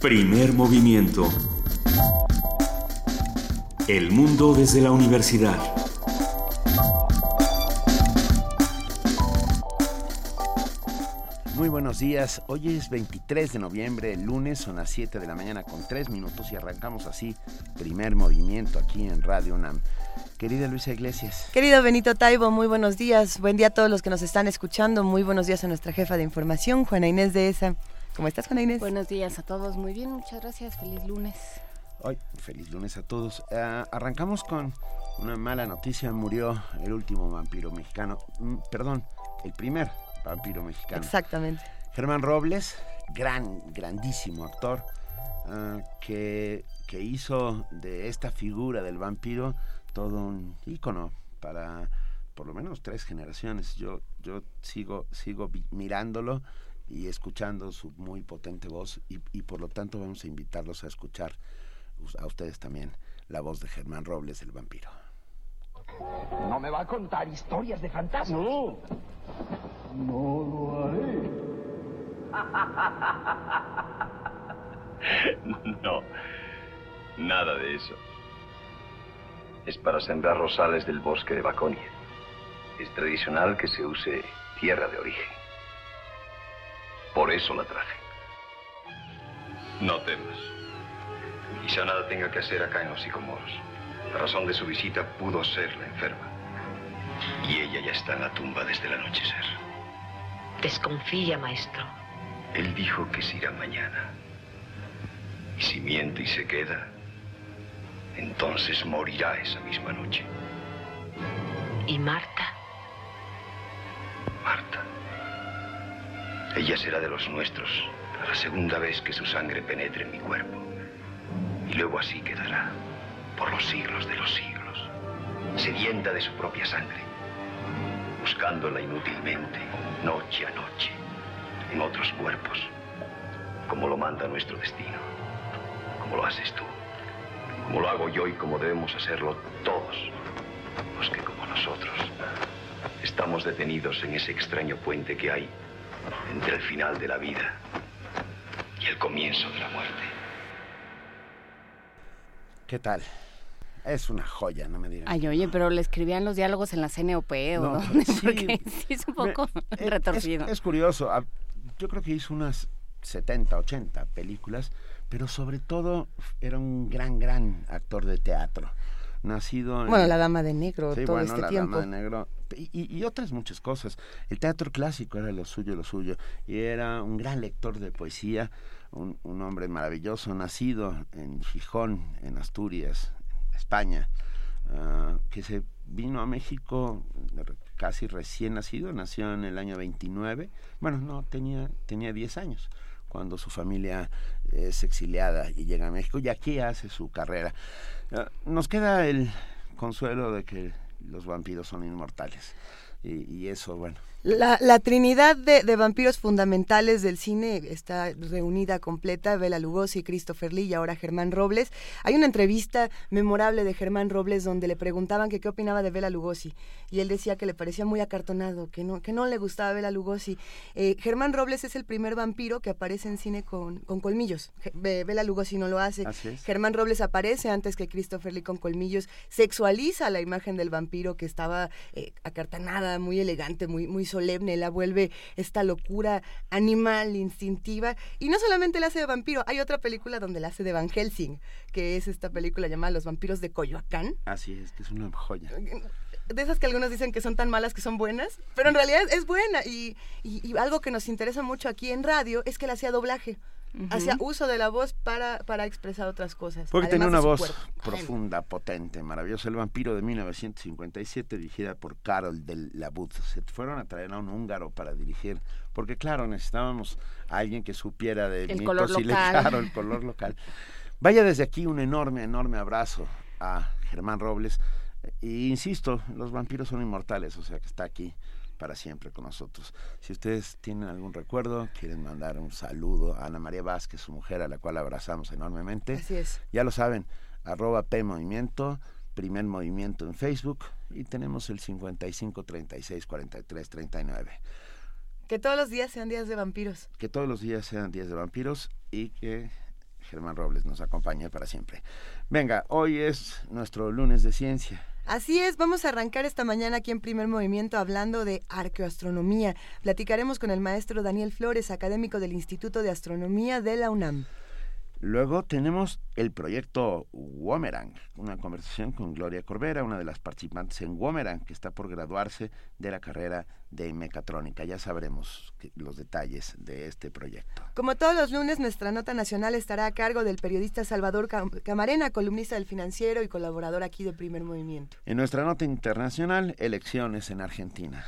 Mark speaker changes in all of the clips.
Speaker 1: Primer movimiento. El mundo desde la universidad.
Speaker 2: Muy buenos días. Hoy es 23 de noviembre, el lunes, son las 7 de la mañana con 3 minutos y arrancamos así primer movimiento aquí en Radio UNAM. Querida Luisa Iglesias.
Speaker 3: Querido Benito Taibo, muy buenos días. Buen día a todos los que nos están escuchando. Muy buenos días a nuestra jefa de información, Juana Inés de ESA. ¿Cómo estás, Juana Inés?
Speaker 4: Buenos días a todos. Muy bien, muchas gracias. Feliz lunes.
Speaker 2: Hoy, feliz lunes a todos. Ah, arrancamos con una mala noticia. Murió el último vampiro mexicano. Mm, perdón, el primer vampiro mexicano.
Speaker 3: Exactamente.
Speaker 2: Germán Robles, gran, grandísimo actor, ah, que, que hizo de esta figura del vampiro todo un ícono para por lo menos tres generaciones. Yo, yo sigo, sigo mirándolo y escuchando su muy potente voz y, y, por lo tanto vamos a invitarlos a escuchar a ustedes también la voz de Germán Robles, el vampiro.
Speaker 5: No me va a contar historias de fantasmas.
Speaker 6: No, no lo haré.
Speaker 7: no, nada de eso es para sembrar rosales del bosque de Baconia. Es tradicional que se use tierra de origen. Por eso la traje. No temas. Quizá nada tenga que hacer acá en los sicomoros. La razón de su visita pudo ser la enferma. Y ella ya está en la tumba desde el anochecer.
Speaker 8: Desconfía, maestro.
Speaker 7: Él dijo que se irá mañana. Y si miente y se queda, entonces morirá esa misma noche.
Speaker 8: ¿Y Marta?
Speaker 7: Marta. Ella será de los nuestros la segunda vez que su sangre penetre en mi cuerpo. Y luego así quedará, por los siglos de los siglos, sedienta de su propia sangre, buscándola inútilmente, noche a noche, en otros cuerpos, como lo manda nuestro destino, como lo haces tú como lo hago yo y como debemos hacerlo todos, los que como nosotros estamos detenidos en ese extraño puente que hay entre el final de la vida y el comienzo de la muerte.
Speaker 2: ¿Qué tal? Es una joya, no me digan.
Speaker 4: Ay, oye, pero le escribían los diálogos en la CNOP o no, dónde, sí, porque sí es un poco retorcido.
Speaker 2: Es, es, curioso. Ah, yo creo que hizo unas 70, 80 películas pero sobre todo era un gran, gran actor de teatro. Nacido
Speaker 3: en... Bueno, La Dama de Negro,
Speaker 2: sí,
Speaker 3: todo
Speaker 2: bueno,
Speaker 3: este
Speaker 2: la
Speaker 3: tiempo.
Speaker 2: Dama de Negro. Y, y, otras muchas cosas. El teatro clásico era lo suyo, lo suyo. Y era un gran lector de poesía, un, un hombre maravilloso, nacido en Gijón, en Asturias, España, uh, que se vino a México casi recién nacido, nació en el año 29. Bueno, no, tenía, tenía 10 años cuando su familia es exiliada y llega a México y aquí hace su carrera. Ah, nos queda el consuelo de que los vampiros son inmortales. Y, y eso, bueno,
Speaker 3: la, la trinidad de, de, vampiros fundamentales del cine está reunida completa, Bela Lugosi, Christopher Lee y ahora Germán Robles. Hay una entrevista memorable de Germán Robles donde le preguntaban que qué opinaba de Bela Lugosi y él decía que le parecía muy acartonado, que no, que no le gustaba Bela Lugosi. Eh, Germán Robles es el primer vampiro que aparece en cine con, con colmillos. Bela Lugosi no lo hace. Germán Robles aparece antes que Christopher Lee con colmillos, sexualiza la imagen del vampiro que estaba eh, acartonada, muy elegante, muy, muy solemne, la vuelve esta locura animal, instintiva. Y no solamente la hace de vampiro, hay otra película donde la hace de Van Helsing, que es esta película llamada Los vampiros de Coyoacán.
Speaker 2: Así es, que es una joya
Speaker 3: de esas que algunos dicen que son tan malas que son buenas, pero en realidad es buena. Y, y, y algo que nos interesa mucho aquí en radio es que la hacía doblaje. Uh -huh. Hacía uso de la voz para, para expresar otras cosas.
Speaker 2: Porque tenía una voz cuerpo. profunda, potente, maravillosa. El vampiro de 1957, dirigida por Carol de Labud. Se fueron a traer a un húngaro para dirigir, porque claro, necesitábamos a alguien que supiera de
Speaker 4: el
Speaker 2: mitos
Speaker 4: color
Speaker 2: y
Speaker 4: local.
Speaker 2: le claro, el color local. Vaya desde aquí un enorme, enorme abrazo a Germán Robles. Y insisto, los vampiros son inmortales, o sea que está aquí para siempre con nosotros. Si ustedes tienen algún recuerdo, quieren mandar un saludo a Ana María Vázquez, su mujer, a la cual abrazamos enormemente.
Speaker 3: Así es.
Speaker 2: Ya lo saben, arroba P Movimiento, primer movimiento en Facebook y tenemos el 55 36 43 39.
Speaker 3: Que todos los días sean días de vampiros.
Speaker 2: Que todos los días sean días de vampiros y que Germán Robles nos acompañe para siempre. Venga, hoy es nuestro lunes de ciencia.
Speaker 3: Así es, vamos a arrancar esta mañana aquí en Primer Movimiento hablando de arqueoastronomía. Platicaremos con el maestro Daniel Flores, académico del Instituto de Astronomía de la UNAM.
Speaker 2: Luego tenemos el proyecto Womerang, una conversación con Gloria Corbera, una de las participantes en Womerang, que está por graduarse de la carrera de mecatrónica. Ya sabremos los detalles de este proyecto.
Speaker 3: Como todos los lunes, nuestra nota nacional estará a cargo del periodista Salvador Camarena, columnista del Financiero y colaborador aquí de Primer Movimiento.
Speaker 2: En nuestra nota internacional, elecciones en Argentina.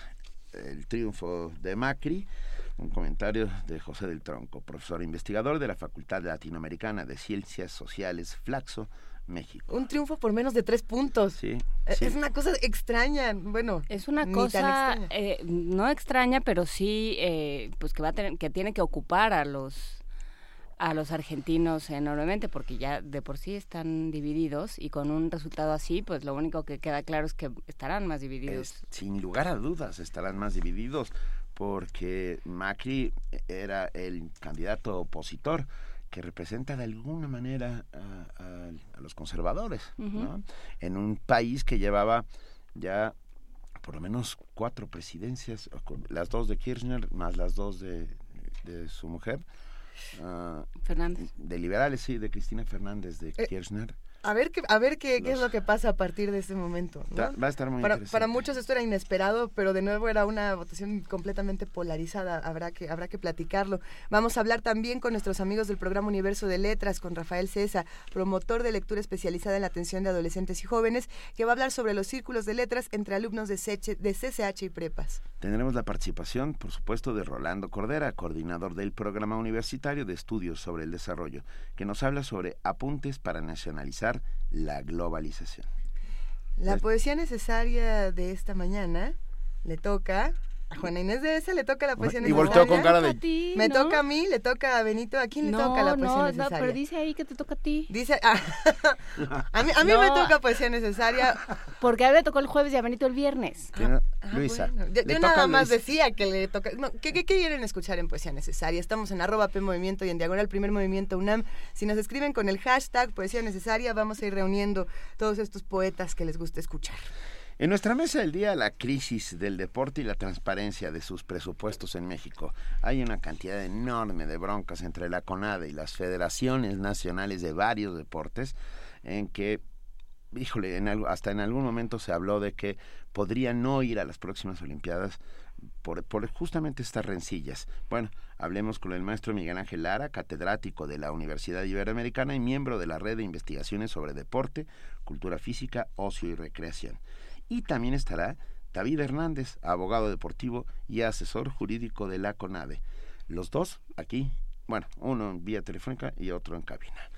Speaker 2: El triunfo de Macri un comentario de José del Tronco, profesor investigador de la Facultad Latinoamericana de Ciencias Sociales, Flaxo, México.
Speaker 3: Un triunfo por menos de tres puntos.
Speaker 2: Sí.
Speaker 3: E, es una cosa extraña. Bueno,
Speaker 4: es una cosa eh, no extraña, pero sí, eh, pues que va a tener, que tiene que ocupar a los a los argentinos enormemente porque ya de por sí están divididos y con un resultado así, pues lo único que queda claro es que estarán más divididos.
Speaker 2: sin lugar a dudas, estarán más divididos porque Macri era el candidato opositor que representa de alguna manera a, los conservadores, En un país que llevaba ya por lo menos cuatro presidencias, las dos de Kirchner más las dos de, su mujer.
Speaker 4: Uh, Fernández.
Speaker 2: De liberales, sí, de Cristina Fernández de eh, Kirchner.
Speaker 3: A ver, qué, a ver qué, qué, es lo que pasa a partir de este momento.
Speaker 2: Va a estar muy
Speaker 3: para,
Speaker 2: interesante.
Speaker 3: Para muchos esto era inesperado, pero de nuevo era una votación completamente polarizada. Habrá que, habrá que platicarlo. Vamos a hablar también con nuestros amigos del programa Universo de Letras, con Rafael César, promotor de lectura especializada en la atención de adolescentes y jóvenes, que va a hablar sobre los círculos de letras entre alumnos de, de CCH y prepas.
Speaker 2: Tendremos la participación, por supuesto, de Rolando Cordera, coordinador del programa universitario de estudios sobre el desarrollo, que nos habla sobre apuntes para nacionalizar la globalización.
Speaker 3: La poesía necesaria de esta mañana le toca a Juana Inés de esa le toca la poesía necesaria.
Speaker 2: Y volteó con cara de...
Speaker 3: me toca a mí, le toca a Benito. ¿A quién le toca la poesía necesaria?
Speaker 4: No, pero dice ahí que te toca a ti.
Speaker 3: Dice... Ah, a mí, a mí me toca poesía necesaria.
Speaker 4: Porque a mí me tocó el jueves y a Benito el viernes.
Speaker 2: Ah, Luisa.
Speaker 3: Yo, nada más decía que le toca... ¿qué, ¿qué, quieren escuchar en poesía necesaria? Estamos en arroba P Movimiento y en Diagonal Primer Movimiento UNAM. Si nos escriben con el hashtag poesía necesaria, vamos a ir reuniendo todos estos poetas que les gusta escuchar.
Speaker 2: En nuestra mesa del día, la crisis del deporte y la transparencia de sus presupuestos en México. Hay una cantidad enorme de broncas entre la CONADE y las federaciones nacionales de varios deportes en que, híjole, en hasta en algún momento se habló de que podrían no ir a las próximas Olimpiadas por, justamente estas rencillas. Bueno, hablemos con el maestro Miguel Ángel Lara, catedrático de la Universidad Iberoamericana y miembro de la Red de Investigaciones sobre Deporte, Cultura Física, Ocio y Recreación. Y también estará David Hernández, abogado deportivo y asesor jurídico de la CONADE. Los dos aquí, bueno, uno en vía telefónica y otro en cabina.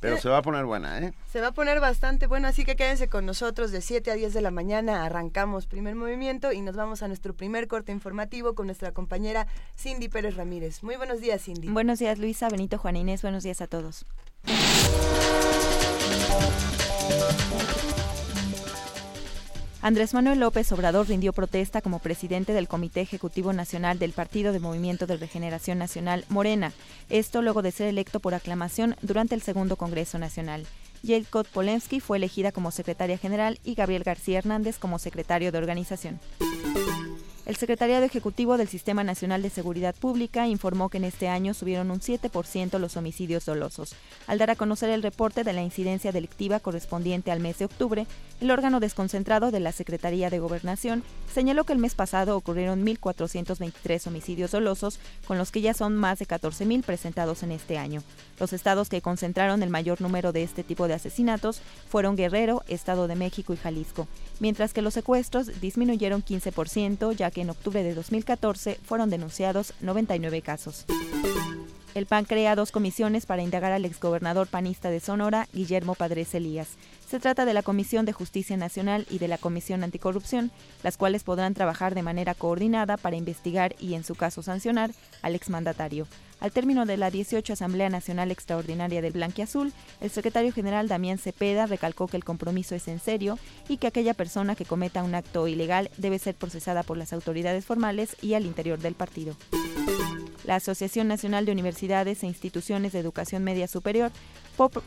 Speaker 2: Pero eh, se va a poner buena, ¿eh?
Speaker 3: Se va a poner bastante bueno, así que quédense con nosotros de 7 a 10 de la mañana. Arrancamos primer movimiento y nos vamos a nuestro primer corte informativo con nuestra compañera Cindy Pérez Ramírez. Muy buenos días, Cindy.
Speaker 9: Buenos días, Luisa, Benito, Juan Inés. Buenos días a todos. Andrés Manuel López Obrador rindió protesta como presidente del Comité Ejecutivo Nacional del Partido de Movimiento de Regeneración Nacional, Morena, esto luego de ser electo por aclamación durante el segundo Congreso Nacional. Jelkot Polensky fue elegida como secretaria general y Gabriel García Hernández como secretario de organización. El Secretariado Ejecutivo del Sistema Nacional de Seguridad Pública informó que en este año subieron un 7% los homicidios dolosos. Al dar a conocer el reporte de la incidencia delictiva correspondiente al mes de octubre, el órgano desconcentrado de la Secretaría de Gobernación señaló que el mes pasado ocurrieron 1.423 homicidios dolosos, con los que ya son más de 14.000 presentados en este año. Los estados que concentraron el mayor número de este tipo de asesinatos fueron Guerrero, Estado de México y Jalisco, mientras que los secuestros disminuyeron 15%, ya que en octubre de 2014 fueron denunciados 99 casos. El PAN crea dos comisiones para indagar al exgobernador panista de Sonora, Guillermo Padres Elías. Se trata de la Comisión de Justicia Nacional y de la Comisión Anticorrupción, las cuales podrán trabajar de manera coordinada para investigar y, en su caso, sancionar al exmandatario. Al término de la 18 Asamblea Nacional Extraordinaria del Blanquiazul, el secretario general Damián Cepeda recalcó que el compromiso es en serio y que aquella persona que cometa un acto ilegal debe ser procesada por las autoridades formales y al interior del partido. La Asociación Nacional de Universidades e Instituciones de Educación Media Superior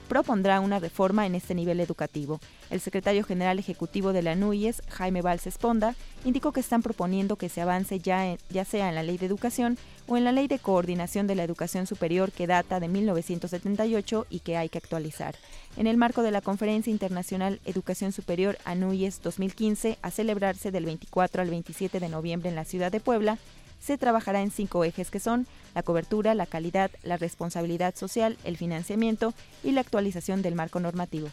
Speaker 9: propondrá una reforma en este nivel educativo. El secretario general ejecutivo de la NUYES, Jaime Valls Esponda, indicó que están proponiendo que se avance ya, ya sea en la Ley de Educación o en la Ley de Coordinación de la Educación Superior que data de 1978 y que hay que actualizar. En el marco de la Conferencia Internacional Educación Superior ANUYES 2015, a celebrarse del 24 al 27 de noviembre en la ciudad de Puebla, se trabajará en cinco ejes que son la cobertura, la calidad, la responsabilidad social, el financiamiento y la actualización del marco normativo.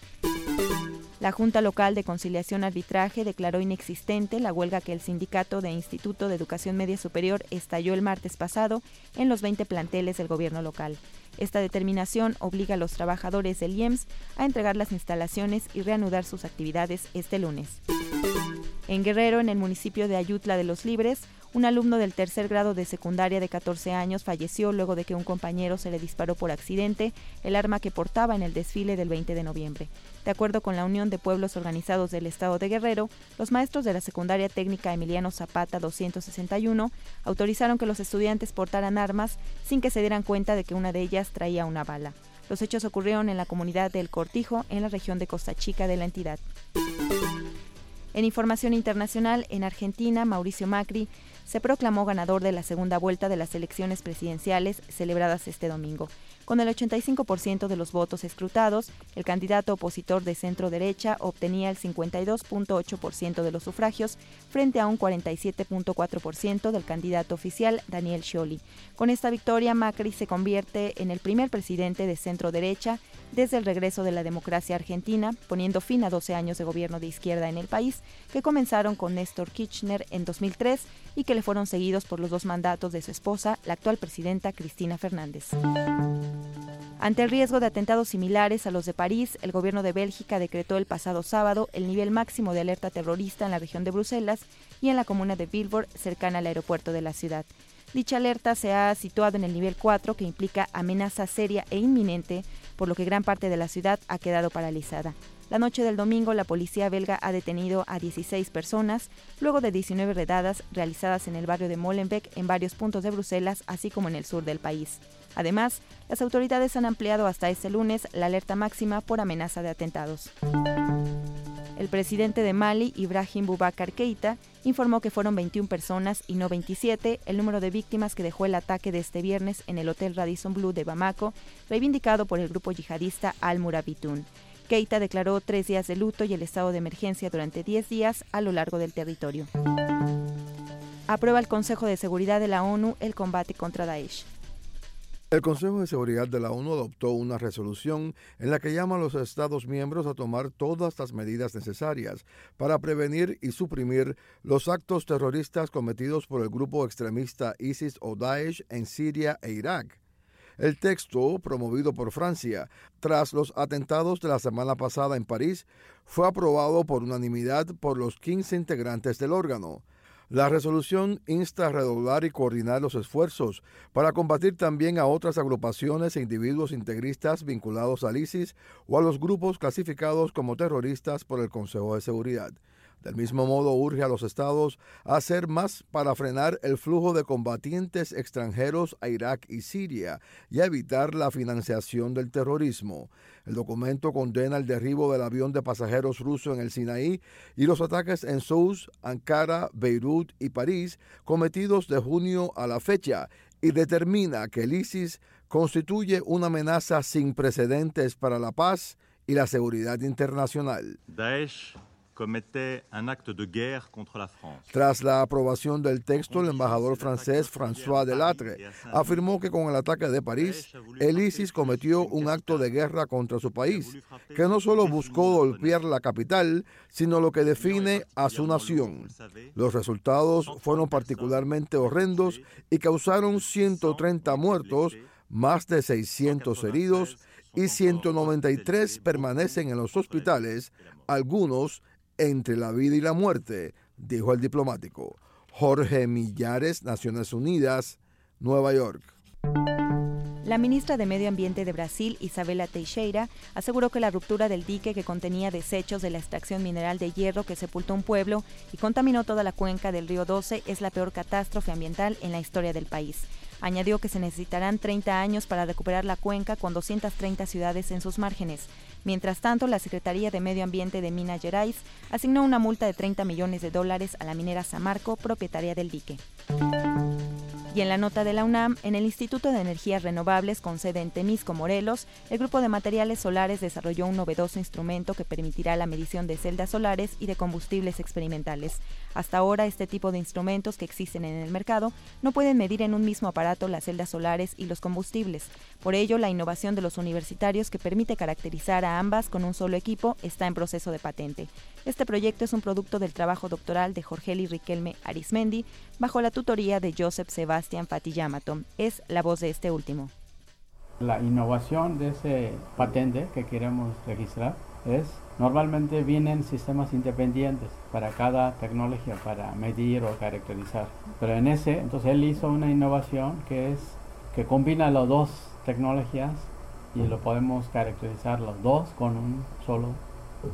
Speaker 9: La Junta Local de Conciliación Arbitraje declaró inexistente la huelga que el Sindicato de Instituto de Educación Media Superior estalló el martes pasado en los 20 planteles del gobierno local. Esta determinación obliga a los trabajadores del IEMS a entregar las instalaciones y reanudar sus actividades este lunes. En Guerrero, en el municipio de Ayutla de los Libres, un alumno del tercer grado de secundaria de 14 años falleció luego de que un compañero se le disparó por accidente el arma que portaba en el desfile del 20 de noviembre. De acuerdo con la Unión de Pueblos Organizados del Estado de Guerrero, los maestros de la secundaria técnica Emiliano Zapata 261 autorizaron que los estudiantes portaran armas sin que se dieran cuenta de que una de ellas traía una bala. Los hechos ocurrieron en la comunidad del Cortijo, en la región de Costa Chica de la entidad. En información internacional, en Argentina, Mauricio Macri se proclamó ganador de la segunda vuelta de las elecciones presidenciales celebradas este domingo. Con el 85% de los votos escrutados, el candidato opositor de centro derecha obtenía el 52.8% de los sufragios frente a un 47.4% del candidato oficial Daniel Scioli. Con esta victoria, Macri se convierte en el primer presidente de centro derecha desde el regreso de la democracia argentina, poniendo fin a 12 años de gobierno de izquierda en el país, que comenzaron con Néstor Kirchner en 2003 y que le fueron seguidos por los dos mandatos de su esposa, la actual presidenta Cristina Fernández. Ante el riesgo de atentados similares a los de París, el gobierno de Bélgica decretó el pasado sábado el nivel máximo de alerta terrorista en la región de Bruselas y en la comuna de Bilbao, cercana al aeropuerto de la ciudad. Dicha alerta se ha situado en el nivel 4, que implica amenaza seria e inminente, por lo que gran parte de la ciudad ha quedado paralizada. La noche del domingo, la policía belga ha detenido a 16 personas, luego de 19 redadas realizadas en el barrio de Molenbeek en varios puntos de Bruselas, así como en el sur del país. Además, las autoridades han ampliado hasta este lunes la alerta máxima por amenaza de atentados. El presidente de Mali, Ibrahim Boubacar Keita, informó que fueron 21 personas y no 27 el número de víctimas que dejó el ataque de este viernes en el Hotel Radisson Blue de Bamako, reivindicado por el grupo yihadista Al-Murabitun. Keita declaró tres días de luto y el estado de emergencia durante 10 días a lo largo del territorio. Aprueba el Consejo de Seguridad de la ONU el combate contra Daesh.
Speaker 10: El Consejo de Seguridad de la ONU adoptó una resolución en la que llama a los Estados miembros a tomar todas las medidas necesarias para prevenir y suprimir los actos terroristas cometidos por el grupo extremista ISIS o Daesh en Siria e Irak. El texto, promovido por Francia tras los atentados de la semana pasada en París, fue aprobado por unanimidad por los 15 integrantes del órgano. La resolución insta a redoblar y coordinar los esfuerzos para combatir también a otras agrupaciones e individuos integristas vinculados al ISIS o a los grupos clasificados como terroristas por el Consejo de Seguridad. Del mismo modo, urge a los estados a hacer más para frenar el flujo de combatientes extranjeros a Irak y Siria y a evitar la financiación del terrorismo. El documento condena el derribo del avión de pasajeros ruso en el Sinaí y los ataques en Sousse, Ankara, Beirut y París cometidos de junio a la fecha y determina que el ISIS constituye una amenaza sin precedentes para la paz y la seguridad internacional.
Speaker 11: Daesh
Speaker 10: Tras la aprobación del texto, el embajador francés François Delattre afirmó que con el ataque de París, el ISIS cometió un acto de guerra contra su país, que no solo buscó golpear la capital, sino lo que define a su nación. Los resultados fueron particularmente horrendos y causaron 130 muertos, más de 600 heridos y 193 permanecen en los hospitales, algunos entre la vida y la muerte, dijo el diplomático. Jorge Millares, Naciones Unidas, Nueva York.
Speaker 9: La ministra de Medio Ambiente de Brasil, Isabela Teixeira, aseguró que la ruptura del dique que contenía desechos de la extracción mineral de hierro que sepultó un pueblo y contaminó toda la cuenca del río 12 es la peor catástrofe ambiental en la historia del país. Añadió que se necesitarán 30 años para recuperar la cuenca con 230 ciudades en sus márgenes. Mientras tanto, la Secretaría de Medio Ambiente de Minas Gerais asignó una multa de 30 millones de dólares a la minera Samarco, propietaria del dique. Y en la nota de la UNAM, en el Instituto de Energías Renovables con sede en Temisco, Morelos, el grupo de materiales solares desarrolló un novedoso instrumento que permitirá la medición de celdas solares y de combustibles experimentales. Hasta ahora, este tipo de instrumentos que existen en el mercado no pueden medir en un mismo aparato las celdas solares y los combustibles. Por ello, la innovación de los universitarios que permite caracterizar a ambas con un solo equipo está en proceso de patente. Este proyecto es un producto del trabajo doctoral de Jorgeli Riquelme Arismendi bajo la tutoría de Joseph Sebastian Fatiyamato. Es la voz de este último.
Speaker 12: La innovación de ese patente que queremos registrar es normalmente vienen sistemas independientes para cada tecnología para medir o caracterizar. Pero en ese, entonces él hizo una innovación que es que combina las dos tecnologías y lo podemos caracterizar los dos con un solo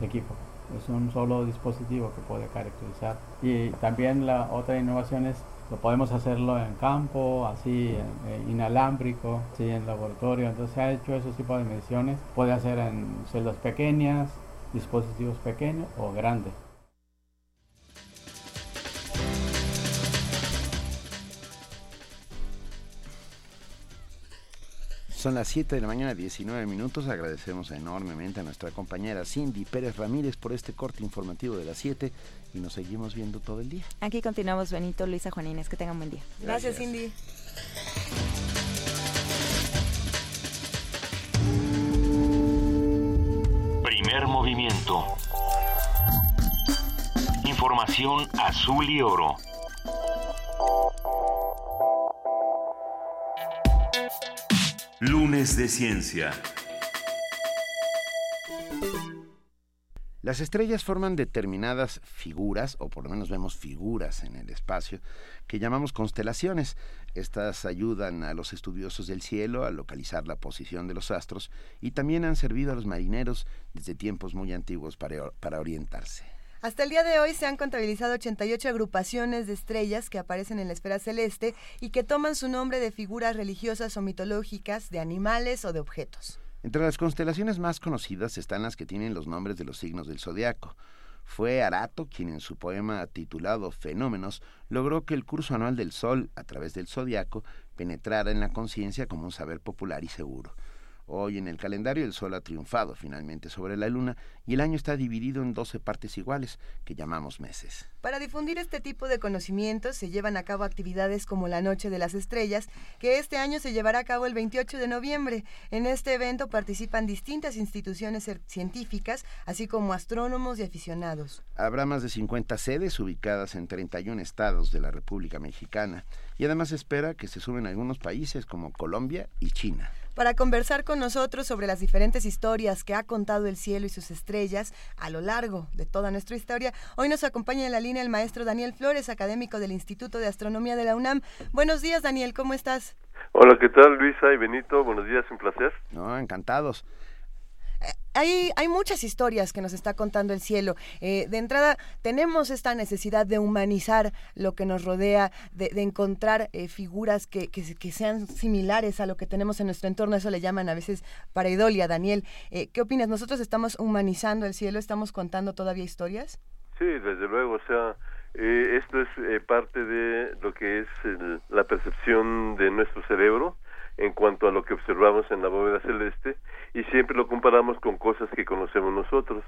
Speaker 12: equipo. Es un solo dispositivo que puede caracterizar. Y también la otra innovación es lo podemos hacerlo en campo, así eh, inalámbrico, así en laboratorio. Entonces se ha hecho ese tipo de mediciones. Puede hacer en celdas pequeñas, dispositivos pequeños o grandes.
Speaker 2: Son las 7 de la mañana, 19 minutos. Agradecemos enormemente a nuestra compañera Cindy Pérez Ramírez por este corte informativo de las 7 y nos seguimos viendo todo el día.
Speaker 9: Aquí continuamos, Benito, Luisa Juanines. Que tengan buen día.
Speaker 3: Gracias, Cindy.
Speaker 1: Primer movimiento. Información azul y oro. Lunes de Ciencia.
Speaker 2: Las estrellas forman determinadas figuras, o por lo menos vemos figuras en el espacio, que llamamos constelaciones. Estas ayudan a los estudiosos del cielo a localizar la posición de los astros y también han servido a los marineros desde tiempos muy antiguos para, para orientarse.
Speaker 3: Hasta el día de hoy se han contabilizado 88 agrupaciones de estrellas que aparecen en la esfera celeste y que toman su nombre de figuras religiosas o mitológicas, de animales o de objetos.
Speaker 2: Entre las constelaciones más conocidas están las que tienen los nombres de los signos del zodiaco. Fue Arato quien en su poema titulado Fenómenos logró que el curso anual del Sol a través del zodiaco penetrara en la conciencia como un saber popular y seguro. Hoy en el calendario el Sol ha triunfado finalmente sobre la Luna y el año está dividido en 12 partes iguales que llamamos meses.
Speaker 3: Para difundir este tipo de conocimientos se llevan a cabo actividades como la Noche de las Estrellas, que este año se llevará a cabo el 28 de noviembre. En este evento participan distintas instituciones científicas, así como astrónomos y aficionados.
Speaker 2: Habrá más de 50 sedes ubicadas en 31 estados de la República Mexicana y además espera que se sumen algunos países como Colombia y China.
Speaker 3: Para conversar con nosotros sobre las diferentes historias que ha contado el cielo y sus estrellas a lo largo de toda nuestra historia, hoy nos acompaña en la línea el maestro Daniel Flores, académico del Instituto de Astronomía de la UNAM. Buenos días, Daniel, ¿cómo estás?
Speaker 13: Hola, ¿qué tal, Luisa y Benito? Buenos días, un placer.
Speaker 2: No, encantados
Speaker 3: hay, hay muchas historias que nos está contando el cielo. Eh, de entrada, tenemos esta necesidad de humanizar lo que nos rodea, de, encontrar eh, figuras que, que, sean similares a lo que tenemos en nuestro entorno. Eso le llaman a veces pareidolia, Daniel. Eh, ¿Qué opinas? ¿Nosotros estamos humanizando el cielo? ¿Estamos contando todavía historias?
Speaker 13: Sí, desde luego. O sea, esto es parte de lo que es la percepción de nuestro cerebro en cuanto a lo que observamos en la bóveda celeste y siempre lo comparamos con cosas que conocemos nosotros.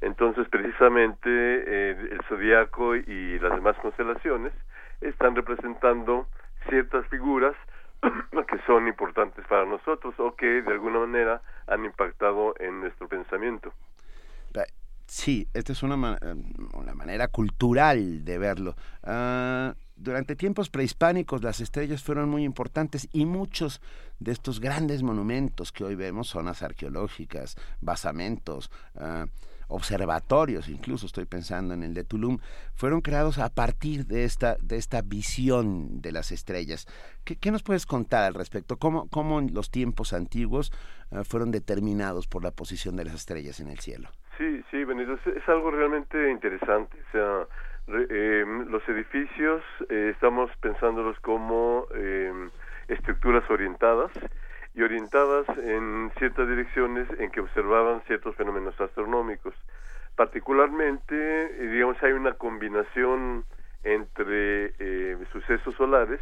Speaker 13: Entonces, precisamente, eh, el zodiaco y las demás constelaciones están representando ciertas figuras que son importantes para nosotros o que de alguna manera han impactado en nuestro pensamiento.
Speaker 2: Sí, esta es una, una manera cultural de verlo. Ah, durante tiempos prehispánicos las estrellas fueron muy importantes y muchos de estos grandes monumentos que hoy vemos, zonas arqueológicas, basamentos, ah, observatorios, incluso estoy pensando en el de Tulum, fueron creados a partir de esta, de esta visión de las estrellas. ¿Qué, nos puedes contar al respecto? ¿Cómo, cómo los tiempos antiguos eh, fueron determinados por la posición de las estrellas en el cielo?
Speaker 13: Sí, sí, Benito, es, algo realmente interesante. O sea, em, los edificios eh, estamos pensándolos como em, estructuras orientadas y orientadas en ciertas direcciones en que observaban ciertos fenómenos astronómicos. Particularmente, eh, digamos, hay una combinación entre eh, sucesos solares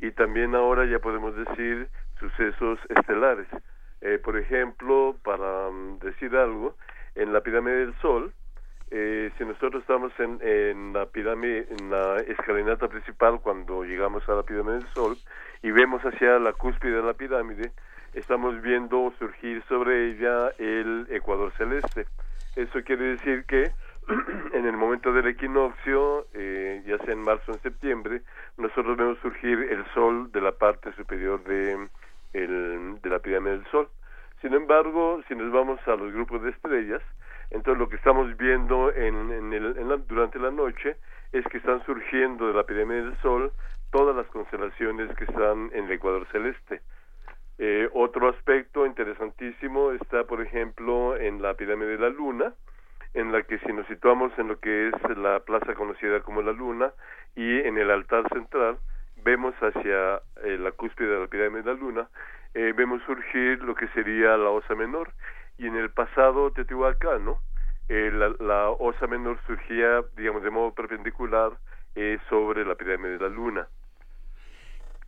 Speaker 13: y también ahora ya podemos decir sucesos estelares. Eh, por ejemplo, para mm, decir algo, en la pirámide del Sol, si nosotros estamos en, en, la pirámide, en la escalinata principal, cuando llegamos a la pirámide del Sol y vemos hacia la cúspide de la pirámide, estamos viendo surgir sobre ella el ecuador celeste. Eso quiere decir que en el momento del equinoccio, eh, ya sea en marzo o en septiembre, nosotros vemos surgir el sol de la parte superior de, el, de la pirámide del sol. Sin embargo, si nos vamos a los grupos de estrellas, entonces lo que estamos viendo en, en el, durante la noche es que están surgiendo de la pirámide del sol todas las constelaciones que están en el ecuador celeste. Eh, otro aspecto interesantísimo está, por ejemplo, en la pirámide de la Luna, en la que si nos situamos en lo que es la plaza conocida como la Luna y en el altar central, vemos hacia eh, la cúspide de la pirámide de la Luna, eh, vemos surgir lo que sería la Osa Menor. Y en el pasado teotihuacano, eh, la, la Osa Menor surgía, digamos, de modo perpendicular sobre la pirámide de la Luna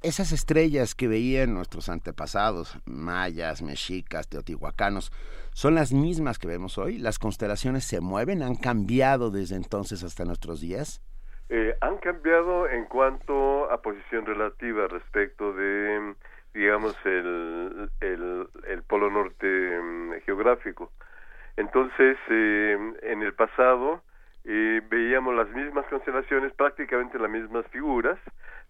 Speaker 2: esas estrellas que veían nuestros antepasados, mayas, mexicas, teotihuacanos, son las mismas que vemos hoy. Las constelaciones se mueven, han cambiado desde entonces hasta nuestros días.
Speaker 13: Eh, han cambiado en cuanto a posición relativa respecto de, digamos, el, el, polo norte mm, geográfico. Entonces, eh, en el pasado eh, veíamos las mismas constelaciones, prácticamente las mismas figuras,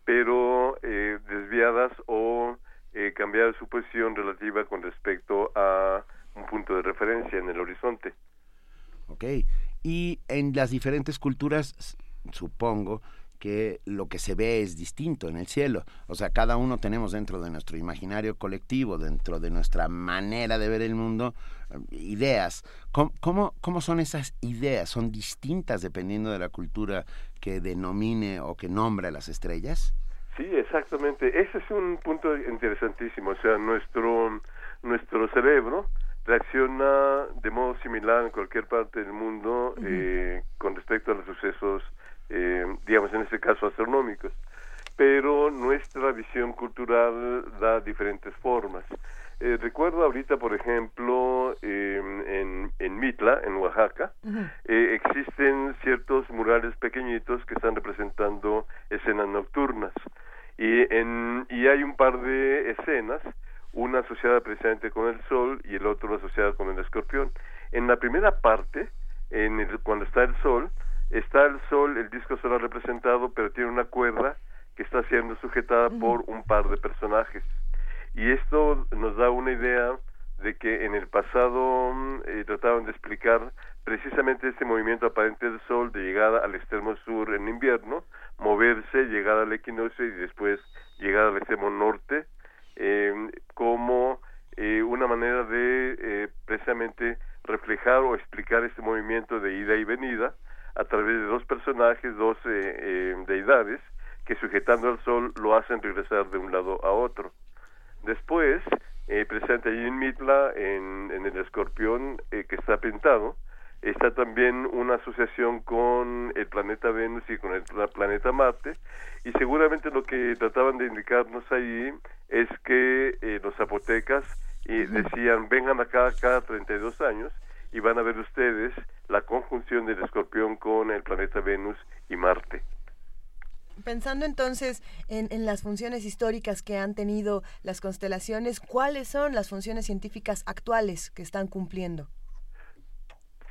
Speaker 13: pero eh, desviadas o eh, cambiar su posición relativa con respecto a un punto de referencia en el horizonte.
Speaker 2: Ok, y en las diferentes culturas, supongo, que lo que se ve es distinto en el cielo. O sea, cada uno tenemos dentro de nuestro imaginario colectivo, dentro de nuestra manera de ver el mundo, eh, ideas. ¿Cómo, cómo, son esas ideas? ¿Son distintas dependiendo de la cultura que denomine o que nombre a las estrellas?
Speaker 13: Sí, exactamente. Ese es un punto interesantísimo. O sea, nuestro, nuestro cerebro reacciona de modo similar en cualquier parte del mundo eh, con respecto a los sucesos eh, digamos en este caso astronómicos, pero nuestra visión cultural da diferentes formas. Eh, recuerdo ahorita, por ejemplo, en, en Mitla, en Oaxaca, eh, existen ciertos murales pequeñitos que están representando escenas nocturnas. Y, en, y hay un par de escenas, una asociada precisamente con el sol y el otro asociada con el escorpión. En la primera parte, en cuando está el sol, está el sol, el disco solar representado, pero tiene una cuerda que está siendo sujetada por un par de personajes. Y esto nos da una idea de que en el pasado mm, eh, trataban de explicar precisamente este movimiento aparente del Sol de llegada al extremo sur en invierno, moverse, llegar al equinoccio y después llegar al extremo norte, eh, como eh, una manera de eh, precisamente reflejar o explicar este movimiento de ida y venida a través de dos personajes, dos eh, eh, deidades, que sujetando al sol lo hacen regresar de un lado a otro. Después, eh, presente allí en Mitla, en, en el escorpión eh, que está pintado, está también una asociación con el planeta Venus y con el planeta Marte, y seguramente lo que trataban de indicarnos ahí es que eh, los zapotecas decían, vengan acá cada 32 años, y van a ver ustedes la conjunción del escorpión con el planeta Venus y Marte.
Speaker 3: Pensando entonces en, en, las funciones históricas que han tenido las constelaciones, ¿cuáles son las funciones científicas actuales que están cumpliendo?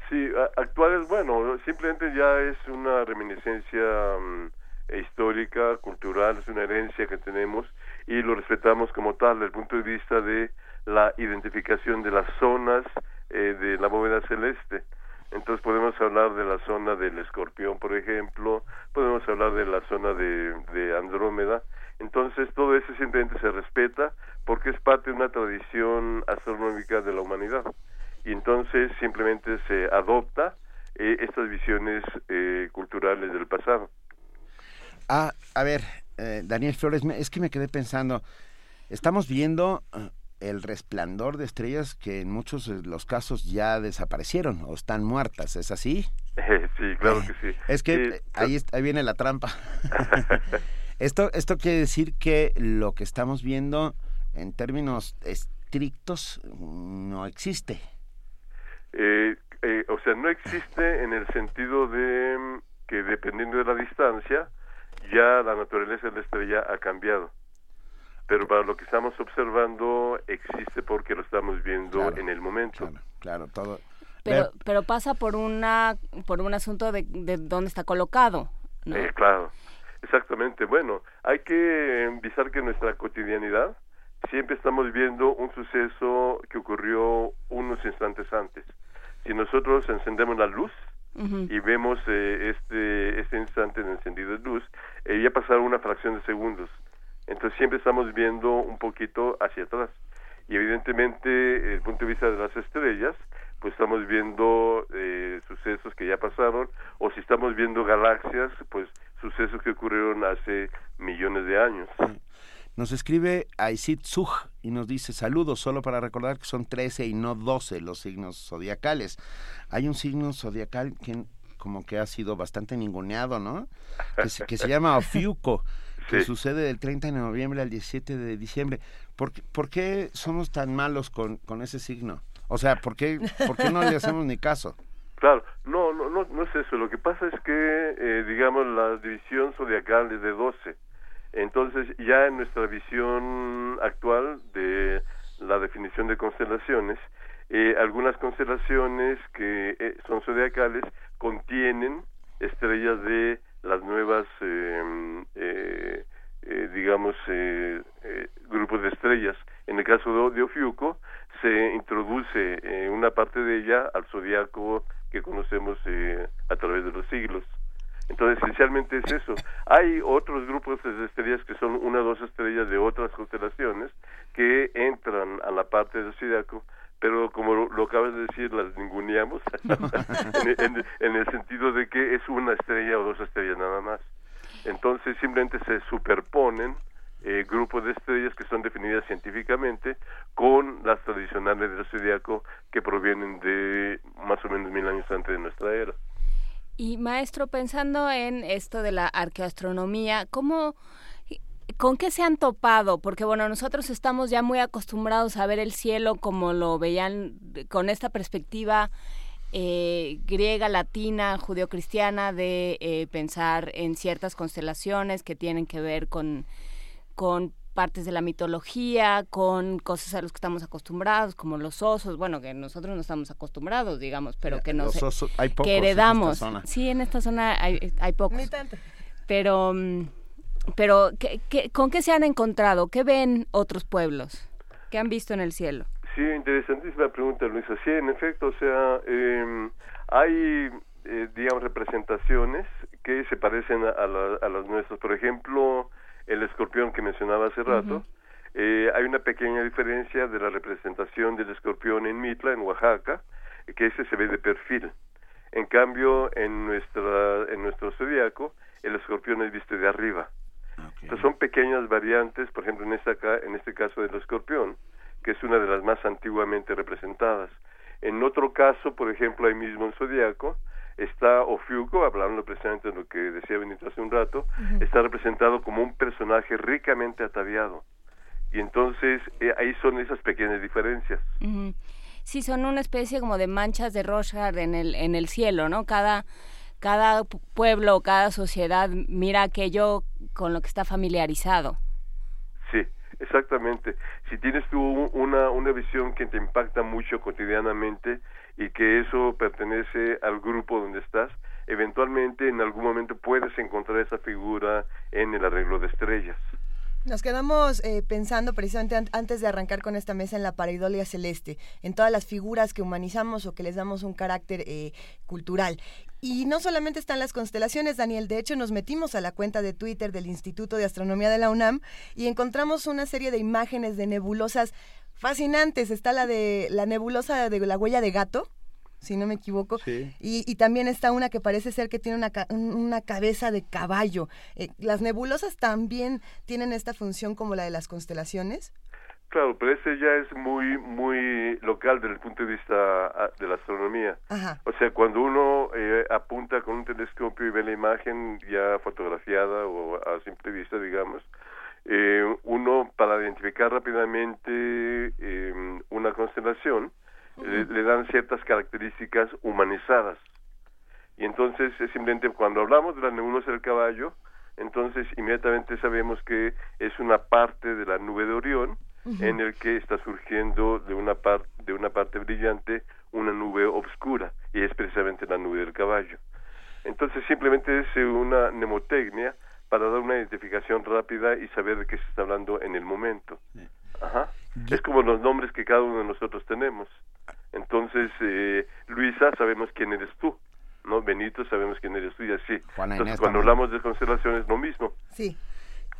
Speaker 13: Sí, actuales, bueno, simplemente ya es una reminiscencia mm, histórica, cultural, es una herencia que tenemos y lo respetamos como tal desde el punto de vista de la identificación de las zonas eh, de la bóveda celeste. Entonces podemos hablar de la zona del escorpión, por ejemplo, podemos hablar de la zona de, de Andrómeda. Entonces todo eso simplemente se respeta porque es parte de una tradición astronómica de la humanidad. Y entonces simplemente se adopta eh, estas visiones eh, culturales del pasado.
Speaker 2: Ah, a ver, eh, Daniel Flores, es que me quedé pensando, estamos viendo eh, el resplandor de estrellas que en muchos de los casos ya desaparecieron o están muertas, ¿es así?
Speaker 13: sí, claro que sí.
Speaker 2: Es que ahí, ahí viene la trampa. esto, esto quiere decir que lo que estamos viendo en términos estrictos no existe.
Speaker 13: Eh, eh, o sea, no existe en el sentido de mm, que dependiendo de la distancia, ya la naturaleza de la estrella ha cambiado. Pero para lo que estamos observando existe porque lo estamos viendo en el momento.
Speaker 2: Claro, todo.
Speaker 4: Pero, pero pasa por una por un asunto de, de dónde está colocado. ¿no?
Speaker 13: Eh, claro, exactamente. Bueno, hay que visar que en nuestra cotidianidad siempre estamos viendo un suceso que ocurrió unos instantes antes. Si nosotros encendemos la luz, y vemos eh, este, este instante en encendido de luz, eh, ya pasaron una fracción de segundos. Entonces siempre estamos viendo un poquito hacia atrás. Y evidentemente, desde el punto de vista de las estrellas, pues estamos viendo eh, sucesos que ya pasaron, o si estamos viendo galaxias, pues sucesos que ocurrieron hace millones de años.
Speaker 2: Nos escribe Aisit Suj y nos dice saludos, solo para recordar que son 13 y no 12 los signos zodiacales. Hay un signo zodiacal que como que ha sido bastante ninguneado, ¿no? Que se, que se llama Ofiuco, que sucede del 30 de noviembre al 17 de diciembre. ¿Por, por qué somos tan malos con, con ese signo? O sea, ¿por qué, ¿por qué no le hacemos ni caso?
Speaker 13: Claro, no, no, no, no es eso. Lo que pasa es que, eh, digamos, la división zodiacal es de 12 entonces, ya en nuestra visión actual de la definición de constelaciones, eh, algunas constelaciones que eh, son zodiacales contienen estrellas de las nuevas, em, eh, digamos, grupos de estrellas. En el caso de, de Ofiuco, se introduce una parte de ella al zodiaco que conocemos a través de los siglos. Entonces, esencialmente es eso. Hay otros grupos de estrellas que son una o dos estrellas de otras constelaciones que entran a la parte del zodiaco, pero como lo, acabas de decir, las ninguneamos en, en, el sentido de que es una estrella o dos estrellas nada más. Entonces, simplemente se superponen eh, grupos de estrellas que son definidas científicamente con las tradicionales del zodiaco que provienen de más o menos mil años antes de nuestra era.
Speaker 4: Y maestro, pensando en esto de la arqueoastronomía, ¿cómo, ¿con qué se han topado? Porque bueno, nosotros estamos ya muy acostumbrados a ver el cielo como lo veían con esta perspectiva eh, griega, latina, judeocristiana de eh, pensar en ciertas constelaciones que tienen que ver con, con partes de la mitología, con cosas a las que estamos acostumbrados, como los osos, bueno, que nosotros no estamos acostumbrados, digamos, pero que nos que heredamos. Sí, en esta zona hay, hay pocos. Pero, mm, pero ¿qué, qué, con qué se han encontrado? ¿Qué ven otros pueblos? ¿Qué han visto en el cielo?
Speaker 13: Sí, interesantísima pregunta, Luisa. Sí, en efecto, o sea, eh, hay, eh, digamos, representaciones que se parecen a, a, a las nuestras. Por ejemplo, el escorpión que mencionaba hace rato. eh, hay una pequeña diferencia de la representación del escorpión en Mitla, en Oaxaca, que ese se ve de perfil. En cambio, en nuestra en nuestro zodiaco, el escorpión es visto de arriba. Entonces son pequeñas variantes, por ejemplo, en esta en este caso del escorpión, que es una de las más antiguamente representadas. En otro caso, por ejemplo, ahí mismo en zodiaco, está Ofiuco, hablando precisamente de lo que decía Benito hace un rato, está representado como un personaje ricamente ataviado. Y entonces eh, ahí son esas pequeñas diferencias.
Speaker 4: Sí, son una especie como de manchas de Rorschach en el, en el cielo, ¿no? Cada, cada pueblo, cada sociedad mira aquello con lo que está familiarizado.
Speaker 13: Sí, exactamente. Si tienes tú una, una visión que te impacta mucho cotidianamente, y que eso pertenece al grupo donde estás, eventualmente en algún momento puedes encontrar esa figura en el arreglo de estrellas.
Speaker 3: Nos quedamos eh, pensando precisamente antes de arrancar con esta mesa en la pareidolia celeste, en todas las figuras que humanizamos o que les damos un carácter eh, cultural. Y no solamente están las constelaciones, Daniel, de hecho nos metimos a la cuenta de Twitter del Instituto de Astronomía de la UNAM y encontramos una serie de imágenes de nebulosas fascinantes. Está la de la nebulosa de la huella de gato, si no me equivoco. Y, también está una que parece ser que tiene una, una cabeza de caballo. Eh, ¿Las nebulosas también tienen esta función como la de las constelaciones?
Speaker 13: Claro, pero ese ya es muy muy local desde el punto de vista ah, de la astronomía. O sea, cuando uno eh, apunta con un telescopio y ve la imagen ya fotografiada o a simple vista, digamos, eh, uno para identificar rápidamente eh, una constelación le, dan ciertas características humanizadas. Y entonces, simplemente cuando hablamos de la nebulosa del caballo, entonces inmediatamente sabemos que es una parte de la nube de Orión en el que está surgiendo de una parte de una parte brillante una nube oscura y es precisamente la nube del caballo. Entonces simplemente es una mnemotecnia para dar una identificación rápida y saber de qué se está hablando en el momento. Ajá. Es como los nombres que cada uno de nosotros tenemos. Entonces, eh, Luisa, sabemos quién eres tú, ¿no? Benito, sabemos quién eres tú y así. Entonces, cuando hablamos de constelaciones, lo mismo.
Speaker 3: Sí.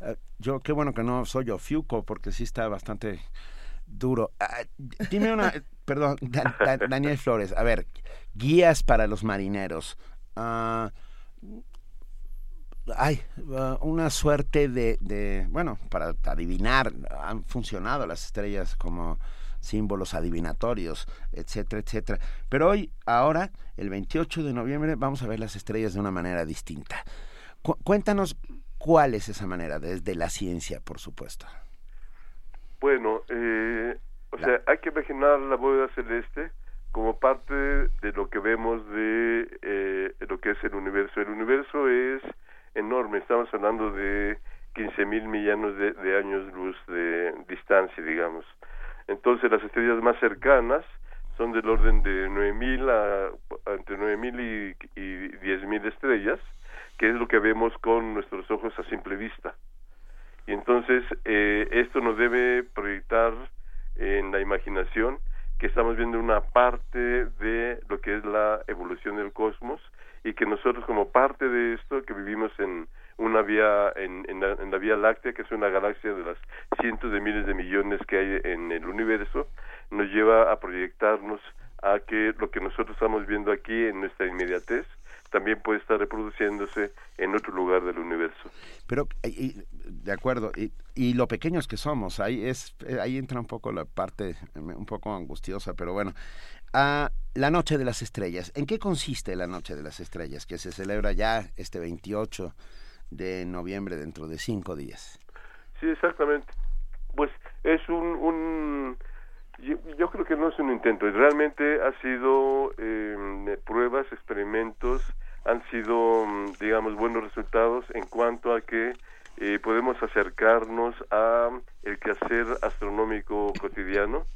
Speaker 2: Eh, yo, qué bueno que no soy yo Fiuco, porque sí está bastante duro. Ah, dime una, perdón, Daniel Flores, a ver, guías para los marineros. Uh, hay ah, una suerte de, de, bueno, para adivinar, han funcionado las estrellas como símbolos adivinatorios, etcétera, etcétera. Pero hoy, ahora, el 28 de noviembre, vamos a ver las estrellas de una manera distinta. cuéntanos cuál es esa manera, desde la ciencia, por supuesto.
Speaker 13: Bueno, eh, o sea, hay que imaginar la bóveda celeste como parte de lo que vemos de eh, lo que es el universo. El universo es enorme, estamos hablando de 15 mil millones de, de, años luz de distancia, digamos. Entonces las estrellas más cercanas son del orden de 9.000 a entre 9.000 y, y 10.000 estrellas, que es lo que vemos con nuestros ojos a simple vista. Y entonces eh, esto nos debe proyectar en la imaginación que estamos viendo una parte de lo que es la evolución del cosmos y que nosotros como parte de esto que vivimos en una vía en, en, la, Vía Láctea, que es una galaxia de las cientos de miles de millones que hay en el universo, nos lleva a proyectarnos a que lo que nosotros estamos viendo aquí en nuestra inmediatez también puede estar reproduciéndose en otro lugar del universo.
Speaker 2: Pero, de acuerdo, y, y, lo pequeños que somos, ahí, es, ahí entra un poco la parte un poco angustiosa, pero bueno. A la Noche de las Estrellas, ¿en qué consiste la Noche de las Estrellas, que se celebra ya este 28 de noviembre dentro de cinco días.
Speaker 13: Sí, exactamente. Pues es un, un yo, creo que no es un intento, realmente ha sido eh, pruebas, experimentos, han sido, digamos, buenos resultados en cuanto a que eh, podemos acercarnos a el quehacer astronómico cotidiano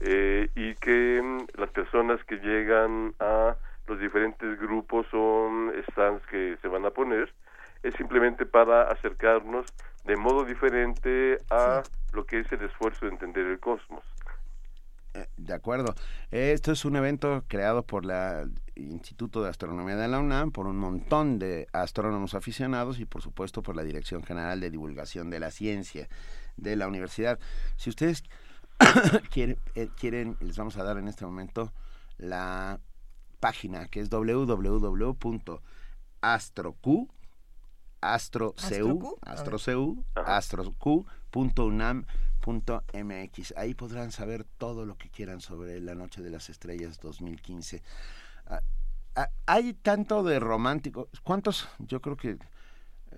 Speaker 13: eh, y que mm, las personas que llegan a los diferentes grupos o stands que se van a poner es simplemente para acercarnos de modo diferente a lo que es el esfuerzo de entender el cosmos.
Speaker 2: Eh, de acuerdo. Esto es un evento creado por el Instituto de Astronomía de la UNAM, por un montón de astrónomos aficionados y por supuesto por la Dirección General de Divulgación de la Ciencia de la universidad. Si ustedes quieren, eh, quieren, les vamos a dar en este momento la página que es www.astroq astrocu, astrocu, astrocu.unam.mx. Ahí podrán saber todo lo que quieran sobre la Noche de las Estrellas 2015. Ah, ah, hay tanto de romántico. ¿Cuántos? Yo creo que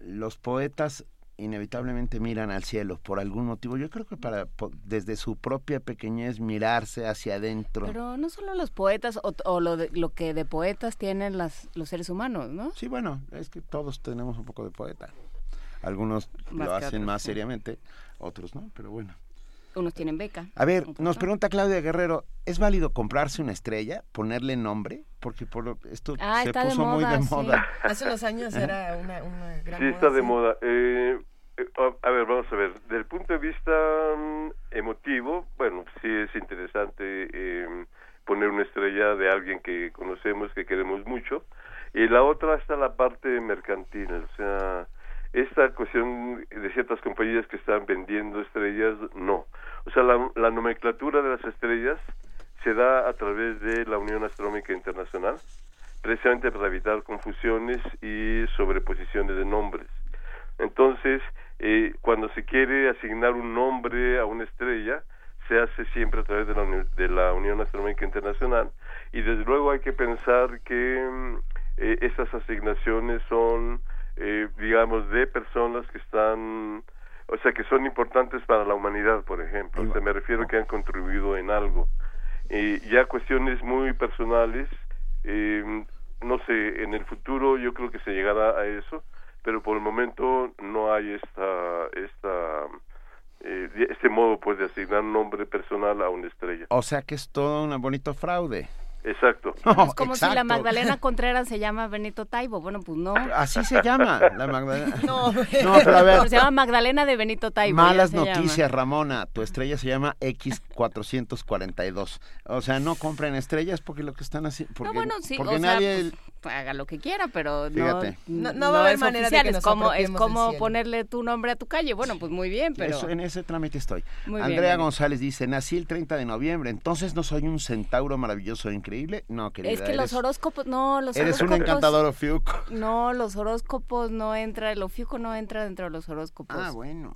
Speaker 2: los poetas inevitablemente miran al cielo por algún motivo. Yo creo que para desde su propia pequeñez mirarse hacia adentro.
Speaker 4: Pero no solo los poetas o, lo, lo que de poetas tienen las, los seres humanos, ¿no?
Speaker 2: Sí, bueno, es que todos tenemos un poco de poeta. Algunos lo hacen más seriamente, otros no, pero bueno.
Speaker 4: Unos tienen beca.
Speaker 2: A ver, nos pregunta Claudia Guerrero, ¿es válido comprarse una estrella, ponerle nombre? Porque por esto
Speaker 4: ah,
Speaker 2: se puso muy de moda.
Speaker 3: Hace unos años era una, una
Speaker 13: gran Sí, está de moda. Eh, a ver, vamos a ver. Del punto de vista mm, emotivo, bueno, sí es interesante eh, poner una estrella de alguien que conocemos, que queremos mucho. Y la otra está la parte mercantil, o sea, esta cuestión de ciertas compañías que están vendiendo estrellas, no. O sea, la nomenclatura de las estrellas se da a través de la Unión Astronómica Internacional, precisamente para evitar confusiones y sobreposiciones de nombres. Entonces, eh, cuando se quiere asignar un nombre a una estrella, se hace siempre a través de la, de la Unión Astronómica Internacional y desde luego hay que pensar que mm, eh, estas asignaciones son, eh, digamos, de personas que están, o sea, que son importantes para la humanidad, por ejemplo. O sea, me refiero que han contribuido en algo. Y ya cuestiones muy personales, eh, no sé, en el futuro yo creo que se llegará a eso, pero por el momento no hay esta, esta eh, este modo pues de asignar nombre personal a una estrella.
Speaker 2: O sea que es todo un bonito fraude.
Speaker 13: Exacto.
Speaker 4: es como si la Magdalena Contreras se llama Benito Taibo. Bueno, pues no.
Speaker 2: Así se llama, la Magdalena.
Speaker 3: No,
Speaker 2: pero a ver.
Speaker 4: Se llama Magdalena de Benito Taibo.
Speaker 2: Malas noticias, Ramona. Tu estrella se llama X442. O sea, no compren estrellas porque lo que están haciendo.
Speaker 4: no, bueno, sí.
Speaker 2: Porque
Speaker 4: o
Speaker 2: nadie.
Speaker 4: Pues, haga lo que quiera, pero
Speaker 2: Fíjate.
Speaker 3: no, no, va a haber manera de que
Speaker 4: es como es como ponerle tu nombre a tu calle. Bueno, pues muy bien, pero
Speaker 2: Eso, en ese trámite estoy. Andrea González dice, "Nací el 30 de noviembre, entonces no soy un centauro maravilloso e increíble." No, querida.
Speaker 4: Es que los horóscopos no, los
Speaker 2: Eres un encantador ofiuco.
Speaker 4: No, los horóscopos no entra, el ofiuco no entra dentro de los horóscopos.
Speaker 2: Ah, bueno.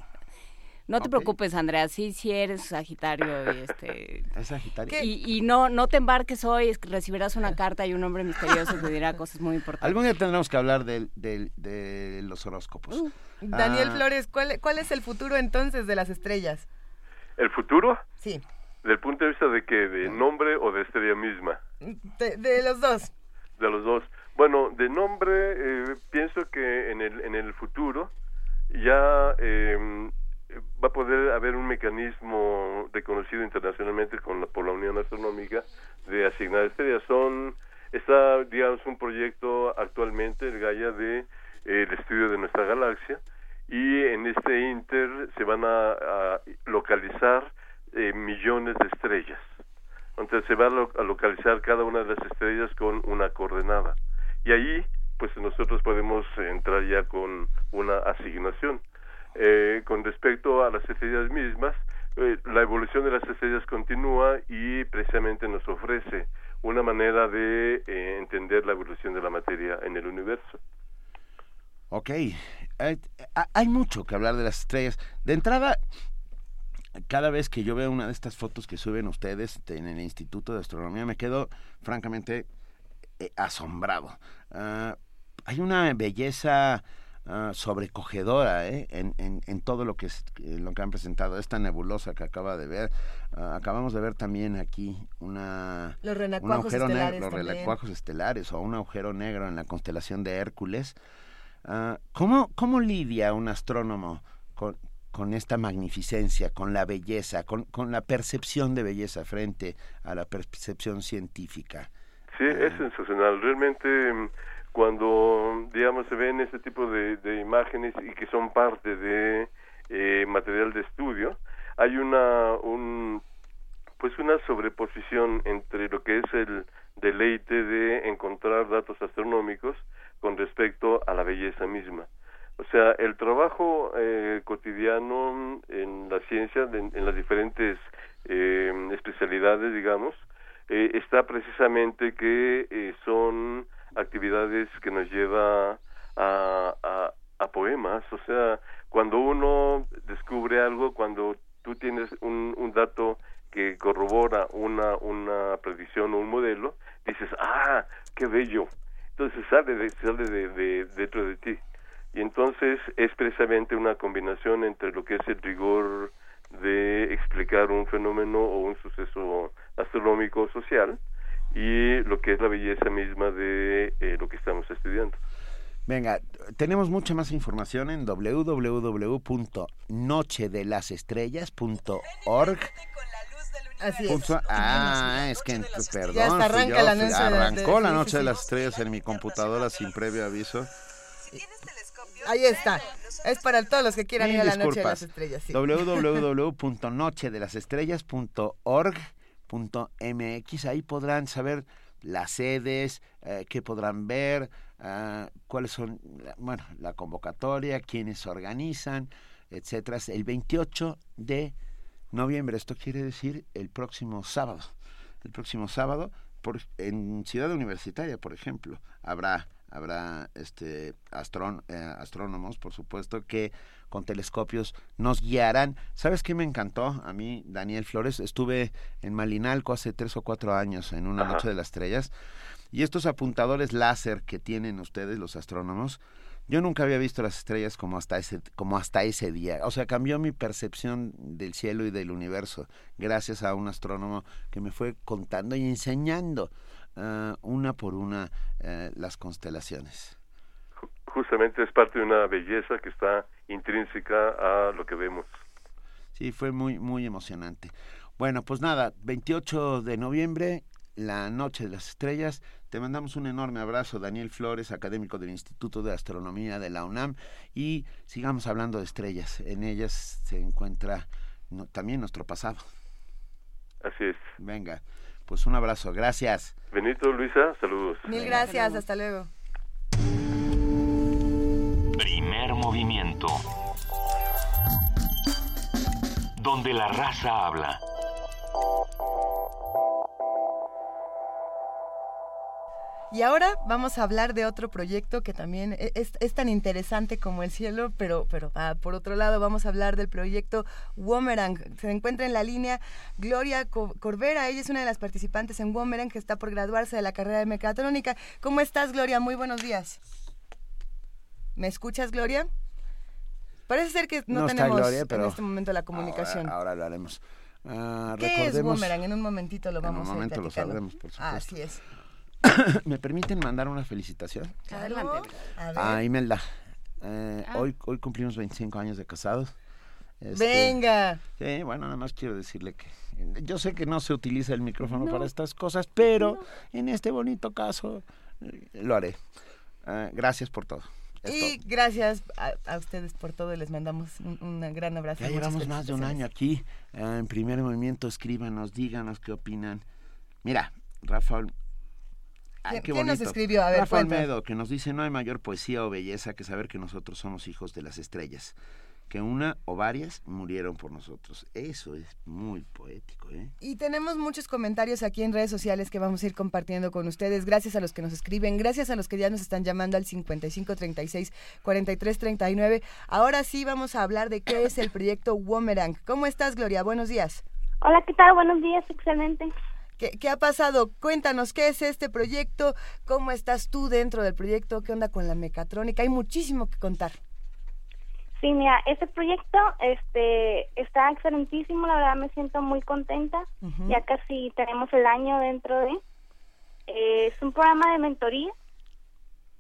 Speaker 4: No te preocupes, Andrea, sí, sí eres Sagitario y este...
Speaker 2: ¿Es Sagitario?
Speaker 4: Y, y, no, no te embarques hoy, es que recibirás una carta y un hombre misterioso te dirá cosas muy importantes.
Speaker 2: Algún día tendremos que hablar de, de, de los horóscopos.
Speaker 3: Uh, Daniel ah. Flores, ¿cuál, ¿cuál es el futuro entonces de las estrellas?
Speaker 13: ¿El futuro?
Speaker 3: Sí.
Speaker 13: ¿Del punto de vista de que ¿De nombre o de estrella misma?
Speaker 3: De, de los dos.
Speaker 13: De los dos. Bueno, de nombre, eh, pienso que en el, en el futuro ya eh, va a poder haber un mecanismo reconocido internacionalmente con la, por la Unión Astronómica de asignar estrellas. Son, está, digamos, un proyecto actualmente, el Gaia, de eh, el estudio de nuestra galaxia y en este inter se van a, a localizar eh, millones de estrellas. Entonces se va a, localizar cada una de las estrellas con una coordenada. Y ahí, pues nosotros podemos entrar ya con una asignación. Eh, con respecto a las estrellas mismas, eh, la evolución de las estrellas continúa y precisamente nos ofrece una manera de eh, entender la evolución de la materia en el universo.
Speaker 2: Ok, hay mucho que hablar de las estrellas. De entrada, cada vez que yo veo una de estas fotos que suben ustedes en el Instituto de Astronomía, me quedo francamente asombrado. Ah, hay una belleza Ah, sobrecogedora ¿eh? en, en, todo lo que, es, lo que han presentado, esta nebulosa que acaba de ver. Ah, acabamos de ver también aquí una,
Speaker 3: los un agujero negro,
Speaker 2: los renacuajos estelares o un agujero negro en la constelación de Hércules. Uh, ¿cómo, ¿Cómo lidia un astrónomo con, con esta magnificencia, con la belleza, con, con la percepción de belleza frente a la percepción científica?
Speaker 13: Sí, es sensacional. Realmente cuando, digamos, se ven este tipo de, de imágenes y que son parte de eh, material de estudio, hay una, un, pues una sobreposición entre lo que es el deleite de encontrar datos astronómicos con respecto a la belleza misma. O sea, el trabajo eh, cotidiano en la ciencia, en, las diferentes eh, especialidades, digamos, eh, está precisamente que eh, son actividades que nos lleva a, a, poemas, o sea, cuando uno descubre algo, cuando tú tienes un, un dato que corrobora una, una predicción o un modelo, dices, ah, qué bello. Entonces sale, de, sale de, de, dentro de ti. Y entonces es precisamente una combinación entre lo que es el rigor de explicar un fenómeno o un suceso astronómico o social y lo que es la belleza misma de eh, lo que estamos estudiando.
Speaker 2: Venga, tenemos mucha más información en www.nochedelasestrellas.org.
Speaker 3: Así es.
Speaker 2: Ah, es que, perdón.
Speaker 3: Ya arranca la noche
Speaker 2: arrancó la noche de las estrellas en mi computadora sin previo aviso.
Speaker 3: Ahí está. Es para todos los que quieran ir a la Noche de las Estrellas. Sí.
Speaker 2: www.nochedelasestrellas.org.mx. Ahí podrán saber las sedes, eh, qué podrán ver, uh, cuáles son, bueno, la convocatoria, quiénes organizan, etcétera. El 28 de noviembre, esto quiere decir el próximo sábado. El próximo sábado, por, en Ciudad Universitaria, por ejemplo, habrá habrá este astrón, eh, astrónomos, por supuesto, que con telescopios nos guiarán. ¿Sabes qué me encantó? A mí, Daniel Flores, estuve en Malinalco hace tres o cuatro años en una noche de las estrellas y estos apuntadores láser que tienen ustedes, los astrónomos, yo nunca había visto las estrellas como hasta ese como hasta ese día. O sea, cambió mi percepción del cielo y del universo gracias a un astrónomo que me fue contando y enseñando uh, una por una uh, las constelaciones.
Speaker 13: Justamente es parte de una belleza que está intrínseca a lo que vemos.
Speaker 2: Sí, fue muy muy emocionante. Bueno, pues nada, 28 de noviembre, la Noche de las Estrellas. Te mandamos un enorme abrazo, Daniel Flores, académico del Instituto de Astronomía de la UNAM, y sigamos hablando de estrellas. En ellas se encuentra no, también nuestro pasado.
Speaker 13: Así es.
Speaker 2: Venga, pues un abrazo, gracias.
Speaker 13: Benito, Luisa, saludos.
Speaker 3: Mil gracias, hasta luego.
Speaker 1: Primer movimiento. Donde la raza habla.
Speaker 3: Y ahora vamos a hablar de otro proyecto que también e-, es, es tan interesante como el cielo, pero, pero ah, por otro lado vamos a hablar del proyecto Womerang. Se encuentra en la línea Gloria Corbera, ella es una de las participantes en Womerang que está por graduarse de la carrera de mecatrónica. ¿Cómo estás, Gloria? Muy buenos días. ¿Me escuchas, Gloria? Parece ser que no, tenemos Gloria, en este momento la comunicación.
Speaker 2: Ahora, ahora lo haremos. Uh,
Speaker 3: ¿Qué es Womerang? En un momentito lo vamos
Speaker 2: a En un momento
Speaker 3: lo
Speaker 2: sabremos, por supuesto.
Speaker 3: Así es.
Speaker 2: ¿Me permiten mandar una felicitación?
Speaker 3: Adelante.
Speaker 2: A, Imelda. Eh, ah. hoy, hoy cumplimos 25 años de casados.
Speaker 3: Este, Venga.
Speaker 2: Sí, bueno, nada más quiero decirle que yo sé que no se utiliza el micrófono para estas cosas, pero en este bonito caso eh, lo haré. Eh, gracias por todo.
Speaker 3: y gracias a, ustedes por todo. Les mandamos un, gran abrazo.
Speaker 2: Ya llevamos más de un año aquí en primer movimiento. Escríbanos, díganos qué opinan. Mira, Rafael,
Speaker 3: ¿Quién nos escribió? A ver,
Speaker 2: Rafael Medo, que nos dice, no hay mayor poesía o belleza que saber que nosotros somos hijos de las estrellas, que una o varias murieron por nosotros. Eso es muy poético, ¿eh?
Speaker 3: Y tenemos muchos comentarios aquí en redes sociales que vamos a ir compartiendo con ustedes. Gracias a los que nos escriben, gracias a los que ya nos están llamando al 5536 4339. Ahora sí vamos a hablar de qué es el proyecto Womerang. ¿Cómo estás, Gloria? Buenos días.
Speaker 14: Hola, ¿qué tal? Buenos días, excelente.
Speaker 3: ¿Qué, ha pasado? Cuéntanos, ¿qué es este proyecto? ¿Cómo estás tú dentro del proyecto? ¿Qué onda con la mecatrónica? Hay muchísimo que contar.
Speaker 14: Sí, mira, este proyecto este, está excelentísimo, la verdad me siento muy contenta. Ya casi tenemos el año dentro de... Eh, es un programa de mentoría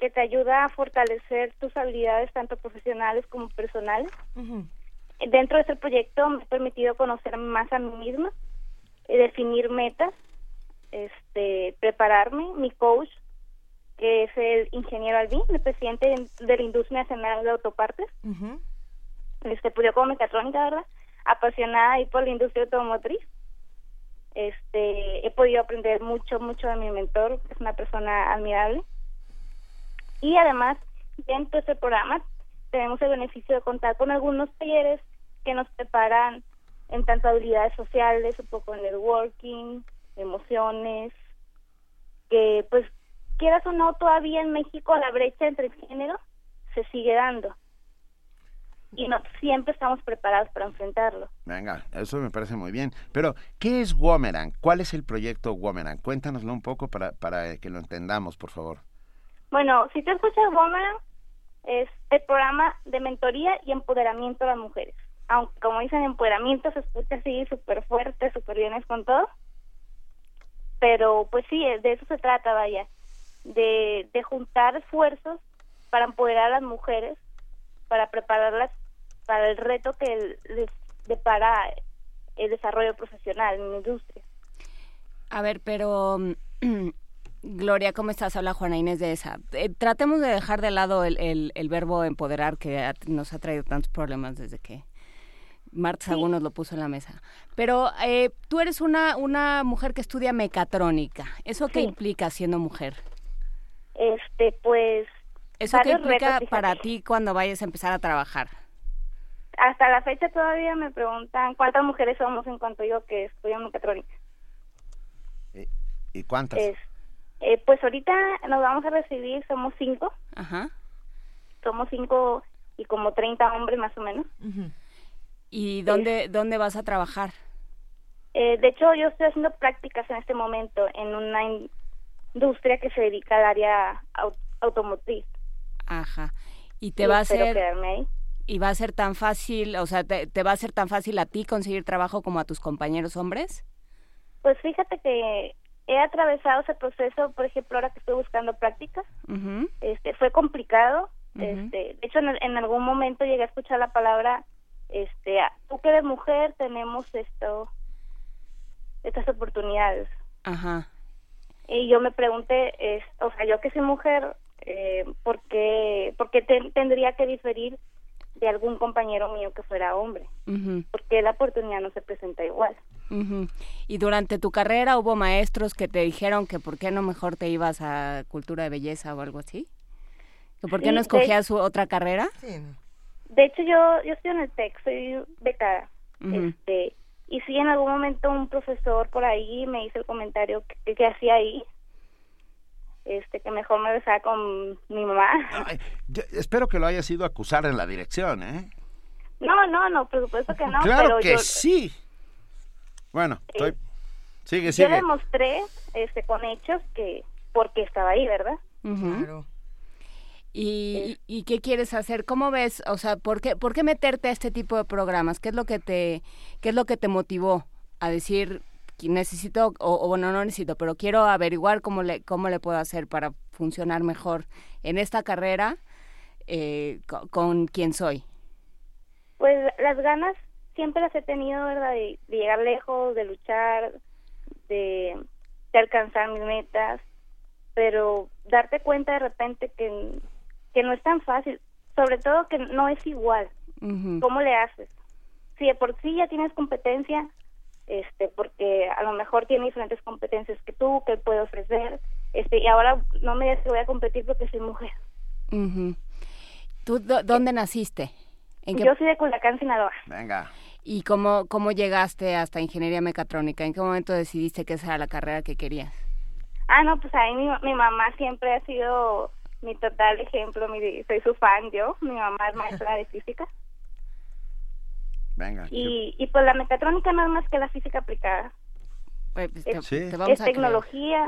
Speaker 14: que te ayuda a fortalecer tus habilidades tanto profesionales como personales. Dentro de este proyecto me he permitido conocer más a mí misma, y definir metas este, prepararme. Mi coach, que es el ingeniero Alvin, el presidente de la Industria Nacional de Autopartes. este, estudió como mecatrónica, ¿verdad? Apasionada ahí por la industria automotriz. Este, he podido aprender mucho, mucho de mi mentor, es una persona admirable. Y además, dentro de este programa, tenemos el beneficio de contar con algunos talleres que nos preparan en tanto habilidades sociales, un poco en networking, emociones, que pues quieras o no, todavía en México la brecha entre géneros se sigue dando. Y no siempre estamos preparados para enfrentarlo.
Speaker 2: Venga, eso me parece muy bien. Pero, ¿qué es Womerang? ¿Cuál es el proyecto Womerang? Cuéntanoslo un poco para, para que lo entendamos, por favor.
Speaker 14: Bueno, si te escuchas Womerang, es el programa de mentoría y empoderamiento de las mujeres. Aunque, como dicen, empoderamiento se escucha así súper fuerte, súper bien con todo pero pues sí, de eso se trata, vaya, de, de juntar esfuerzos para empoderar a las mujeres, para prepararlas para el reto que les depara el desarrollo profesional en la industria.
Speaker 4: A ver, pero Gloria, ¿cómo estás? Habla Juana Inés de esa. Eh, tratemos de dejar de lado el, el, verbo empoderar que nos ha traído tantos problemas desde que Marta Sagún nos lo puso en la mesa. Pero eh, tú eres una, una mujer que estudia mecatrónica. ¿Eso qué implica siendo mujer?
Speaker 14: Este, pues...
Speaker 4: ¿Eso qué implica para ti cuando vayas a empezar a trabajar?
Speaker 14: Hasta la fecha todavía me preguntan cuántas mujeres somos en cuanto yo que estudio mecatrónica.
Speaker 2: ¿Y cuántas?
Speaker 14: Eh, pues ahorita nos vamos a recibir, somos cinco.
Speaker 4: Ajá.
Speaker 14: Somos cinco y como 30 hombres más o menos.
Speaker 4: ¿Y dónde, dónde vas a trabajar?
Speaker 14: Eh, de hecho, yo estoy haciendo prácticas en este momento en una industria que se dedica al área automotriz.
Speaker 4: Ajá. ¿Y te va a ser y va a ser tan fácil, o sea, te, te va a ser tan fácil a ti conseguir trabajo como a tus compañeros hombres?
Speaker 14: Pues fíjate que he atravesado ese proceso, por ejemplo, ahora que estoy buscando prácticas, este, fue complicado, este, de hecho en, algún momento llegué a escuchar la palabra, este, tú que eres mujer tenemos esto, estas oportunidades.
Speaker 4: Ajá.
Speaker 14: Y yo me pregunté, es, o sea, yo que soy mujer, eh, ¿por qué, tendría que diferir de algún compañero mío que fuera hombre? Porque la oportunidad no se presenta igual.
Speaker 4: ¿Y durante tu carrera hubo maestros que te dijeron que por qué no mejor te ibas a cultura de belleza o algo así? ¿Que por qué no escogías otra carrera?
Speaker 14: De hecho, yo, yo estoy en el TEC, soy becada. este, y sí, en algún momento un profesor por ahí me hizo el comentario que, hacía ahí. Este, que mejor me besaba con mi mamá.
Speaker 2: espero que lo hayas ido a acusar en la dirección, ¿eh?
Speaker 14: No, no, no, por supuesto que no.
Speaker 2: Claro que sí. Bueno, estoy... sigue, sigue.
Speaker 14: Yo demostré este, con hechos que porque estaba ahí, ¿verdad?
Speaker 4: Claro. ¿Y, ¿Y, qué quieres hacer? ¿Cómo ves? O sea, ¿por qué, ¿por qué meterte a este tipo de programas? ¿Qué es lo que te, qué es lo que te motivó a decir necesito, o, bueno, no necesito, pero quiero averiguar cómo le, cómo le puedo hacer para funcionar mejor en esta carrera eh, con, con quien soy?
Speaker 14: Pues las ganas siempre las he tenido, ¿verdad? De, llegar lejos, de luchar, de, alcanzar mis metas, pero darte cuenta de repente que, que no es tan fácil, sobre todo que no es igual. ¿Cómo le haces? Si de por sí ya tienes competencia, este, porque a lo mejor tiene diferentes competencias que tú, que puede ofrecer, este, y ahora no me digas que voy a competir porque soy mujer.
Speaker 4: ¿Tú dónde naciste?
Speaker 14: Yo soy de Culiacán, Sinaloa.
Speaker 2: Venga.
Speaker 4: ¿Y cómo, cómo llegaste hasta ingeniería mecatrónica? ¿En qué momento decidiste que esa era la carrera que querías?
Speaker 14: Ah, no, pues ahí mi, mi mamá siempre ha sido mi total ejemplo, mi, soy su fan yo, mi mamá es maestra de física.
Speaker 2: Venga.
Speaker 14: Y, y pues la mecatrónica no es más que la física aplicada.
Speaker 4: Pues,
Speaker 14: es,
Speaker 4: te,
Speaker 14: es tecnología.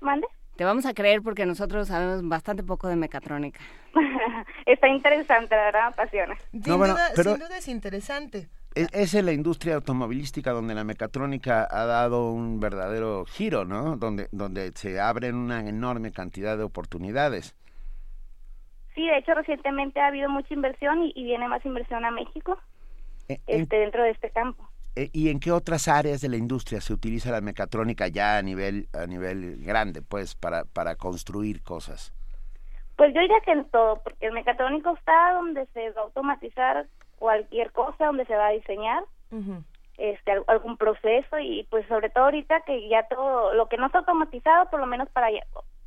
Speaker 14: ¿Mande?
Speaker 4: Te vamos a creer porque nosotros sabemos bastante poco de mecatrónica.
Speaker 14: Está interesante, la verdad, me apasiona.
Speaker 3: Sin, duda, sin duda es interesante.
Speaker 2: Es, es, en la industria automovilística donde la mecatrónica ha dado un verdadero giro, ¿no? Donde, donde se abren una enorme cantidad de oportunidades.
Speaker 14: Sí, de hecho recientemente ha habido mucha inversión y, viene más inversión a México eh, este, dentro de este campo.
Speaker 2: Eh, ¿Y en qué otras áreas de la industria se utiliza la mecatrónica ya a nivel a nivel grande, pues, para, para construir cosas?
Speaker 14: Pues yo diría que en todo, porque el mecatrónico está donde se va a automatizar cualquier cosa, donde se va a diseñar este algún proceso y pues sobre todo ahorita que ya todo lo que no está automatizado, por lo menos para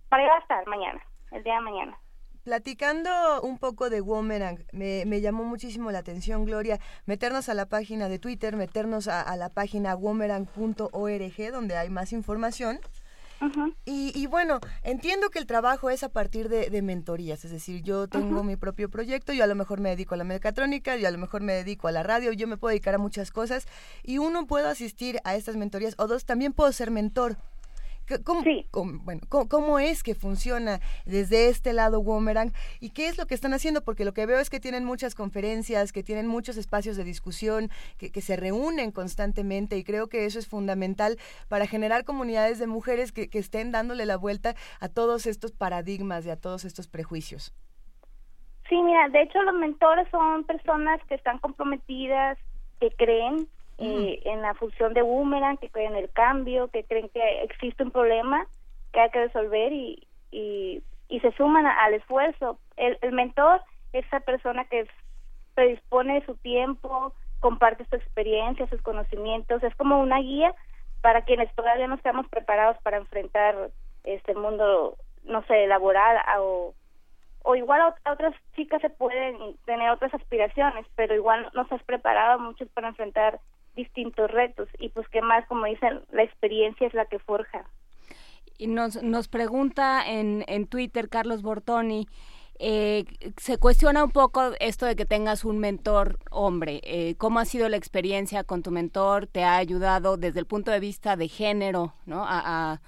Speaker 14: para ya estar mañana, el día de mañana.
Speaker 3: Platicando un poco de Womerang, me, me, llamó muchísimo la atención, Gloria, meternos a la página de Twitter, meternos a, la página womerang.org, donde hay más información. Y, bueno, entiendo que el trabajo es a partir de, mentorías, es decir, yo tengo mi propio proyecto, yo a lo mejor me dedico a la mecatrónica, yo a lo mejor me dedico a la radio, yo me puedo dedicar a muchas cosas y uno puede asistir a estas mentorías o dos, también puedo ser mentor. ¿Cómo, bueno, ¿cómo, es que funciona desde este lado Womerang y qué es lo que están haciendo? Porque lo que veo es que tienen muchas conferencias, que tienen muchos espacios de discusión, que, se reúnen constantemente y creo que eso es fundamental para generar comunidades de mujeres que, que estén dándole la vuelta a todos estos paradigmas y a todos estos prejuicios.
Speaker 14: Sí, mira, de hecho los mentores son personas que están comprometidas, que creen eh, en la función de boomerang, que creen en el cambio, que creen que existe un problema que hay que resolver y, y, y se suman al esfuerzo. El, el mentor es esa persona que predispone su tiempo, comparte su experiencia, sus conocimientos, es como una guía para quienes todavía no estamos preparados para enfrentar este mundo, no sé, laboral o, o igual a otras chicas se pueden tener otras aspiraciones, pero igual no estás preparado muchos para enfrentar distintos retos y pues qué más, como dicen, la experiencia es la que forja.
Speaker 4: Y nos, nos pregunta en, en Twitter Carlos Bortoni, eh, se cuestiona un poco esto de que tengas un mentor hombre. Eh, ¿Cómo ha sido la experiencia con tu mentor? ¿Te ha ayudado desde el punto de vista de género, ¿no? A,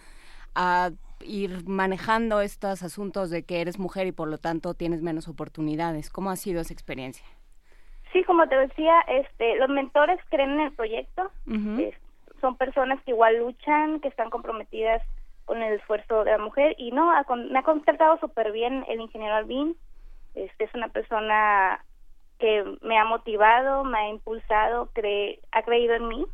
Speaker 4: a, ir manejando estos asuntos de que eres mujer y por lo tanto tienes menos oportunidades. ¿Cómo ha sido esa experiencia?
Speaker 14: Sí, como te decía, este, los mentores creen en el proyecto. son personas que igual luchan, que están comprometidas con el esfuerzo de la mujer y no, me ha contactado súper bien el ingeniero Alvin, este es una persona que me ha motivado, me ha impulsado, cree, ha creído en mí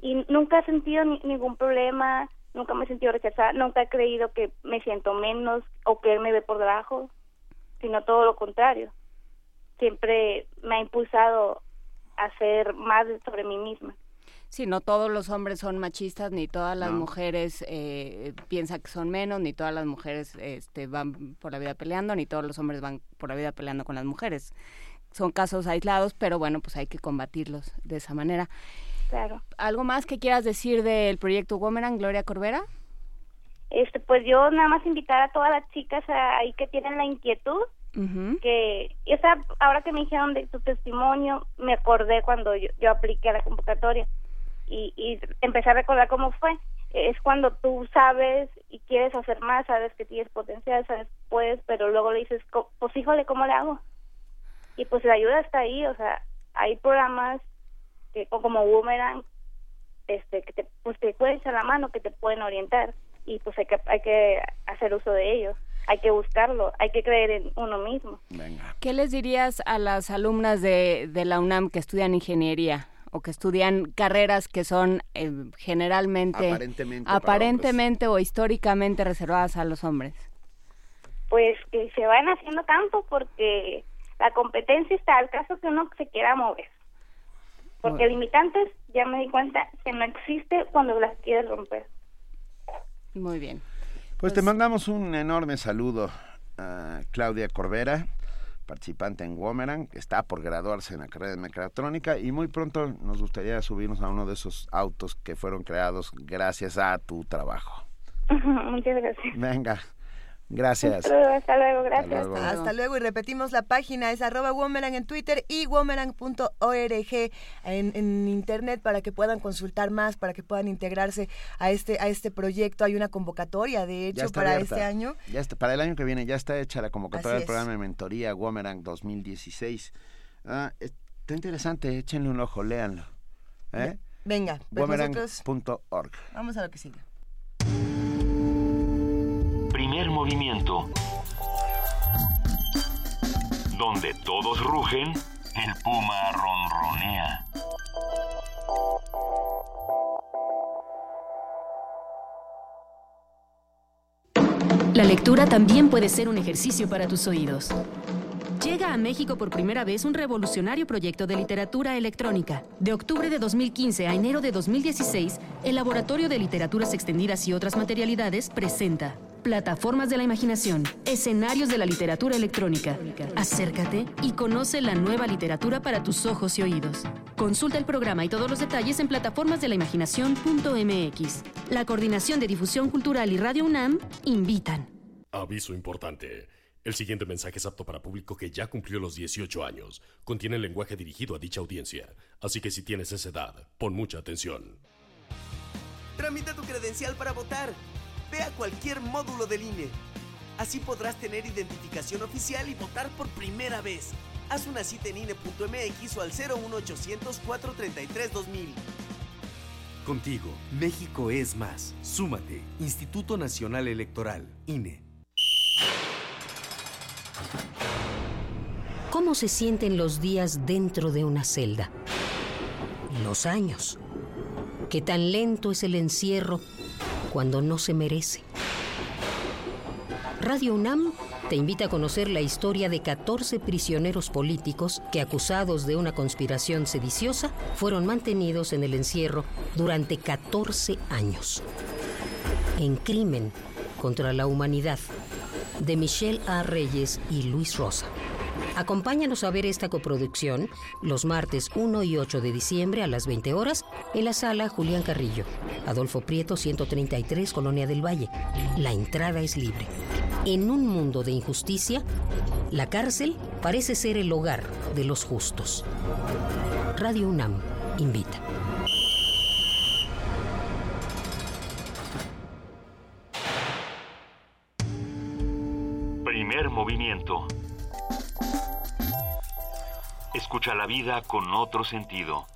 Speaker 14: y nunca he sentido ningún problema, nunca me he sentido rechazada, nunca he creído que me siento menos o que él me ve por debajo, sino todo lo contrario. Siempre me ha impulsado a hacer más sobre mí misma.
Speaker 4: Sí, no todos los hombres son machistas, ni todas las mujeres eh, piensan que son menos, ni todas las mujeres este, van por la vida peleando, ni todos los hombres van por la vida peleando con las mujeres. Son casos aislados, pero bueno, pues hay que combatirlos de esa manera.
Speaker 14: Claro.
Speaker 4: ¿Algo más que quieras decir del proyecto Womeran, Gloria Corbera?
Speaker 14: Este, pues yo nada más invitar a todas las chicas ahí que tienen la inquietud, que esa, ahora que me dijeron de tu testimonio, me acordé cuando yo, yo apliqué a la convocatoria y, y empecé a recordar cómo fue. Es cuando tú sabes y quieres hacer más, sabes que tienes potencial, sabes puedes, pero luego le dices, pues híjole, ¿cómo le hago? Y pues la ayuda está ahí, o sea, hay programas que como Boomerang, este, que te, pues te pueden echar la mano, que te pueden orientar y pues hay que, hay que hacer uso de ellos hay que buscarlo, hay que creer en uno mismo.
Speaker 4: ¿Qué les dirías a las alumnas de, de la UNAM que estudian ingeniería? o que estudian carreras que son eh, generalmente aparentemente, o históricamente reservadas a los hombres?
Speaker 14: Pues que se van haciendo campo porque la competencia está al caso que uno se quiera mover. Porque limitantes, ya me di cuenta, que no existe cuando las quieres romper.
Speaker 4: Muy bien.
Speaker 2: Pues, te pues mandamos un enorme saludo a Claudia Corbera, participante en Womeran, que está por graduarse en la carrera de mecatrónica y muy pronto nos gustaría subirnos a uno de esos autos que fueron creados gracias a tu trabajo.
Speaker 14: Muchas gracias.
Speaker 2: Venga. Gracias.
Speaker 14: Hasta luego, gracias.
Speaker 3: Hasta luego. y repetimos la página, es arroba Womerang en Twitter y womerang.org en, en internet para que puedan consultar más, para que puedan integrarse a este, a este proyecto. Hay una convocatoria, de hecho, para este año.
Speaker 2: Ya está, para el año que viene ya está hecha la convocatoria del programa de mentoría Womerang 2016. Ah, está interesante, échenle un ojo, léanlo. ¿eh?
Speaker 3: Venga,
Speaker 2: pues Womerang.org.
Speaker 3: Vamos a lo que sigue.
Speaker 1: Movimiento. Donde todos rugen, el puma ronronea.
Speaker 15: La lectura también puede ser un ejercicio para tus oídos. Llega a México por primera vez un revolucionario proyecto de literatura electrónica. De octubre de 2015 a enero de 2016, el Laboratorio de Literaturas Extendidas y otras materialidades presenta Plataformas de la Imaginación, escenarios de la literatura electrónica. Acércate y conoce la nueva literatura para tus ojos y oídos. Consulta el programa y todos los detalles en plataformasdelaimaginación.mx. La Coordinación de Difusión Cultural y Radio UNAM invitan.
Speaker 16: Aviso importante. El siguiente mensaje es apto para público que ya cumplió los 18 años. Contiene lenguaje dirigido a dicha audiencia. Así que si tienes esa edad, pon mucha atención.
Speaker 17: Tramita tu credencial para votar. Ve a cualquier módulo del INE. Así podrás tener identificación oficial y votar por primera vez. Haz una cita en INE.mx o al 01800 433 2000. Contigo, México es más. Súmate. Instituto Nacional Electoral, INE.
Speaker 18: ¿Cómo se sienten los días dentro de una celda? Los años. ¿Qué tan lento es el encierro cuando no se merece? Radio UNAM te invita a conocer la historia de 14 prisioneros políticos que, acusados de una conspiración sediciosa, fueron mantenidos en el encierro durante 14 años. En Crimen contra la Humanidad, de Michelle A. Reyes y Luis Rosa. Acompáñanos a ver esta coproducción los martes 1 y 8 de diciembre a las 20 horas en la sala Julián Carrillo, Adolfo Prieto 133, Colonia del Valle. La entrada es libre. En un mundo de injusticia, la cárcel parece ser el hogar de los justos. Radio UNAM invita.
Speaker 1: Primer movimiento. Escucha la vida con otro sentido.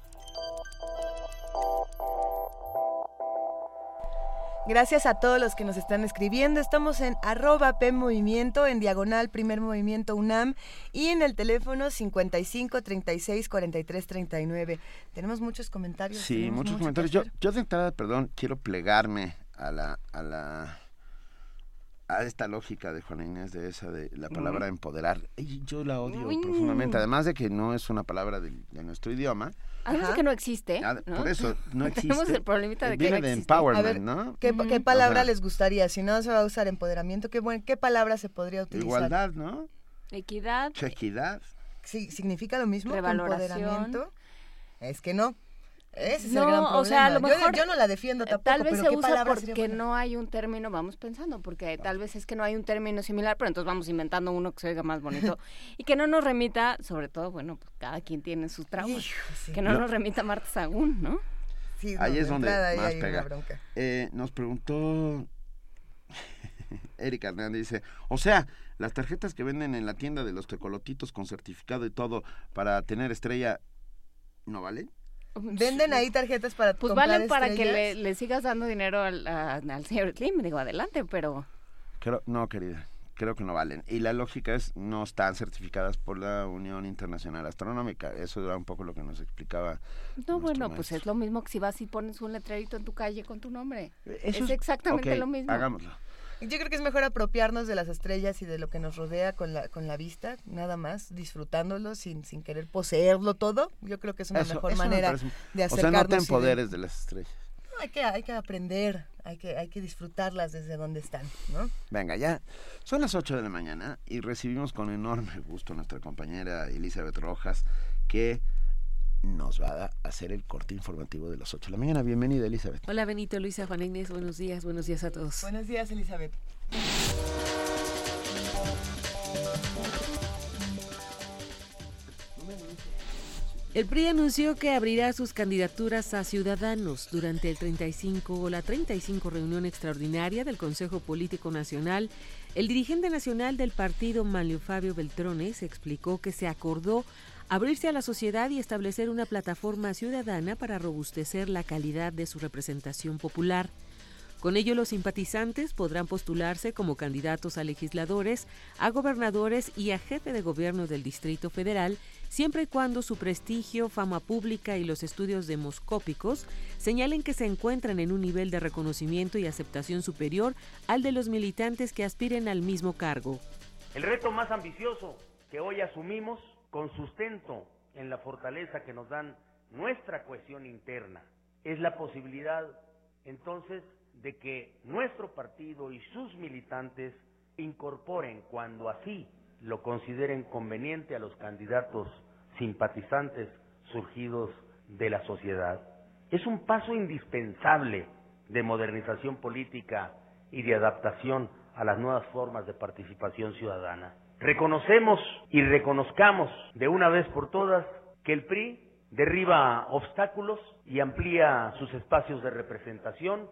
Speaker 3: Gracias a todos los que nos están escribiendo. Estamos en arroba P Movimiento, en diagonal Primer Movimiento UNAM y en el teléfono 55 36 43 39. Tenemos muchos comentarios.
Speaker 2: Sí, muchos comentarios. Yo, yo de entrada, perdón, quiero plegarme a la, a la a esta lógica de Juana Inés de esa de la palabra empoderar. Y yo la odio profundamente, además de que no es una palabra de, de nuestro idioma.
Speaker 4: Además de que no existe.
Speaker 2: Ah,
Speaker 4: ¿no?
Speaker 2: Por eso no existe.
Speaker 4: Tenemos el problemita de que
Speaker 2: Viene
Speaker 4: no
Speaker 2: de
Speaker 4: existe.
Speaker 2: empowerment,
Speaker 3: A ver,
Speaker 2: ¿no?
Speaker 3: ¿qué, qué palabra
Speaker 2: O sea,
Speaker 3: les gustaría? Si no se va a usar empoderamiento, ¿qué, buen- qué palabra se podría utilizar?
Speaker 2: Igualdad, ¿no?
Speaker 4: Equidad.
Speaker 2: Equidad.
Speaker 3: Sí, ¿Significa lo mismo que
Speaker 4: Revaloración.
Speaker 3: empoderamiento? Es que no. Ese es
Speaker 4: no,
Speaker 3: el gran problema.
Speaker 4: o sea, a lo
Speaker 3: Yo-
Speaker 4: mejor
Speaker 3: yo, no la defiendo tampoco,
Speaker 4: Tal vez
Speaker 3: pero
Speaker 4: se
Speaker 3: ¿qué
Speaker 4: usa porque no hay un término, vamos pensando, porque tal vez es que no hay un término similar, pero entonces vamos inventando uno que se oiga más bonito y que no nos remita, sobre todo, bueno, pues cada quien tiene sus traumas, que no nos remita a Marta Sagún, ¿no?
Speaker 3: Sí,
Speaker 2: Ahí
Speaker 3: no,
Speaker 2: es
Speaker 3: de
Speaker 2: donde
Speaker 3: entrada
Speaker 2: más
Speaker 3: hay una
Speaker 2: pega.
Speaker 3: bronca.
Speaker 2: Eh, nos preguntó Erika Hernández, dice, o sea, las tarjetas que venden en la tienda de los tecolotitos con certificado y todo para tener estrella, ¿no valen?
Speaker 3: Venden ahí tarjetas para
Speaker 4: Pues valen para que
Speaker 3: estrellas?
Speaker 4: le, le sigas dando dinero al, a- al señor Slim, digo, adelante, pero...
Speaker 2: Creo, no, querida, creo que no valen. Y la lógica es, no están certificadas por la Unión Internacional Astronómica. Eso era un poco lo que nos explicaba.
Speaker 4: No, bueno, pues es lo mismo que si vas y pones un letrerito en tu calle con tu nombre.
Speaker 2: Eso
Speaker 4: es exactamente
Speaker 2: ok,
Speaker 4: lo mismo.
Speaker 2: Hagámoslo.
Speaker 3: Yo creo que es mejor apropiarnos de las estrellas y de lo que nos rodea con la, con la vista, nada más, disfrutándolo sin, sin querer poseerlo todo. Yo creo que es una
Speaker 2: Eso-
Speaker 3: mejor
Speaker 2: eso
Speaker 3: manera de
Speaker 2: O sea,
Speaker 3: acercarnos.
Speaker 2: no te
Speaker 3: de-
Speaker 2: empoderes de las estrellas.
Speaker 3: No, hay, que, hay que aprender, hay que, hay que disfrutarlas desde donde están, ¿no?
Speaker 2: Venga, ya son las 8 de la mañana y recibimos con enorme gusto a nuestra compañera Elizabeth Rojas, que nos va a hacer el corte informativo de las 8 de la mañana. Bienvenida, Elizabeth.
Speaker 19: Hola Benito, Luisa, Juana Inés, buenos días, buenos días a todos.
Speaker 3: Buenos días, Elizabeth.
Speaker 19: El PRI anunció que abrirá sus candidaturas a ciudadanos durante el 35 o la 35 reunión extraordinaria del Consejo Político Nacional. El dirigente nacional del partido, Manlio Fabio Beltrones, explicó que se acordó abrirse a la sociedad y establecer una plataforma ciudadana para robustecer la calidad de su representación popular. Con ello, los simpatizantes podrán postularse como candidatos a legisladores, a gobernadores y a jefe de gobierno del Distrito Federal, siempre y cuando su prestigio, fama pública y los estudios demoscópicos señalen que se encuentran en un nivel de reconocimiento y aceptación superior al de los militantes que aspiren al mismo cargo.
Speaker 20: El reto más ambicioso que hoy asumimos con sustento en la fortaleza que nos dan nuestra cohesión interna es la posibilidad entonces de que nuestro partido y sus militantes incorporen cuando así lo consideren conveniente a los candidatos simpatizantes surgidos de la sociedad. Es un paso indispensable de modernización política y de adaptación a las nuevas formas de participación ciudadana. Reconocemos y reconozcamos de una vez por todas que el PRI derriba obstáculos y amplía sus espacios de representación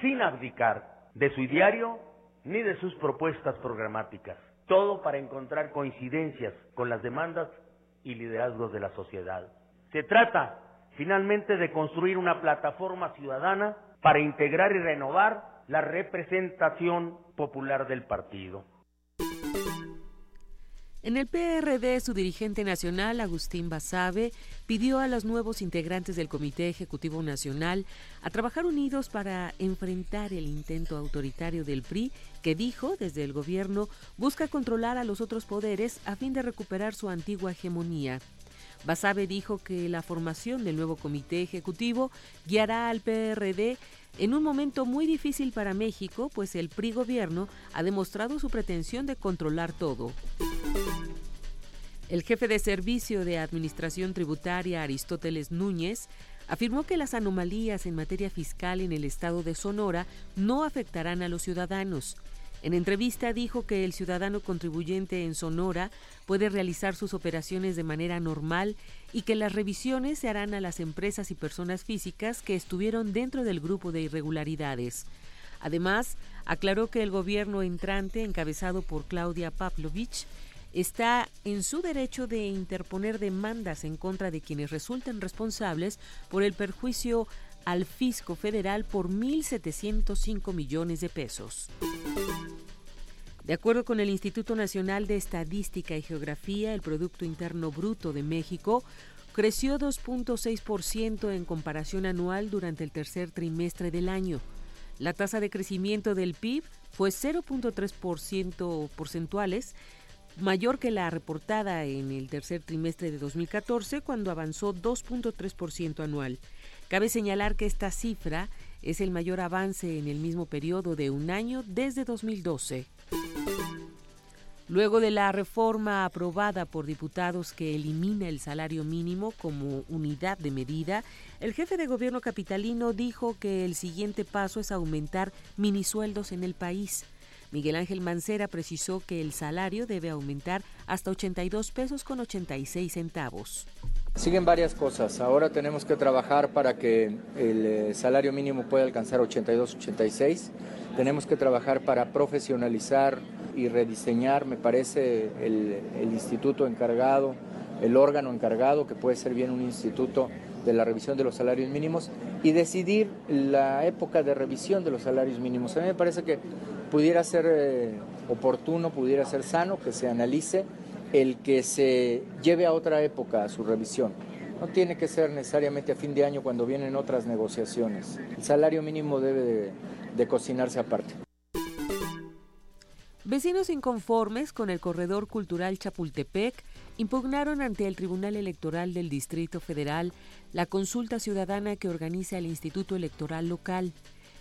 Speaker 20: sin abdicar de su ideario ni de sus propuestas programáticas. Todo para encontrar coincidencias con las demandas y liderazgos de la sociedad. Se trata, finalmente, de construir una plataforma ciudadana para integrar y renovar la representación popular del partido.
Speaker 19: En el PRD, su dirigente nacional, Agustín Basabe, pidió a los nuevos integrantes del Comité Ejecutivo Nacional a trabajar unidos para enfrentar el intento autoritario del PRI que dijo desde el gobierno busca controlar a los otros poderes a fin de recuperar su antigua hegemonía. Basabe dijo que la formación del nuevo comité ejecutivo guiará al PRD en un momento muy difícil para México, pues el PRI gobierno ha demostrado su pretensión de controlar todo. El jefe de Servicio de Administración Tributaria, Aristóteles Núñez, afirmó que las anomalías en materia fiscal en el estado de Sonora no afectarán a los ciudadanos. En entrevista dijo que el ciudadano contribuyente en Sonora puede realizar sus operaciones de manera normal y que las revisiones se harán a las empresas y personas físicas que estuvieron dentro del grupo de irregularidades. Además, aclaró que el gobierno entrante, encabezado por Claudia Pavlovich, está en su derecho de interponer demandas en contra de quienes resulten responsables por el perjuicio al fisco federal por 1.705 millones de pesos. De acuerdo con el Instituto Nacional de Estadística y Geografía, el Producto Interno Bruto de México creció 2.6% en comparación anual durante el tercer trimestre del año. La tasa de crecimiento del PIB fue 0.3% porcentuales, mayor que la reportada en el tercer trimestre de 2014, cuando avanzó 2.3% anual. Cabe señalar que esta cifra es el mayor avance en el mismo periodo de un año desde 2012. Luego de la reforma aprobada por diputados que elimina el salario mínimo como unidad de medida, el jefe de gobierno capitalino dijo que el siguiente paso es aumentar minisueldos en el país. Miguel Ángel Mancera precisó que el salario debe aumentar hasta 82 pesos con 86 centavos.
Speaker 21: Siguen varias cosas. Ahora tenemos que trabajar para que el eh, salario mínimo pueda alcanzar 82, 86. Tenemos que trabajar para profesionalizar y rediseñar, me parece, el, el instituto encargado, el órgano encargado, que puede ser bien un instituto de la revisión de los salarios mínimos, y decidir la época de revisión de los salarios mínimos. A mí me parece que pudiera ser eh, oportuno, pudiera ser sano que se analice el que se lleve a otra época su revisión. No tiene que ser necesariamente a fin de año cuando vienen otras negociaciones. El salario mínimo debe de, de cocinarse aparte.
Speaker 19: Vecinos inconformes con el corredor cultural Chapultepec impugnaron ante el Tribunal Electoral del Distrito Federal la consulta ciudadana que organiza el Instituto Electoral Local.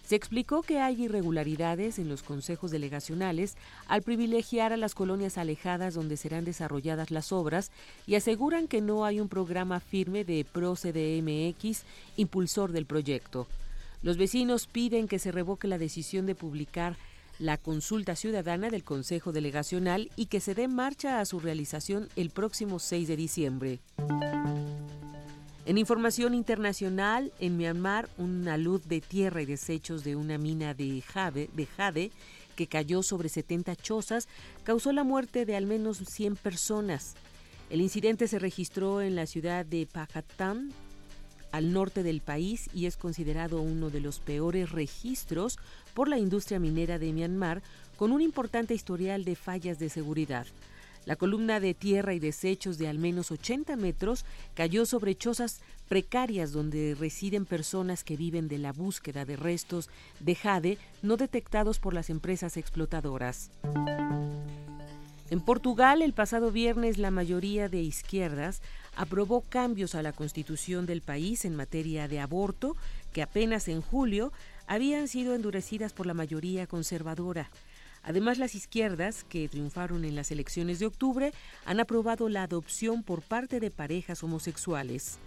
Speaker 19: Se explicó que hay irregularidades en los consejos delegacionales al privilegiar a las colonias alejadas donde serán desarrolladas las obras y aseguran que no hay un programa firme de ProCDMX impulsor del proyecto. Los vecinos piden que se revoque la decisión de publicar la consulta ciudadana del Consejo Delegacional y que se dé marcha a su realización el próximo 6 de diciembre. En información internacional, en Myanmar, una luz de tierra y desechos de una mina de jade, de jade que cayó sobre 70 chozas causó la muerte de al menos 100 personas. El incidente se registró en la ciudad de Pakatan, al norte del país, y es considerado uno de los peores registros por la industria minera de Myanmar, con un importante historial de fallas de seguridad. La columna de tierra y desechos de al menos 80 metros cayó sobre chozas precarias donde residen personas que viven de la búsqueda de restos de jade no detectados por las empresas explotadoras. En Portugal, el pasado viernes, la mayoría de izquierdas aprobó cambios a la constitución del país en materia de aborto que apenas en julio habían sido endurecidas por la mayoría conservadora. Además, las izquierdas, que triunfaron en las elecciones de octubre, han aprobado la adopción por parte de parejas homosexuales.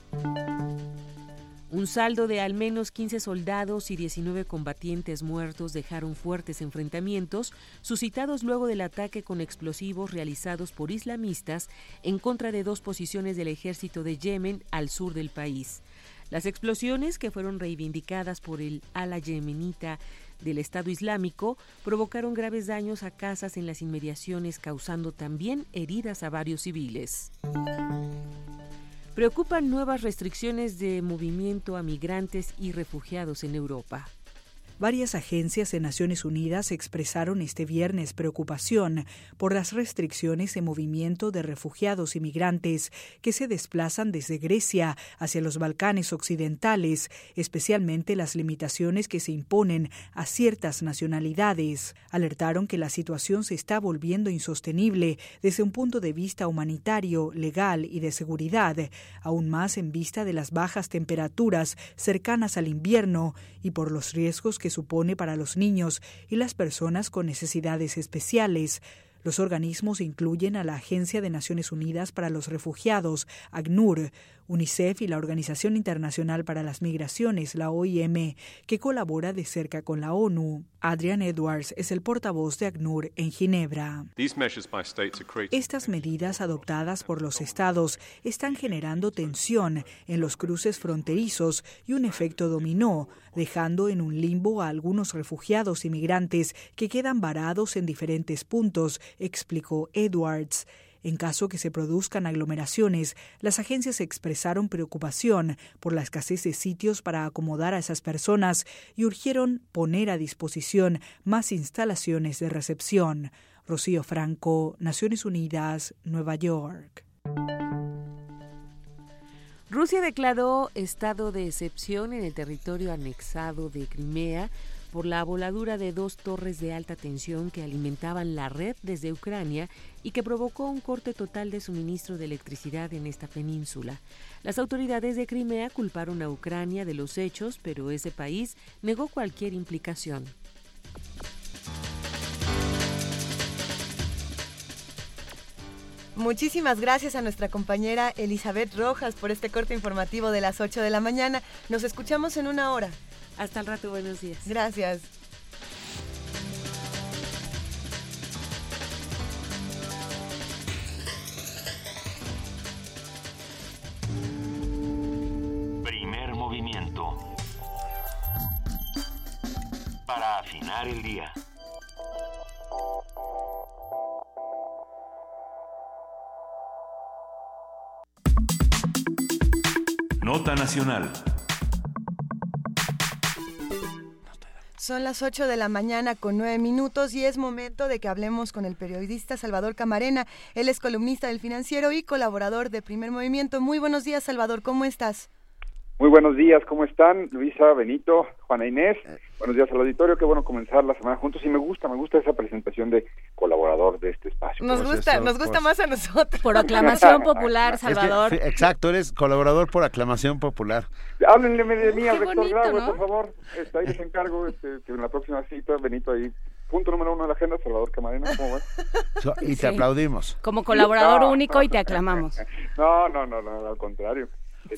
Speaker 19: Un saldo de al menos 15 soldados y 19 combatientes muertos dejaron fuertes enfrentamientos suscitados luego del ataque con explosivos realizados por islamistas en contra de dos posiciones del ejército de Yemen al sur del país. Las explosiones, que fueron reivindicadas por el ala yemenita del Estado Islámico provocaron graves daños a casas en las inmediaciones, causando también heridas a varios civiles. Preocupan nuevas restricciones de movimiento a migrantes y refugiados en Europa.
Speaker 22: Varias agencias de Naciones Unidas expresaron este viernes preocupación por las restricciones de movimiento de refugiados y migrantes que se desplazan desde Grecia hacia los Balcanes occidentales, especialmente las limitaciones que se imponen a ciertas nacionalidades. Alertaron que la situación se está volviendo insostenible desde un punto de vista humanitario, legal y de seguridad, aún más en vista de las bajas temperaturas cercanas al invierno y por los riesgos que supone para los niños y las personas con necesidades especiales. Los organismos incluyen a la Agencia de Naciones Unidas para los Refugiados, ACNUR, UNICEF y la Organización Internacional para las Migraciones, la OIM, que colabora de cerca con la ONU. Adrian Edwards es el portavoz de ACNUR en Ginebra. Estas medidas adoptadas por los estados están generando tensión en los cruces fronterizos y un efecto dominó, dejando en un limbo a algunos refugiados y migrantes que quedan varados en diferentes puntos, explicó Edwards. En caso que se produzcan aglomeraciones, las agencias expresaron preocupación por la escasez de sitios para acomodar a esas personas y urgieron poner a disposición más instalaciones de recepción. Rocío Franco, Naciones Unidas, Nueva York.
Speaker 19: Rusia declaró estado de excepción en el territorio anexado de Crimea por la voladura de dos torres de alta tensión que alimentaban la red desde Ucrania y que provocó un corte total de suministro de electricidad en esta península. Las autoridades de Crimea culparon a Ucrania de los hechos, pero ese país negó cualquier implicación.
Speaker 3: Muchísimas gracias a nuestra compañera Elizabeth Rojas por este corte informativo de las 8 de la mañana. Nos escuchamos en una hora.
Speaker 19: Hasta el rato, buenos días.
Speaker 3: Gracias.
Speaker 1: Primer movimiento. Para afinar el día. Nota Nacional.
Speaker 3: Son las 8 de la mañana con 9 minutos y es momento de que hablemos con el periodista Salvador Camarena. Él es columnista del financiero y colaborador de Primer Movimiento. Muy buenos días, Salvador, ¿cómo estás?
Speaker 23: Muy buenos días, ¿cómo están? Luisa, Benito, Juana Inés. Buenos días al auditorio, qué bueno comenzar la semana juntos y me gusta, me gusta esa presentación de colaborador de este espacio.
Speaker 3: Nos gusta, nos gusta más a nosotros.
Speaker 4: Por aclamación popular, Salvador.
Speaker 2: exacto, eres colaborador por aclamación popular.
Speaker 23: Háblenle de mí al rector Grau, por favor. Está ahí les encargo este, que en la próxima cita, Benito ahí punto número uno de la agenda, Salvador Camarena, ¿cómo ves?
Speaker 2: y te aplaudimos.
Speaker 4: Como colaborador único y te aclamamos.
Speaker 23: No, no, no, no, al contrario.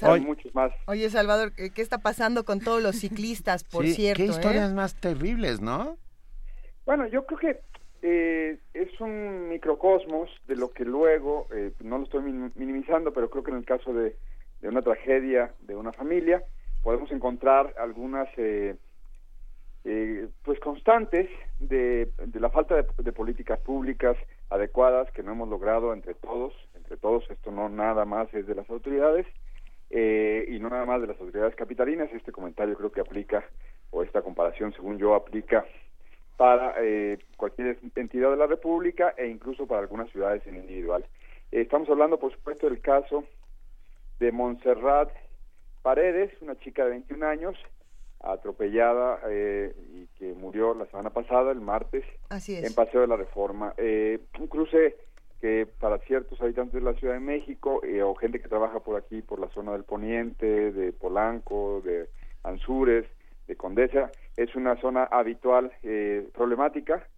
Speaker 23: Hay muchos más.
Speaker 3: Oye, Salvador, ¿qué está pasando con todos los ciclistas, por cierto?
Speaker 2: Qué historias
Speaker 3: eh?
Speaker 2: más terribles, ¿no?
Speaker 23: Bueno, yo creo que eh, es un microcosmos de lo que luego, eh, no lo estoy minimizando, pero creo que en el caso de, de una tragedia de una familia, podemos encontrar algunas eh, pues constantes de, de la falta de, de, políticas públicas adecuadas que no hemos logrado entre todos, entre todos, esto no nada más es de las autoridades, eh, y no nada más de las autoridades capitalinas. Este comentario creo que aplica, o esta comparación, según yo, aplica para eh, cualquier entidad de la República e incluso para algunas ciudades en individual. Eh, estamos hablando, por supuesto, del caso de Montserrat Paredes, una chica de 21 años, atropellada y que murió la semana pasada, el martes, en Paseo de la Reforma. un cruce que para ciertos habitantes de la Ciudad de México eh, o gente que trabaja por aquí, por la zona del Poniente, de Polanco, de Anzures, de Condesa, es una zona habitual eh, problemática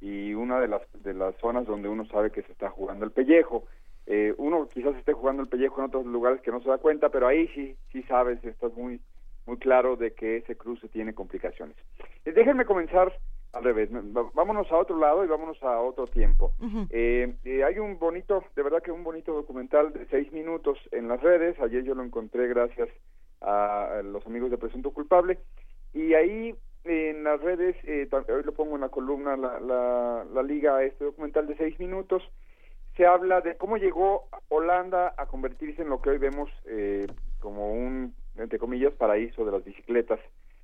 Speaker 23: y una de las de las zonas donde uno sabe que se está jugando el pellejo. Eh, uno quizás esté jugando el pellejo en otros lugares que no se da cuenta, pero ahí sí sí sabes, estás muy muy claro de que ese cruce tiene complicaciones. déjenme comenzar al revés, vámonos a otro lado y vámonos a otro tiempo. Eh, eh, hay un bonito, de verdad que un bonito documental de seis minutos en las redes, ayer yo lo encontré gracias a los amigos de Presunto Culpable, y ahí en las redes, eh, hoy lo pongo en la columna, la, la, la liga a este documental de seis minutos, se habla de cómo llegó Holanda a convertirse en lo que hoy vemos como un, entre comillas, paraíso de las bicicletas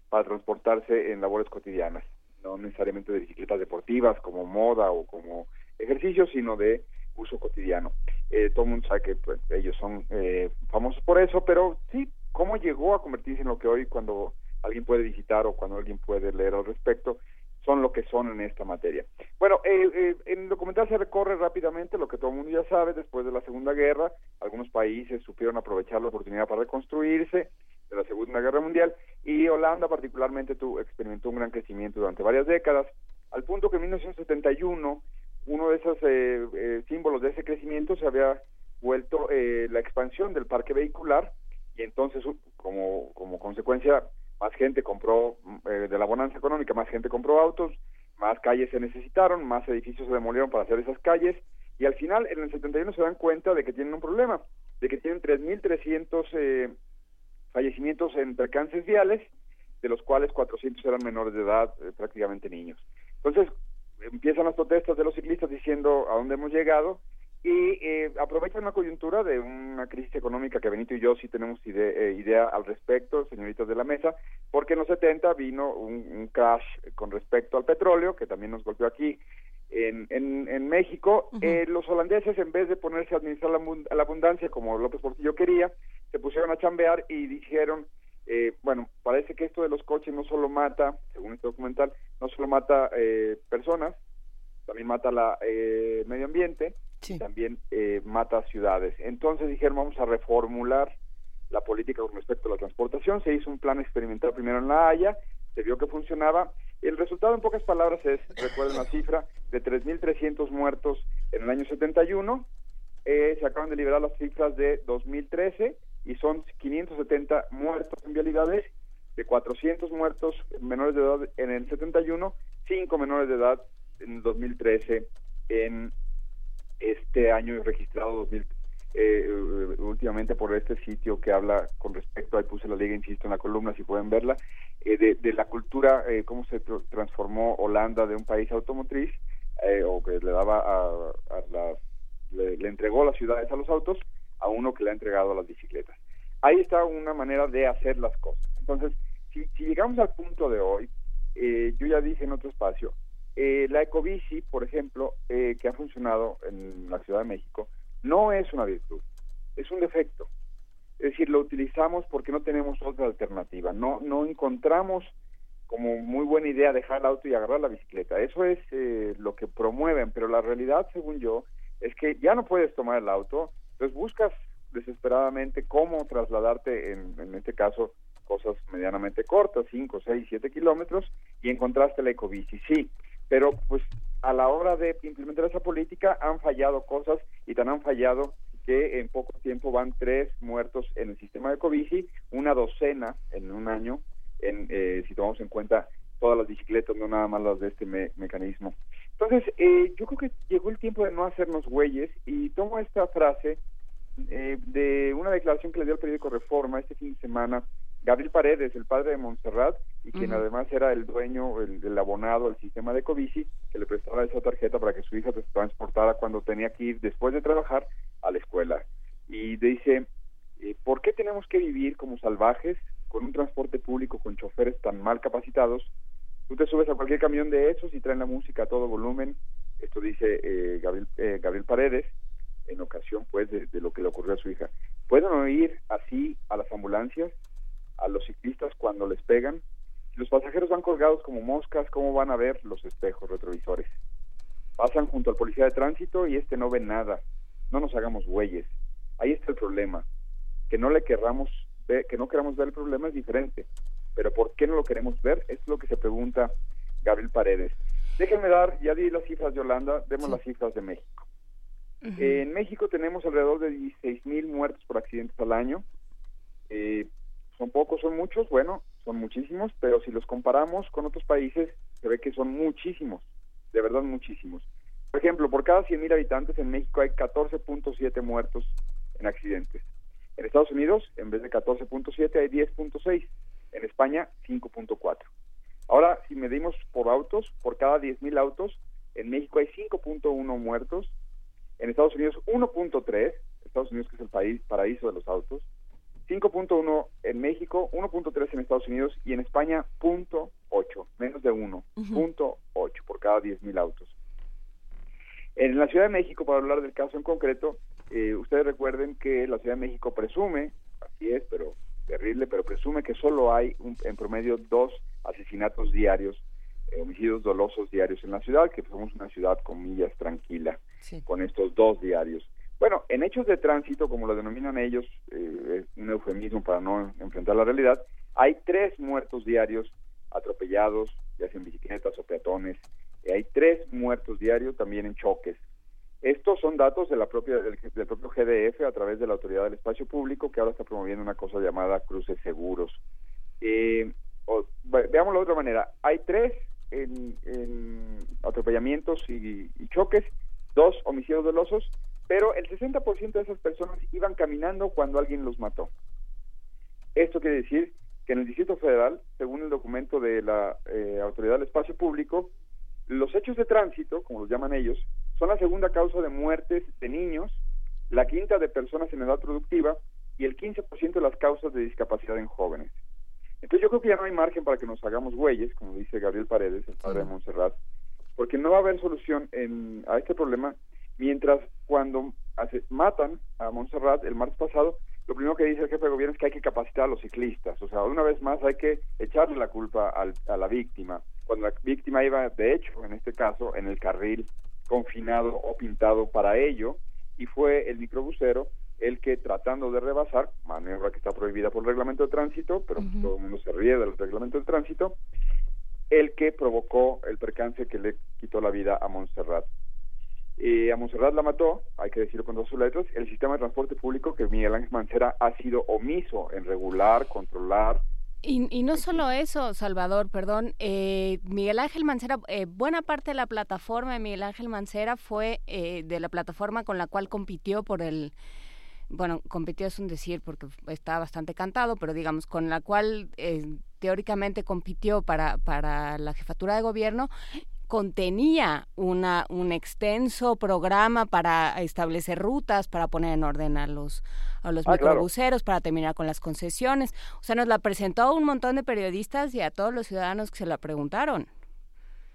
Speaker 23: para transportarse en labores cotidianas, no necesariamente de bicicletas deportivas como moda o como ejercicio, sino de uso cotidiano. Eh, todo el mundo sabe que pues, ellos son eh, famosos por eso, pero sí, ¿cómo llegó a convertirse en lo que hoy cuando alguien puede visitar o cuando alguien puede leer al respecto? son lo que son en esta materia. Bueno, eh, eh, en el documental se recorre rápidamente lo que todo el mundo ya sabe, después de la Segunda Guerra, algunos países supieron aprovechar la oportunidad para reconstruirse de la Segunda Guerra Mundial y Holanda particularmente tuvo, experimentó un gran crecimiento durante varias décadas, al punto que en 1971 uno de esos eh, eh, símbolos de ese crecimiento se había vuelto eh, la expansión del parque vehicular y entonces como, como consecuencia más gente compró, eh, de la bonanza económica, más gente compró autos, más calles se necesitaron, más edificios se demolieron para hacer esas calles, y al final, en el 71 se dan cuenta de que tienen un problema, de que tienen 3.300 eh, fallecimientos en percances viales, de los cuales 400 eran menores de edad, eh, prácticamente niños. Entonces, empiezan las protestas de los ciclistas diciendo a dónde hemos llegado, y eh, aprovechan la coyuntura de una crisis económica que Benito y yo sí tenemos eh, idea al respecto, señoritas de la mesa, porque en los 70 vino un, crash con respecto al petróleo, que también nos golpeó aquí en, en, México. eh, los holandeses, en vez de ponerse a administrar la, abundancia como López Portillo quería, se pusieron a chambear y dijeron, eh, bueno, parece que esto de los coches no solo mata, según este documental, no solo mata eh, personas, también mata la eh, medio ambiente, también eh, mata ciudades. Entonces dijeron, vamos a reformular la política con respecto a la transportación. Se hizo un plan experimental primero en La Haya, se vio que funcionaba. El resultado, en pocas palabras, es, recuerden la cifra, de 3.300 muertos en el año 71. Eh, se acaban de liberar las cifras de 2013 y son 570 muertos en vialidades, de 400 muertos menores de edad en el 71, 5 menores de edad en 2013 en este año registrado 2000, eh, últimamente por este sitio que habla con respecto, ahí puse la liga, insisto, en la columna, si pueden verla, eh, de, la cultura, eh, cómo se transformó Holanda de un país automotriz, o que le daba a, las, le, entregó las ciudades a los autos, a uno que le ha entregado a las bicicletas. Ahí está una manera de hacer las cosas. Entonces, si, si llegamos al punto de hoy, yo ya dije en otro espacio, eh, la ecobici, por ejemplo, eh, que ha funcionado en la Ciudad de México, no es una virtud, es un defecto. Es decir, lo utilizamos porque no tenemos otra alternativa. No, no encontramos como muy buena idea dejar el auto y agarrar la bicicleta. Eso es eh, lo que promueven, pero la realidad, según yo, es que ya no puedes tomar el auto, entonces buscas desesperadamente cómo trasladarte, en, en este caso, cosas medianamente cortas, 5, 6, 7 kilómetros, y encontraste la ecobici. Sí, pero pues a la hora de implementar esa política han fallado cosas y tan han fallado que en poco tiempo van tres muertos en el sistema de Covici, una docena en un año, en, eh, si tomamos en cuenta todas las bicicletas, no nada más las de este mecanismo. Entonces, eh, yo creo que llegó el tiempo de no hacernos güeyes y tomo esta frase eh, de una declaración que le dio el periódico Reforma este fin de semana Gabriel Paredes, el padre de Montserrat, y quien además era el dueño, el, abonado al sistema de Covici, que le prestaba esa tarjeta para que su hija se transportara cuando tenía que ir después de trabajar a la escuela. Y dice, eh, ¿por qué tenemos que vivir como salvajes con un transporte público con choferes tan mal capacitados? Tú te subes a cualquier camión de esos y traen la música a todo volumen. Esto dice eh, Gabriel, eh, Gabriel Paredes en ocasión pues de, de, lo que le ocurrió a su hija. ¿Pueden oír así a las ambulancias? A los ciclistas cuando les pegan. Si los pasajeros van colgados como moscas, ¿cómo van a ver los espejos retrovisores? Pasan junto al policía de tránsito y este no ve nada. No nos hagamos güeyes. Ahí está el problema. Que no le querramos ver, que no queramos ver el problema es diferente. Pero ¿por qué no lo queremos ver? Es lo que se pregunta Gabriel Paredes. Déjenme dar, ya di las cifras de Holanda, demos las cifras de México. En México tenemos alrededor de 16 mil muertos por accidentes al año. Eh, son pocos, son muchos, bueno, son muchísimos, pero si los comparamos con otros países, se ve que son muchísimos, de verdad muchísimos. Por ejemplo, por cada 100.000 habitantes en México hay 14.7 muertos en accidentes. En Estados Unidos, en vez de 14.7, hay 10.6. En España, 5.4. Ahora, si medimos por autos, por cada 10.000 autos, en México hay 5.1 muertos. En Estados Unidos, 1.3. Estados Unidos, que es el país paraíso de los autos. 5.1 en México, 1.3 en Estados Unidos y en España, punto 8, menos de 1, punto 8 por cada 10.000 autos. En la Ciudad de México, para hablar del caso en concreto, eh, ustedes recuerden que la Ciudad de México presume, así es, pero terrible, pero presume que solo hay un- en promedio dos asesinatos diarios, eh, homicidios dolosos diarios en la ciudad, que somos una ciudad, comillas, tranquila, con estos dos diarios. Bueno, en hechos de tránsito, como lo denominan ellos, eh, es un eufemismo para no enfrentar la realidad, hay tres muertos diarios atropellados, ya sea en bicicletas o peatones, hay tres muertos diarios también en choques. Estos son datos de la propia, del, propio GDF a través de la Autoridad del Espacio Público, que ahora está promoviendo una cosa llamada cruces seguros. Eh, o- ve- veámoslo de otra manera. Hay tres en, en atropellamientos y, y choques, dos homicidios dolosos, pero el 60% de esas personas iban caminando cuando alguien los mató. Esto quiere decir que en el Distrito Federal, según el documento de la eh, Autoridad del Espacio Público, los hechos de tránsito, como los llaman ellos, son la segunda causa de muertes de niños, la quinta de personas en edad productiva y el 15% de las causas de discapacidad en jóvenes. Entonces yo creo que ya no hay margen para que nos hagamos güeyes, como dice Gabriel Paredes, el padre de Montserrat, porque no va a haber solución en- a este problema mientras cuando hace- matan a Montserrat el martes pasado, lo primero que dice el jefe de gobierno es que hay que capacitar a los ciclistas. O sea, una vez más hay que echarle la culpa al- a la víctima. Cuando la víctima iba, de hecho, en este caso, en el carril confinado o pintado para ello, y fue el microbusero el que tratando de rebasar, maniobra que está prohibida por el reglamento de tránsito, pero todo el mundo se ríe del reglamento de tránsito, el que provocó el percance que le quitó la vida a Montserrat. Eh, a Montserrat la mató, hay que decirlo con dos sus letras, el sistema de transporte público que Miguel Ángel Mancera ha sido omiso en regular, controlar,
Speaker 4: Y, y no solo eso, Salvador, perdón, eh, Miguel Ángel Mancera, eh, buena parte de la plataforma de Miguel Ángel Mancera fue eh, de la plataforma con la cual compitió por el, bueno, compitió es un decir porque está bastante cantado, pero digamos, con la cual eh, teóricamente compitió para, para la jefatura de gobierno, contenía una, un extenso programa para establecer rutas, para poner en orden a los, a los
Speaker 23: Ah, claro.
Speaker 4: microbuseros, para terminar con las concesiones. O sea, nos la presentó un montón de periodistas y a todos los ciudadanos que se la preguntaron.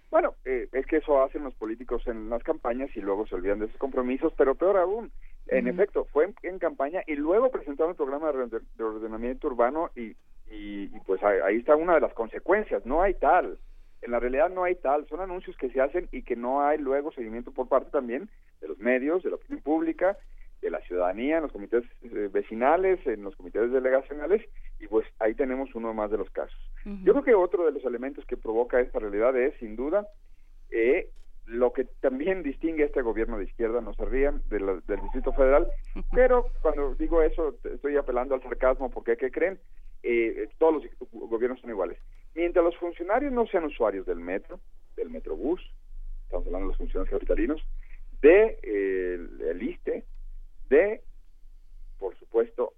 Speaker 23: Bueno, eh, es que eso hacen los políticos en las campañas y luego se olvidan de esos compromisos, pero peor aún, en efecto, fue en, en campaña y luego presentaron el programa de, ordenamiento urbano y, y, y pues ahí, ahí está una de las consecuencias, no hay tal, en la realidad no hay tal, son anuncios que se hacen y que no hay luego seguimiento por parte también de los medios, de la opinión pública, de la ciudadanía, en los comités eh, vecinales, en los comités delegacionales, y pues ahí tenemos uno más de los casos. Yo creo que otro de los elementos que provoca esta realidad es, sin duda, eh, lo que también distingue a este gobierno de izquierda, no se rían, de la- del Distrito Federal, pero cuando digo eso estoy apelando al sarcasmo porque, ¿qué creen? Eh, todos los gobiernos son iguales. Mientras los funcionarios no sean usuarios del metro, del metrobús, estamos hablando de los funcionarios capitalinos, de eh, el, el ISTE, de, por supuesto,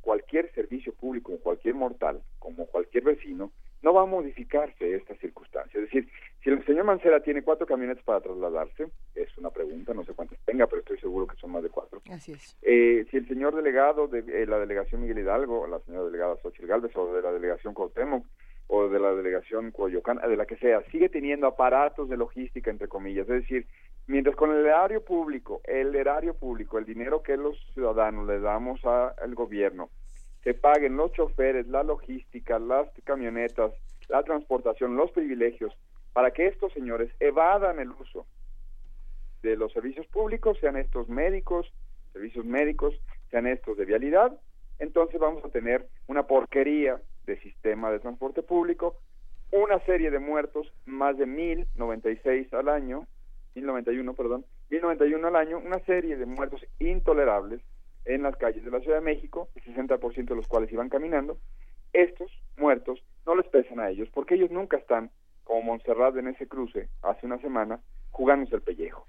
Speaker 23: cualquier servicio público, cualquier mortal, como cualquier vecino, no va a modificarse esta circunstancia. Es decir, si el señor Mancera tiene cuatro camionetas para trasladarse, es una pregunta, no sé cuántas tenga, pero estoy seguro que son más de cuatro.
Speaker 3: Así es.
Speaker 23: Eh, si el señor delegado de eh, la delegación Miguel Hidalgo, la señora delegada Xochitl Galvez, o de la delegación Cuauhtémoc, o de la delegación Coyoacán, de la que sea, sigue teniendo aparatos de logística, entre comillas. Es decir, mientras con el erario público, el erario público, el dinero que los ciudadanos le damos al gobierno, se paguen los choferes, la logística, las camionetas, la transportación, los privilegios, para que estos señores evadan el uso de los servicios públicos, sean estos médicos, servicios médicos, sean estos de vialidad, entonces vamos a tener una porquería de sistema de transporte público, una serie de muertos, más de 1096 al año, 1091, perdón, 1091 al año, una serie de muertos intolerables en las calles de la Ciudad de México, el 60% de los cuales iban caminando. Estos muertos no les pesan a ellos, porque ellos nunca están, como Montserrat en ese cruce hace una semana, jugándose el pellejo.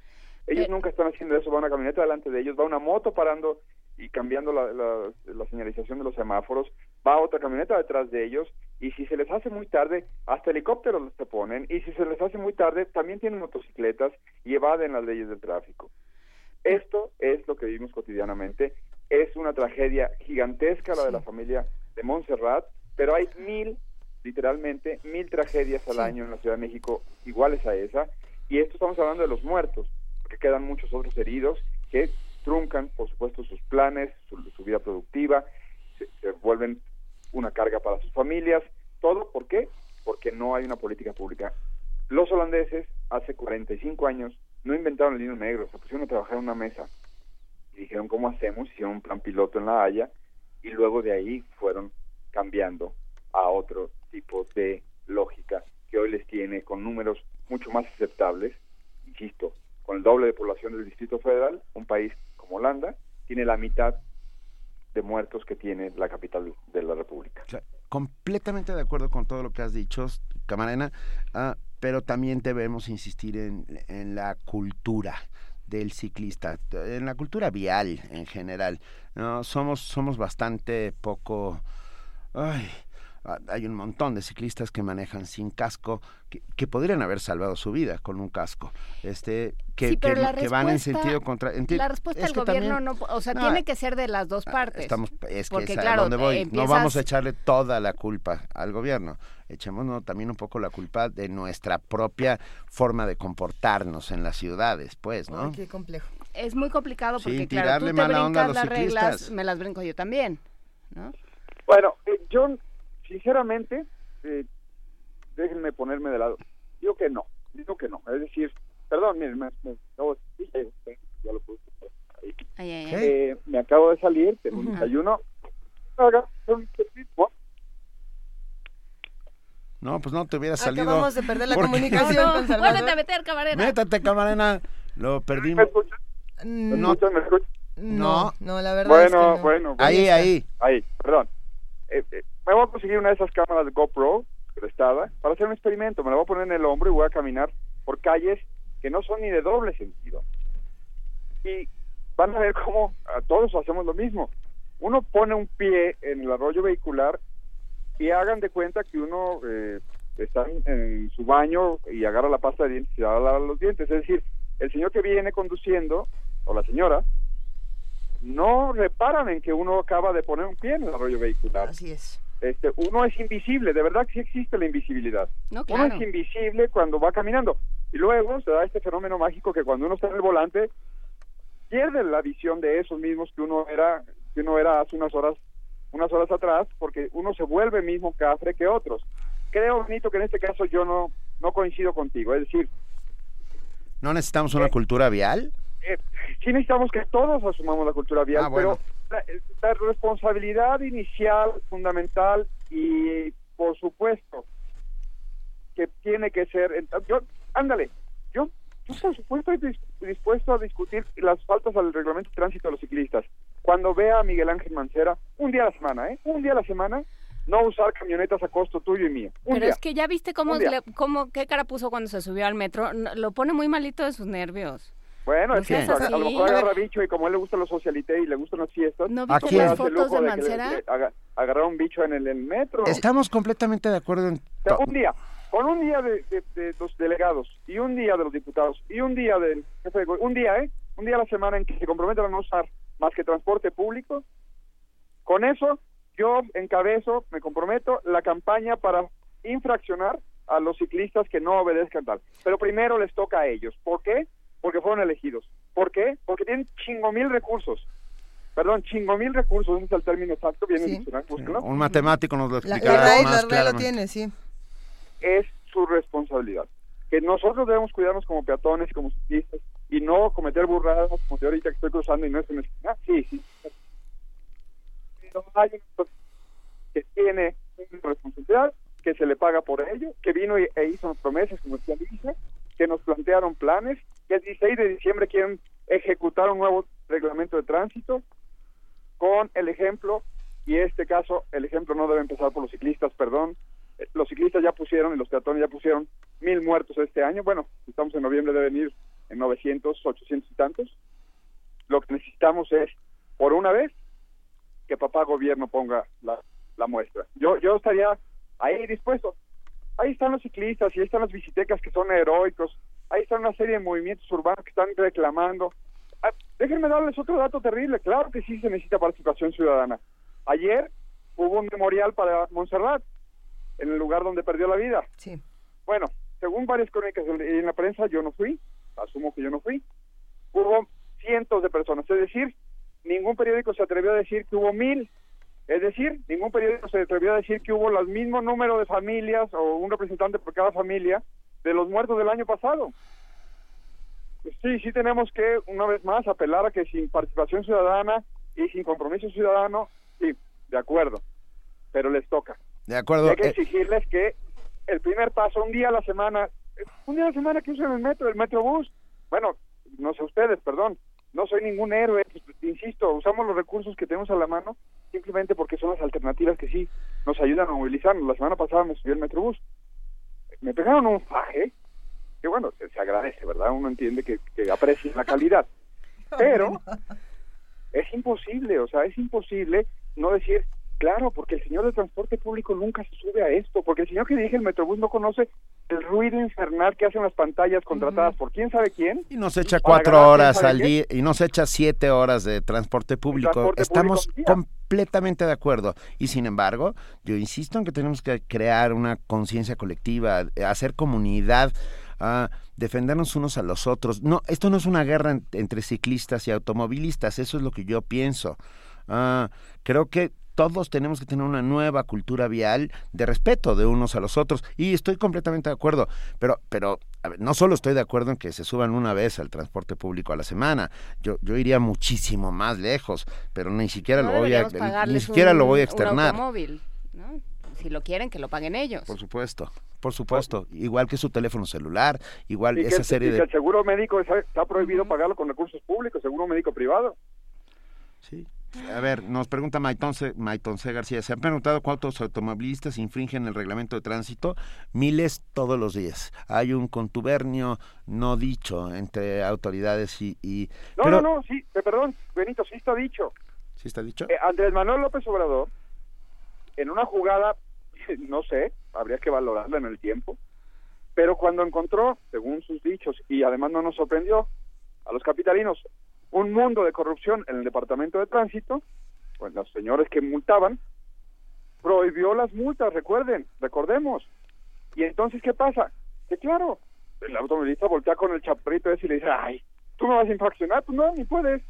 Speaker 23: Ellos nunca están haciendo eso, va una camioneta delante de ellos, va una moto parando y cambiando la, la, la señalización de los semáforos, va otra camioneta detrás de ellos, y si se les hace muy tarde, hasta helicópteros los te ponen, y si se les hace muy tarde, también tienen motocicletas y evaden las leyes del tráfico. Esto es lo que vivimos cotidianamente. Es una tragedia gigantesca la de la familia de Montserrat, pero hay mil, literalmente, mil tragedias al año en la Ciudad de México iguales a esa, y esto estamos hablando de los muertos, porque quedan muchos otros heridos que truncan, por supuesto, sus planes, su, vida productiva, se, vuelven una carga para sus familias, todo, ¿por qué? Porque no hay una política pública. Los holandeses, hace 45 años, no inventaron el lino negro, se pusieron a trabajar en una mesa y dijeron, ¿cómo hacemos? Hicieron un plan piloto en La Haya y luego de ahí fueron cambiando a otro tipo de lógica que hoy les tiene con números mucho más aceptables, insisto, con el doble de población del Distrito Federal, un país Holanda tiene la mitad de muertos que tiene la capital de la República.
Speaker 2: Completamente de acuerdo con todo lo que has dicho, Camarena, ah, pero también debemos insistir en, la cultura del ciclista, en la cultura vial en general. Somos, somos bastante poco... hay un montón de ciclistas que manejan sin casco que, que, podrían haber salvado su vida con un casco. Este que,
Speaker 4: sí,
Speaker 2: que,
Speaker 4: que
Speaker 2: van en sentido contra
Speaker 4: la respuesta del gobierno también, no o sea no, tiene que ser de las dos partes
Speaker 2: estamos es que es claro, a donde voy. Empiezas... no vamos a echarle toda la culpa al gobierno. Echemos también un poco la culpa de nuestra propia forma de comportarnos en las ciudades pues no
Speaker 3: Ay, qué complejo.
Speaker 4: Es muy complicado porque sí, claro tú te brincas las reglas me las brinco yo también ¿no?
Speaker 23: bueno eh, yo sinceramente, eh, déjenme ponerme de lado. Digo que no, digo que no. Es decir, perdón, miren, me, me, no, ya lo puse ahí.
Speaker 4: Ay, ay,
Speaker 23: ay. Eh, me acabo de salir, tengo un desayuno. Haga un
Speaker 2: no, pues no te hubiera salido.
Speaker 3: Acabamos de perder la comunicación
Speaker 4: no, a meter, camarena.
Speaker 2: Métate, camarena. Lo perdimos.
Speaker 23: ¿Me escuchas?
Speaker 3: No,
Speaker 23: ¿Me escuchas? ¿Me escuchas?
Speaker 2: No,
Speaker 3: no, la verdad
Speaker 23: bueno,
Speaker 3: es que no.
Speaker 23: Bueno, bueno.
Speaker 2: Ahí, ahí.
Speaker 23: Ahí, perdón. Eh, eh, me voy a conseguir una de esas cámaras GoPro prestada para hacer un experimento. Me la voy a poner en el hombro y voy a caminar por calles que no son ni de doble sentido. Y van a ver cómo todos hacemos lo mismo. Uno pone un pie en el arroyo vehicular y hagan de cuenta que uno eh, está en, en, su baño y agarra la pasta de dientes y se va a lavar los dientes. Es decir, el señor que viene conduciendo, o la señora, no reparan en que uno acaba de poner un pie en el arroyo vehicular.
Speaker 3: Así es.
Speaker 23: Este, uno es invisible, de verdad que sí existe la invisibilidad.
Speaker 4: No, claro.
Speaker 23: Uno es invisible cuando va caminando. Y luego se da este fenómeno mágico que cuando uno está en el volante, pierde la visión de esos mismos que uno era, que uno era hace unas horas, unas horas atrás, porque uno se vuelve mismo cafre que otros. Creo, Benito, que en este caso yo no, no coincido contigo. Es decir,
Speaker 2: ¿no necesitamos una eh, cultura vial?
Speaker 23: Eh, sí necesitamos que todos asumamos la cultura vial, ah, bueno. pero la, la, responsabilidad inicial, fundamental y por supuesto que tiene que ser, yo, ándale, yo, yo por supuesto estoy dispuesto a discutir las faltas al reglamento de tránsito de los ciclistas. Cuando vea a Miguel Ángel Mancera, un día a la semana, ¿eh? Un día a la semana, no usar camionetas a costo tuyo y mío. Un
Speaker 4: Pero
Speaker 23: día.
Speaker 4: es que ya viste cómo, le, cómo, qué cara puso cuando se subió al metro, lo pone muy malito de sus nervios.
Speaker 23: Bueno, es que a, a, lo mejor agarra bicho y como a él le gustan los socialité y le gustan las fiestas,
Speaker 4: ¿no viste las fotos de Mancera?
Speaker 23: De agarrar un bicho en el, el, metro.
Speaker 2: Estamos completamente de acuerdo en
Speaker 23: o sea, un día, con un día de, de, de, los delegados y un día de los diputados y un día del jefe de un día, ¿eh? Un día a la semana en que se comprometen a no usar más que transporte público. Con eso yo encabezo, me comprometo la campaña para infraccionar a los ciclistas que no obedezcan tal. Pero primero les toca a ellos. ¿Por qué? Porque fueron elegidos. ¿Por qué? Porque tienen chingo mil recursos. Perdón, chingo mil recursos, ese es el término exacto, viene
Speaker 2: sí.
Speaker 23: búsquelo.
Speaker 2: Un matemático nos lo
Speaker 3: La,
Speaker 2: explicará
Speaker 3: la RAI,
Speaker 2: más
Speaker 3: la lo tiene, sí.
Speaker 23: Es su responsabilidad. Que nosotros debemos cuidarnos como peatones, como ciclistas, y no cometer burradas como de ahorita que estoy cruzando y no estoy en esquina. Sí, sí. Pero hay una que tiene una responsabilidad, que se le paga por ello, que vino y, e hizo promesas, como decía Luisa, que nos plantearon planes, que el 16 de diciembre quieren ejecutar un nuevo reglamento de tránsito con el ejemplo, y este caso el ejemplo no debe empezar por los ciclistas, perdón, los ciclistas ya pusieron y los peatones ya pusieron mil muertos este año, bueno, estamos en noviembre deben ir en 900, 800 y tantos, lo que necesitamos es, por una vez, que papá gobierno ponga la, la muestra. Yo, yo estaría ahí dispuesto, ahí están los ciclistas y ahí están las bicicletas que son heroicos, ahí están una serie de movimientos urbanos que están reclamando, Ah, déjenme darles otro dato terrible. Claro que sí se necesita participación ciudadana. Ayer hubo un memorial para Montserrat, en el lugar donde perdió la vida.
Speaker 3: Sí.
Speaker 23: Bueno, según varias crónicas en la prensa, yo no fui, asumo que yo no fui. Hubo cientos de personas, es decir, ningún periódico se atrevió a decir que hubo mil. Es decir, ningún periódico se atrevió a decir que hubo el mismo número de familias o un representante por cada familia de los muertos del año pasado. Sí, sí tenemos que, una vez más, apelar a que sin participación ciudadana y sin compromiso ciudadano, sí, de acuerdo, pero les toca.
Speaker 2: De acuerdo.
Speaker 23: Y hay que
Speaker 2: eh,
Speaker 23: exigirles que el primer paso, un día a la semana, un día a la semana que usen el metro, el metrobús. Bueno, no sé ustedes, perdón, no soy ningún héroe, pues, insisto, usamos los recursos que tenemos a la mano simplemente porque son las alternativas que sí nos ayudan a movilizarnos. La semana pasada me subí al metrobús, me pegaron un faje, que bueno, se, se agradece, ¿verdad? Uno entiende que, que aprecien la calidad, pero es imposible, o sea, es imposible no decir, claro, porque el señor del transporte público nunca se sube a esto, porque el señor que dirige el metrobús no conoce el ruido infernal que hacen las pantallas contratadas por quién sabe quién.
Speaker 2: Y nos echa cuatro horas al día y nos echa siete horas de transporte público.
Speaker 23: transporte
Speaker 2: Estamos
Speaker 23: público
Speaker 2: completamente de acuerdo. Y sin embargo, yo insisto en que tenemos que crear una conciencia colectiva, hacer comunidad, ah, defendernos unos a los otros. No, esto no es una guerra en- entre ciclistas y automovilistas, eso es lo que yo pienso. Ah, creo que todos tenemos que tener una nueva cultura vial de respeto de unos a los otros y estoy completamente de acuerdo, pero pero a ver, no solo estoy de acuerdo en que se suban una vez al transporte público a la semana, yo yo iría muchísimo más lejos, pero ni siquiera
Speaker 4: No
Speaker 2: lo voy a ni siquiera
Speaker 4: un-
Speaker 2: lo voy a
Speaker 4: un
Speaker 2: externar.
Speaker 4: automóvil, ¿no? Si lo quieren, que lo paguen ellos.
Speaker 2: Por supuesto, por supuesto, igual que su teléfono celular, igual
Speaker 23: Y que,
Speaker 2: esa
Speaker 23: el-
Speaker 2: serie
Speaker 23: y que
Speaker 2: de
Speaker 23: el seguro médico está, está prohibido pagarlo con recursos públicos, seguro médico privado.
Speaker 2: Sí. A ver, nos pregunta Maiton, Ce- Maiton C. García, ¿se han preguntado cuántos automovilistas infringen el reglamento de tránsito? Miles todos los días. Hay un contubernio no dicho entre autoridades y... y-
Speaker 23: No,
Speaker 2: pero-
Speaker 23: no, no, sí, eh, perdón, Benito, sí está dicho.
Speaker 2: ¿Sí está dicho?
Speaker 23: Eh, Andrés Manuel López Obrador, en una jugada, no sé, habría que valorarla en el tiempo, pero cuando encontró, según sus dichos, y además no nos sorprendió, a los capitalinos, un mundo de corrupción en el departamento de tránsito, pues los señores que multaban, prohibió las multas, recuerden, recordemos. Y entonces, ¿qué pasa? Que claro, el automovilista voltea con el chaparrito ese y le dice, ay, ¿tú me vas a infraccionar? Pues no, ni puedes.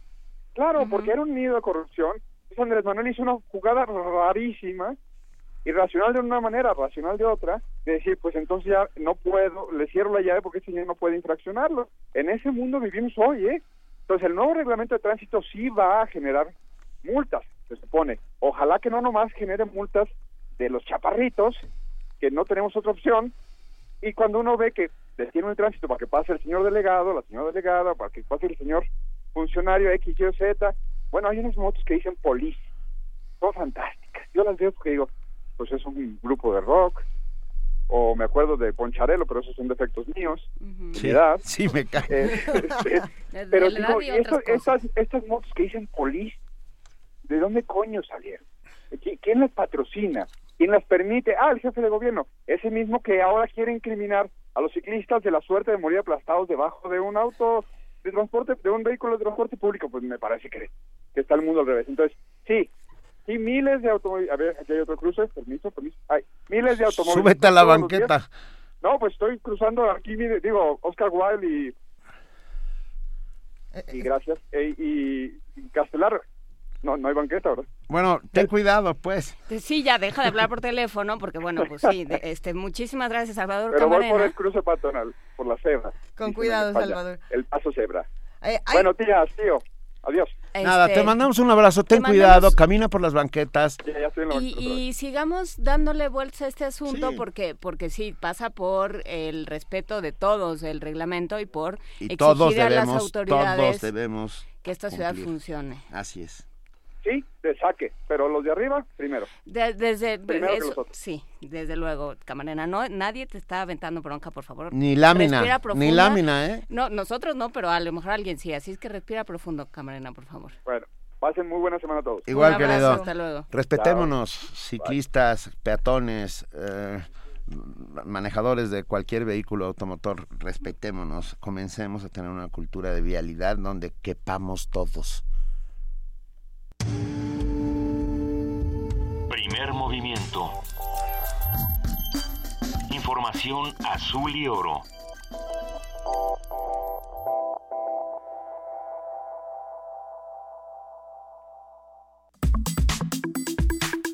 Speaker 23: Claro, porque era un nido de corrupción. Entonces Andrés Manuel hizo una jugada rarísima, irracional de una manera, racional de otra, de decir, pues entonces ya no puedo, le cierro la llave porque ese señor no puede infraccionarlo. En ese mundo vivimos hoy, ¿eh? Entonces el nuevo reglamento de tránsito sí va a generar multas, se supone. Ojalá que no nomás genere multas de los chaparritos, que no tenemos otra opción, y cuando uno ve que detiene el tránsito para que pase el señor delegado, la señora delegada, para que pase el señor funcionario X, Y Z, bueno, hay unas motos que dicen police, son fantásticas. Yo las veo porque digo, pues es un grupo de rock, o me acuerdo de Poncharelo, pero esos son defectos míos,
Speaker 2: Sí,
Speaker 23: edad.
Speaker 2: sí me cae.
Speaker 23: Eh, este, pero digo,
Speaker 4: y
Speaker 23: estos- estas, estas motos que dicen police, ¿de dónde coño salieron? ¿Qui- ¿Quién las patrocina? ¿Quién las permite? Ah, el jefe de gobierno. Ese mismo que ahora quiere incriminar a los ciclistas de la suerte de morir aplastados debajo de un auto de transporte, de un vehículo de transporte público. Pues me parece que, que está el mundo al revés. Entonces, sí, sí, miles de automóviles. A ver, aquí hay otro cruce. Permiso, permiso. Hay miles de automóviles.
Speaker 2: Súbete a la banqueta.
Speaker 23: No, pues estoy cruzando aquí, mire, digo, Oscar Wilde y. Y gracias. e- y, y Castelar. No, no hay banqueta, ¿verdad?
Speaker 2: Bueno, ten cuidado, pues.
Speaker 4: Sí, ya deja de hablar por teléfono, porque bueno, pues sí, de- este, muchísimas gracias, Salvador
Speaker 23: Pero voy por
Speaker 4: Camarena.
Speaker 23: el cruce peatonal, por la cebra.
Speaker 3: Con cuidado. Salvador.
Speaker 23: El paso cebra.
Speaker 3: Eh, hay-
Speaker 23: Bueno, tías, tío. Adiós.
Speaker 2: Nada,
Speaker 4: Este,
Speaker 2: te mandamos un abrazo, ten
Speaker 4: mandamos-
Speaker 2: cuidado, camina por las banquetas.
Speaker 23: Ya, ya estoy en la
Speaker 4: Y, y sigamos dándole vueltas a este asunto
Speaker 2: Sí.
Speaker 4: porque porque sí pasa por el respeto de todos el reglamento y por
Speaker 2: Y
Speaker 4: exigir
Speaker 2: todos
Speaker 4: a las autoridades
Speaker 2: todos debemos
Speaker 4: que esta ciudad
Speaker 2: cumplir.
Speaker 4: funcione.
Speaker 2: Así es.
Speaker 23: Sí, de saque. Pero los de arriba, primero.
Speaker 4: De- desde
Speaker 23: Primero que
Speaker 4: eso-
Speaker 23: los otros.
Speaker 4: sí, desde luego, Camarena, no nadie te está aventando bronca, por favor.
Speaker 2: Ni lámina,
Speaker 4: Respira
Speaker 2: ni lámina, ¿eh?
Speaker 4: No, nosotros no, pero a lo mejor alguien sí, así es que respira profundo, Camarena, por favor.
Speaker 23: Bueno, pasen muy buena semana a todos.
Speaker 2: Igual,
Speaker 4: Un abrazo,
Speaker 2: querido.
Speaker 4: hasta luego.
Speaker 2: Respetémonos, ciclistas, peatones, eh, manejadores de cualquier vehículo automotor, respetémonos, comencemos a tener una cultura de vialidad donde quepamos todos.
Speaker 1: Primer movimiento. Información azul y oro.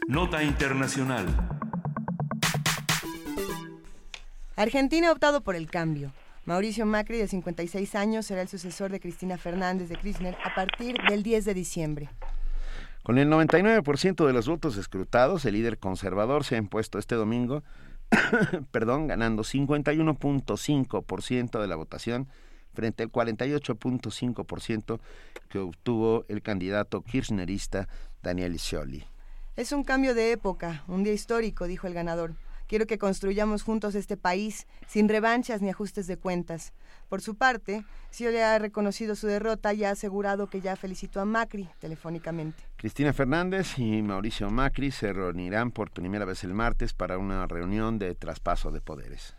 Speaker 1: Nota Internacional.
Speaker 3: Argentina ha optado por el cambio. Mauricio Macri, de 56 años, será el sucesor de Cristina Fernández de Kirchner a partir del 10 de diciembre.
Speaker 2: Con el 99% de los votos escrutados, el líder conservador se ha impuesto este domingo, perdón, ganando 51.5% de la votación frente al 48.5% que obtuvo el candidato kirchnerista Daniel Scioli.
Speaker 3: Es un cambio de época, un día histórico, dijo el ganador. Quiero que construyamos juntos este país, sin revanchas ni ajustes de cuentas. Por su parte, Scioli ha reconocido su derrota y ha asegurado que ya felicitó a Macri telefónicamente.
Speaker 2: Cristina Fernández y Mauricio Macri se reunirán por primera vez el martes para una reunión de traspaso de poderes.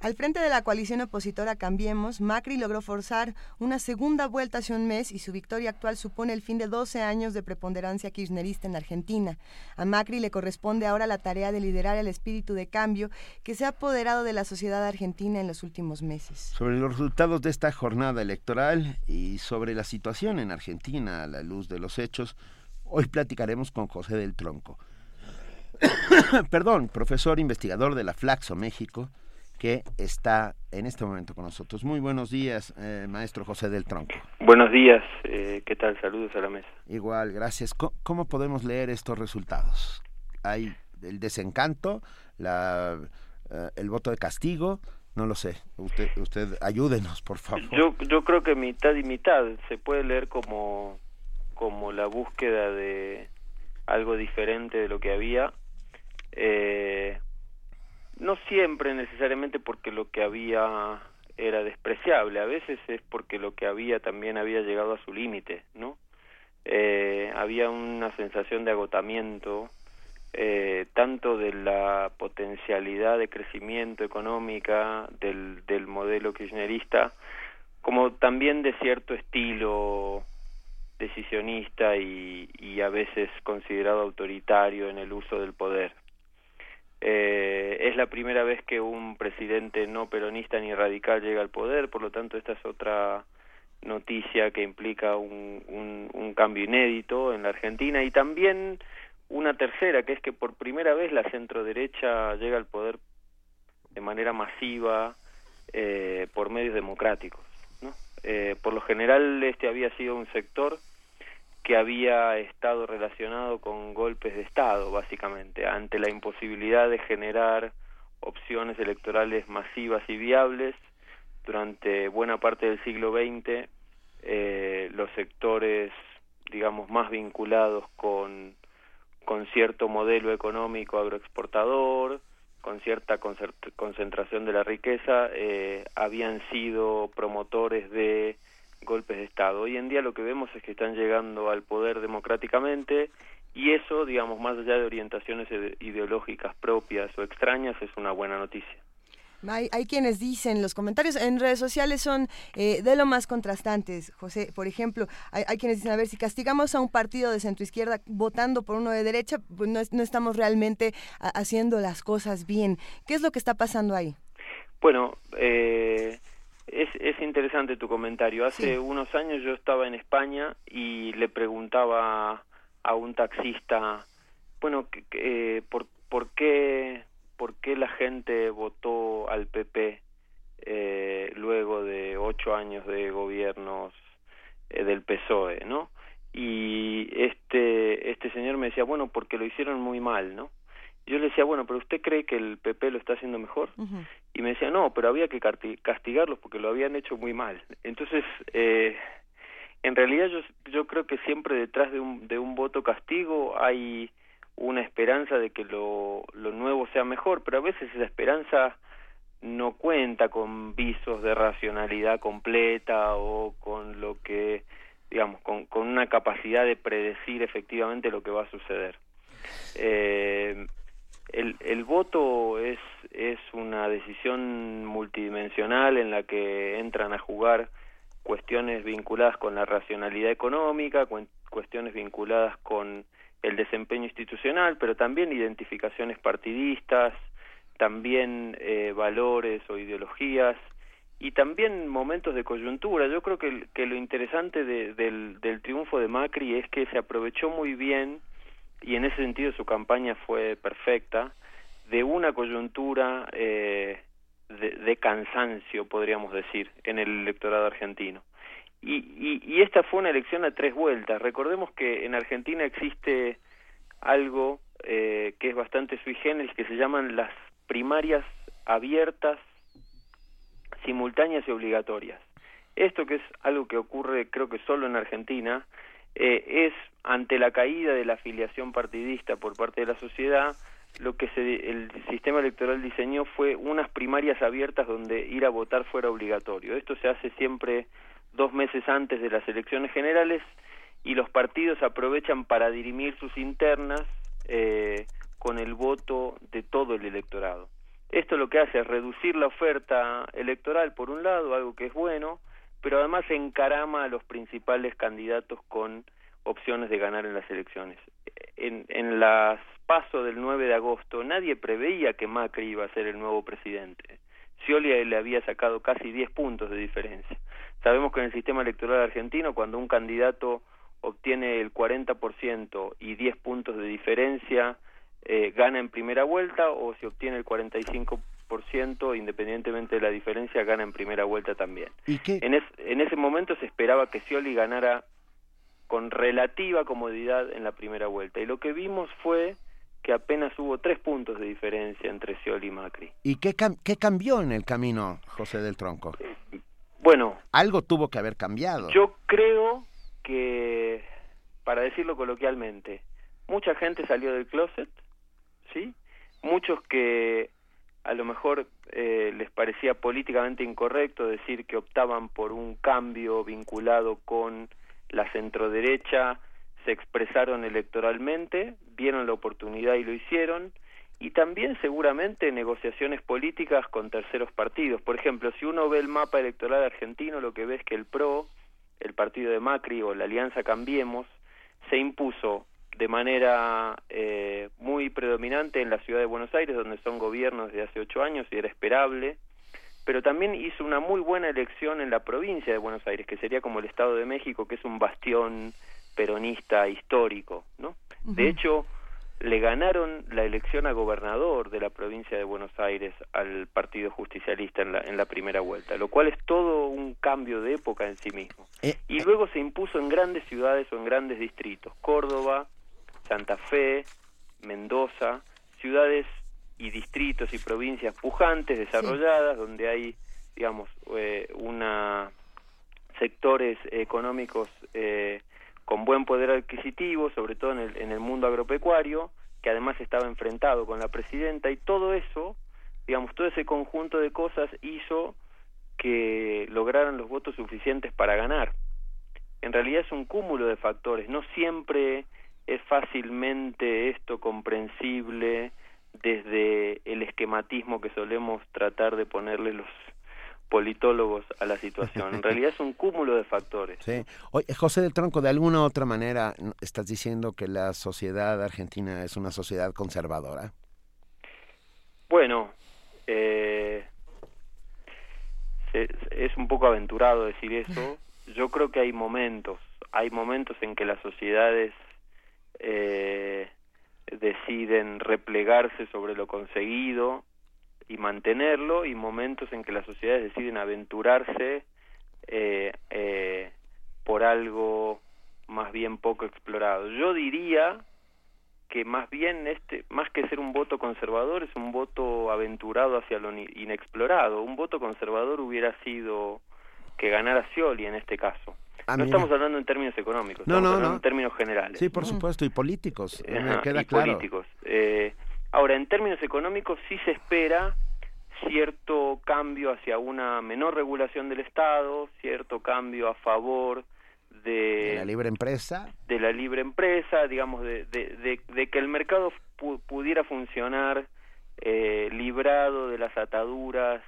Speaker 3: Al frente de la coalición opositora Cambiemos, Macri logró forzar una segunda vuelta hace un mes y su victoria actual supone el fin de 12 años de preponderancia kirchnerista en Argentina. A Macri le corresponde ahora la tarea de liderar el espíritu de cambio que se ha apoderado de la sociedad argentina en los últimos meses.
Speaker 2: Sobre los resultados de esta jornada electoral y sobre la situación en Argentina a la luz de los hechos, hoy platicaremos con José del Tronco. Perdón, profesor investigador de la Flaxo México que está en este momento con nosotros. Muy buenos días, eh, maestro José del Tronco.
Speaker 24: Buenos días, eh, ¿qué tal? Saludos a la mesa.
Speaker 2: Igual, gracias. ¿Cómo, podemos leer estos resultados? Hay el desencanto, la, eh, el voto de castigo, no lo sé. Usted, usted ayúdenos, por favor.
Speaker 24: Yo, yo creo que mitad y mitad se puede leer como, como la búsqueda de algo diferente de lo que había. Eh, no siempre necesariamente porque lo que había era despreciable, a veces es porque lo que había también había llegado a su límite, ¿no? Eh, había una sensación de agotamiento, eh, tanto de la potencialidad de crecimiento económica del, del modelo kirchnerista, como también de cierto estilo decisionista y, y a veces considerado autoritario en el uso del poder. Eh, es la primera vez que un presidente no peronista ni radical llega al poder, por lo tanto esta es otra noticia que implica un, un, un cambio inédito en la Argentina y también una tercera, que es que por primera vez la centro derecha llega al poder de manera masiva eh, por medios democráticos. ¿no? Eh, por lo general este había sido un sector que había estado relacionado con golpes de Estado, básicamente, ante la imposibilidad de generar opciones electorales masivas y viables. Durante buena parte del siglo XX, eh, los sectores, digamos, más vinculados con, con cierto modelo económico agroexportador, con cierta concentración de la riqueza, eh, habían sido promotores de golpes de Estado. Hoy en día lo que vemos es que están llegando al poder democráticamente y eso, digamos, más allá de orientaciones ideológicas propias o extrañas, es una buena noticia.
Speaker 3: Hay, hay, quienes dicen, los comentarios en redes sociales son eh, de lo más contrastantes, José. Por ejemplo, hay, hay, quienes dicen, a ver, si castigamos a un partido de centroizquierda votando por uno de derecha, pues no, no estamos realmente haciendo las cosas bien. ¿Qué es lo que está pasando ahí?
Speaker 24: Bueno, eh, es, es interesante tu comentario. Hace unos años yo estaba en España y le preguntaba a un taxista, bueno, eh, ¿por, por, qué, ¿por qué la gente votó al PP eh, luego de ocho años de gobiernos eh, del PSOE, ¿no? Y este, este señor me decía, bueno, porque lo hicieron muy mal, ¿no? Yo le decía, bueno, pero ¿usted cree que el PP lo está haciendo mejor? Y me decía, no, pero había que castigarlos porque lo habían hecho muy mal. Entonces, eh, en realidad yo, yo creo que siempre detrás de un, de un voto castigo hay una esperanza de que lo, lo nuevo sea mejor, pero a veces esa esperanza no cuenta con visos de racionalidad completa o con lo que, digamos, con, con una capacidad de predecir efectivamente lo que va a suceder. Eh, el, el voto es, es una decisión multidimensional en la que entran a jugar cuestiones vinculadas con la racionalidad económica, cuestiones vinculadas con el desempeño institucional, pero también identificaciones partidistas, también eh, valores o ideologías y también momentos de coyuntura. Yo creo que, que lo interesante del, del triunfo de Macri es que se aprovechó muy bien y en ese sentido su campaña fue perfecta de una coyuntura eh, de, cansancio, podríamos decir, en el electorado argentino. Y, y, y, esta fue una elección a tres vueltas. Recordemos que en Argentina existe algo eh, que es bastante sui generis, que se llaman las primarias abiertas, simultáneas y obligatorias. Esto que es algo que ocurre creo que solo en Argentina, eh, es ante la caída de la afiliación partidista por parte de la sociedad, lo que se, el sistema electoral diseñó fue unas primarias abiertas donde ir a votar fuera obligatorio. Esto se hace siempre dos meses antes de las elecciones generales y los partidos aprovechan para dirimir sus internas eh, con el voto de todo el electorado. Esto lo que hace es reducir la oferta electoral por un lado, algo que es bueno, pero además encarama a los principales candidatos con opciones de ganar en las elecciones. En, en las paso del 9 de agosto nadie preveía que Macri iba a ser el nuevo presidente. Scioli le había sacado casi 10 puntos de diferencia. Sabemos que en el sistema electoral argentino, cuando un candidato obtiene el 40% y 10 puntos de diferencia, eh, gana en primera vuelta, o si obtiene el 45%, independientemente de la diferencia, gana en primera vuelta también.
Speaker 2: ¿Y qué?
Speaker 24: En, en ese momento se esperaba que Scioli ganara con relativa comodidad en la primera vuelta. Y lo que vimos fue que apenas hubo tres puntos de diferencia entre Scioli y Macri.
Speaker 2: ¿Y qué, qué cambió en el camino, José del Tronco?
Speaker 24: Bueno.
Speaker 2: Algo tuvo que haber cambiado.
Speaker 24: Yo creo que, para decirlo coloquialmente, mucha gente salió del closet, ¿sí? Muchos que a lo mejor eh, les parecía políticamente incorrecto decir que optaban por un cambio vinculado con la centroderecha, se expresaron electoralmente, vieron la oportunidad y lo hicieron, y también seguramente negociaciones políticas con terceros partidos. Por ejemplo, si uno ve el mapa electoral argentino, lo que ve es que el PRO, el partido de Macri o la Alianza Cambiemos, se impuso de manera eh, muy predominante en la ciudad de Buenos Aires, donde son gobiernos de hace ocho años y era esperable, pero también hizo una muy buena elección en la provincia de Buenos Aires, que sería como el Estado de México, que es un bastión peronista histórico, ¿no? De hecho, le ganaron la elección a gobernador de la provincia de Buenos Aires al Partido Justicialista en la, en la primera vuelta, lo cual es todo un cambio de época en sí mismo.
Speaker 2: Eh,
Speaker 24: y luego se impuso en grandes ciudades o en grandes distritos, Córdoba, Santa Fe, Mendoza, ciudades y distritos y provincias pujantes, desarrolladas, donde hay, digamos, eh, una sectores económicos eh, con buen poder adquisitivo, sobre todo en el, en el mundo agropecuario, que además estaba enfrentado con la presidenta, y todo eso, digamos, todo ese conjunto de cosas hizo que lograran los votos suficientes para ganar. En realidad es un cúmulo de factores, no siempre es fácilmente esto comprensible desde el esquematismo que solemos tratar de ponerle los politólogos a la situación. En realidad es un cúmulo de factores.
Speaker 2: Sí. Oye, José del Tronco, de alguna u otra manera estás diciendo que la sociedad argentina es una sociedad conservadora.
Speaker 24: Bueno, eh, es un poco aventurado decir eso. Yo creo que hay momentos, hay momentos en que las sociedades eh, deciden replegarse sobre lo conseguido y mantenerlo y momentos en que las sociedades deciden aventurarse eh, eh, por algo más bien poco explorado. Yo diría que más bien este más que ser un voto conservador es un voto aventurado hacia lo inexplorado. Un voto conservador hubiera sido que ganara Scioli en este caso. Ah, no estamos hablando en términos económicos,
Speaker 2: no,
Speaker 24: estamos
Speaker 2: no,
Speaker 24: hablando
Speaker 2: no.
Speaker 24: en términos generales.
Speaker 2: Sí, por supuesto, y políticos, me queda
Speaker 24: y
Speaker 2: claro.
Speaker 24: políticos. Eh, ahora, en términos económicos sí se espera cierto cambio hacia una menor regulación del Estado, cierto cambio a favor de,
Speaker 2: de la libre empresa,
Speaker 24: de la libre empresa, digamos, de, de, de, de que el mercado pu pudiera funcionar eh, librado de las ataduras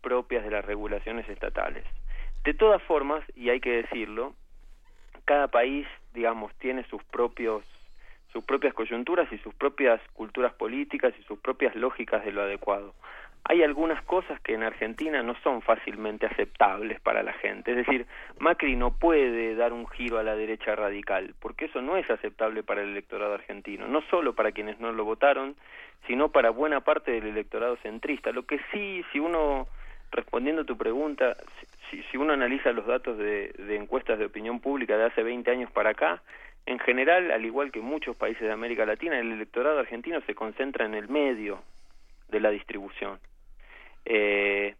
Speaker 24: propias de las regulaciones estatales. De todas formas, y hay que decirlo, cada país, digamos, tiene sus propios sus propias coyunturas y sus propias culturas políticas y sus propias lógicas de lo adecuado. Hay algunas cosas que en Argentina no son fácilmente aceptables para la gente. Es decir, Macri no puede dar un giro a la derecha radical, porque eso no es aceptable para el electorado argentino, no solo para quienes no lo votaron, sino para buena parte del electorado centrista. Lo que sí, si uno, respondiendo a tu pregunta, si, si uno analiza los datos de, de encuestas de opinión pública de hace 20 años para acá, en general, al igual que muchos países de América Latina, el electorado argentino se concentra en el medio de la distribución. Eh,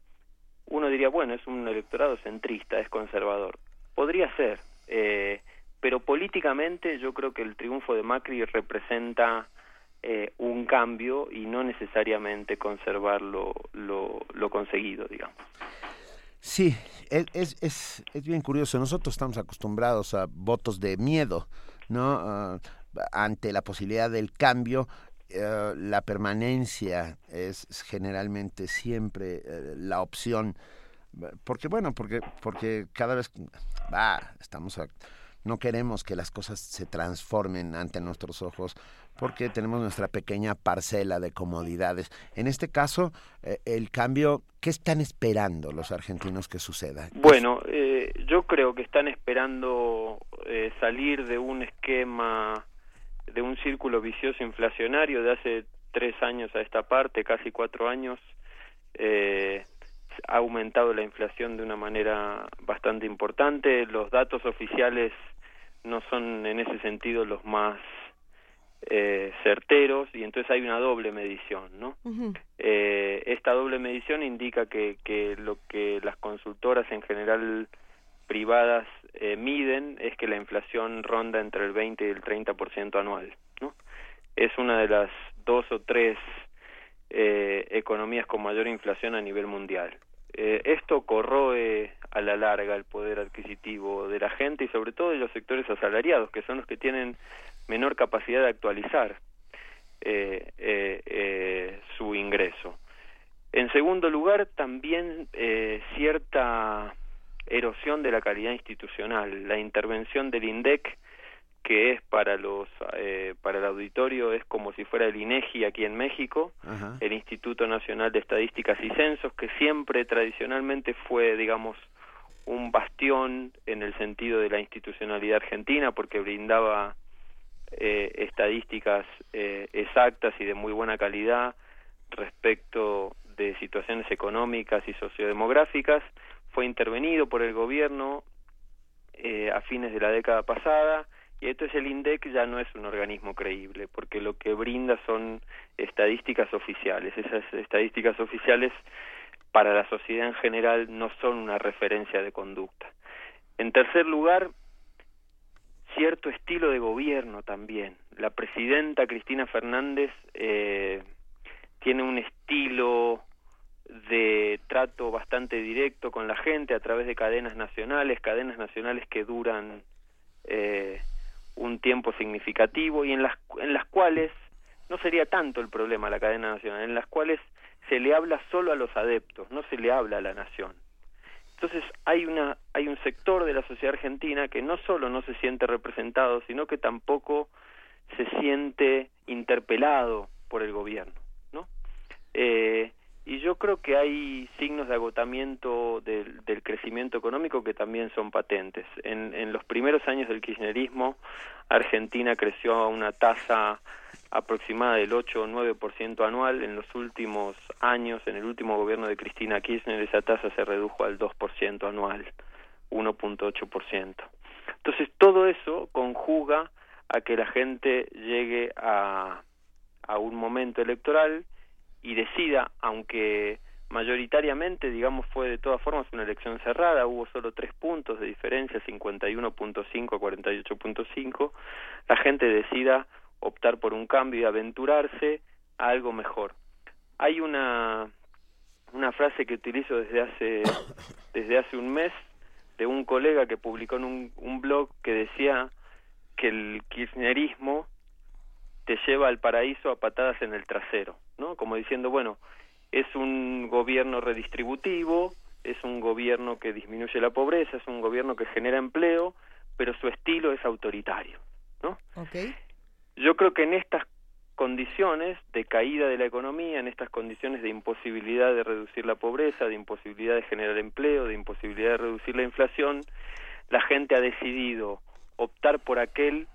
Speaker 24: uno diría, bueno, es un electorado centrista, es conservador. Podría ser, eh, pero políticamente yo creo que el triunfo de Macri representa eh, un cambio y no necesariamente conservar lo, lo, lo conseguido, digamos.
Speaker 2: Sí, es, es, es, bien curioso. Nosotros estamos acostumbrados a votos de miedo, ¿no? Uh, ante la posibilidad del cambio, uh, la permanencia es generalmente siempre uh, la opción. Porque, bueno, porque, porque cada vez, va, estamos, a, no queremos que las cosas se transformen ante nuestros ojos porque tenemos nuestra pequeña parcela de comodidades. En este caso, eh, el cambio, ¿qué están esperando los argentinos que suceda?
Speaker 24: Bueno, eh, yo creo que están esperando eh, salir de un esquema, de un círculo vicioso inflacionario de hace tres años a esta parte, casi cuatro años. ha aumentado la inflación de una manera bastante importante. Los datos oficiales no son en ese sentido los más eh, certeros y entonces hay una doble medición, ¿no? eh, esta doble medición indica que, que lo que las consultoras en general privadas eh, miden es que la inflación ronda entre el 20 y el 30% anual, ¿no? Es una de las dos o tres eh, economías con mayor inflación a nivel mundial. Eh, esto corroe a la larga el poder adquisitivo de la gente y sobre todo de los sectores asalariados, que son los que tienen menor capacidad de actualizar eh, eh, eh, su ingreso. En segundo lugar, también eh, cierta erosión de la calidad institucional. La intervención del INDEC, que es para los eh, para el auditorio es como si fuera el INEGI aquí en México,
Speaker 2: Ajá.
Speaker 24: el Instituto Nacional de Estadísticas y Censos, que siempre tradicionalmente fue, digamos, un bastión en el sentido de la institucionalidad argentina, porque brindaba eh, estadísticas eh, exactas y de muy buena calidad respecto de situaciones económicas y sociodemográficas, fue intervenido por el gobierno eh, a fines de la década pasada y entonces el INDEC ya no es un organismo creíble porque lo que brinda son estadísticas oficiales. Esas estadísticas oficiales para la sociedad en general no son una referencia de conducta. En tercer lugar, cierto estilo de gobierno también. La presidenta Cristina Fernández eh, tiene un estilo de trato bastante directo con la gente a través de cadenas nacionales, cadenas nacionales que duran eh, un tiempo significativo y en las, en las cuales no sería tanto el problema la cadena nacional, en las cuales se le habla solo a los adeptos, no se le habla a la nación. Entonces hay una hay un sector de la sociedad argentina que no solo no se siente representado, sino que tampoco se siente interpelado por el gobierno, ¿no? Eh, y yo creo que hay signos de agotamiento del, del crecimiento económico que también son patentes. En, en los primeros años del kirchnerismo, Argentina creció a una tasa aproximada del 8 o 9% anual. En los últimos años, en el último gobierno de Cristina Kirchner, esa tasa se redujo al 2% anual, 1.8%. Entonces, todo eso conjuga a que la gente llegue a, a un momento electoral y decida, aunque mayoritariamente, digamos, fue de todas formas una elección cerrada, hubo solo tres puntos de diferencia, 51.5 a 48.5, la gente decida optar por un cambio y aventurarse a algo mejor. Hay una una frase que utilizo desde hace desde hace un mes de un colega que publicó en un, un blog que decía que el kirchnerismo te lleva al paraíso a patadas en el trasero, ¿no? Como diciendo, bueno, es un gobierno redistributivo, es un gobierno que disminuye la pobreza, es un gobierno que genera empleo, pero su estilo es autoritario, ¿no?
Speaker 3: Okay.
Speaker 24: Yo creo que en estas condiciones de caída de la economía, en estas condiciones de imposibilidad de reducir la pobreza, de imposibilidad de generar empleo, de imposibilidad de reducir la inflación, la gente ha decidido optar por aquel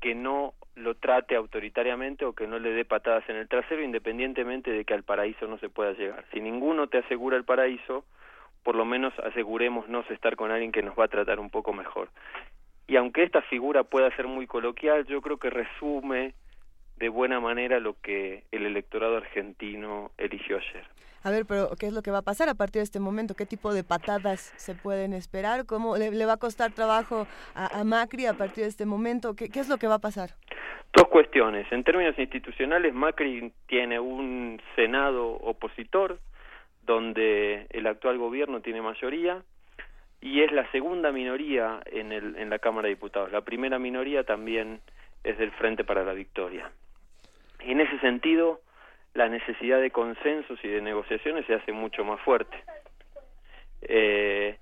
Speaker 24: que no lo trate autoritariamente o que no le dé patadas en el trasero independientemente de que al paraíso no se pueda llegar. Si ninguno te asegura el paraíso, por lo menos asegurémonos estar con alguien que nos va a tratar un poco mejor. Y aunque esta figura pueda ser muy coloquial, yo creo que resume de buena manera lo que el electorado argentino eligió ayer.
Speaker 3: A ver, pero ¿qué es lo que va a pasar a partir de este momento? ¿Qué tipo de patadas se pueden esperar? ¿Cómo le, va a costar trabajo a, Macri a partir de este momento? ¿Qué, es lo que va a pasar?
Speaker 24: Dos cuestiones. En términos institucionales, Macri tiene un Senado opositor, donde el actual gobierno tiene mayoría, y es la segunda minoría en, el, en la Cámara de Diputados. La primera minoría también es del Frente para la Victoria. En ese sentido, la necesidad de consensos y de negociaciones se hace mucho más fuerte. Eh,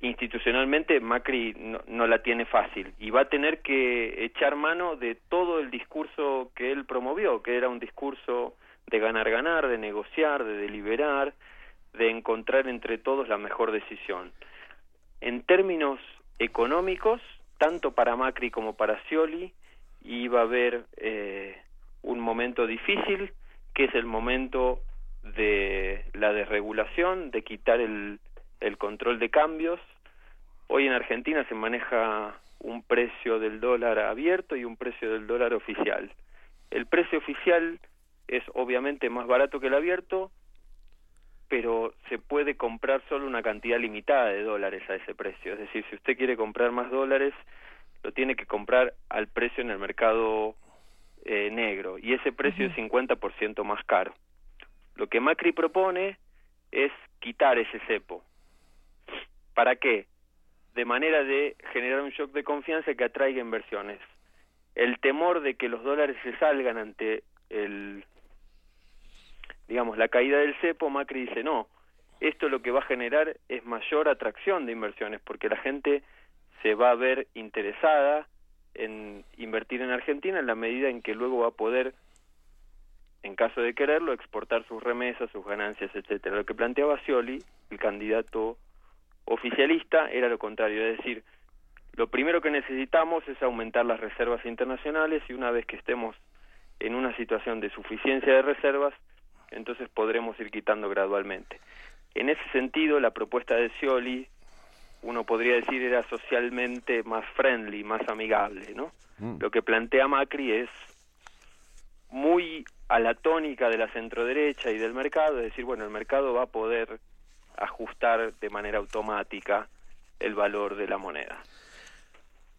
Speaker 24: institucionalmente Macri no, la tiene fácil y va a tener que echar mano de todo el discurso que él promovió, que era un discurso de ganar-ganar, de negociar, de deliberar, de encontrar entre todos la mejor decisión. En términos económicos, tanto para Macri como para Scioli, iba a haber eh, un momento difícil, que es el momento de la desregulación, de quitar el, control de cambios. Hoy en Argentina se maneja un precio del dólar abierto y un precio del dólar oficial. El precio oficial es obviamente más barato que el abierto, pero se puede comprar solo una cantidad limitada de dólares a ese precio. Es decir, si usted quiere comprar más dólares, lo tiene que comprar al precio en el mercado eh, negro y ese precio es 50% más caro. Lo que Macri propone es quitar ese cepo. ¿Para qué? De manera de generar un shock de confianza que atraiga inversiones. El temor de que los dólares se salgan ante el digamos la caída del cepo, Macri dice no, esto lo que va a generar es mayor atracción de inversiones porque la gente se va a ver interesada en invertir en Argentina en la medida en que luego va a poder, en caso de quererlo, exportar sus remesas, sus ganancias, etcétera. Lo que planteaba Scioli, el candidato oficialista, era lo contrario, es decir, lo primero que necesitamos es aumentar las reservas internacionales y una vez que estemos en una situación de suficiencia de reservas, entonces podremos ir quitando gradualmente. En ese sentido, la propuesta de Scioli uno podría decir era socialmente más friendly, más amigable, ¿no? Mm. Lo que plantea Macri es muy a la tónica de la centroderecha y del mercado, es decir, bueno, el mercado va a poder ajustar de manera automática el valor de la moneda.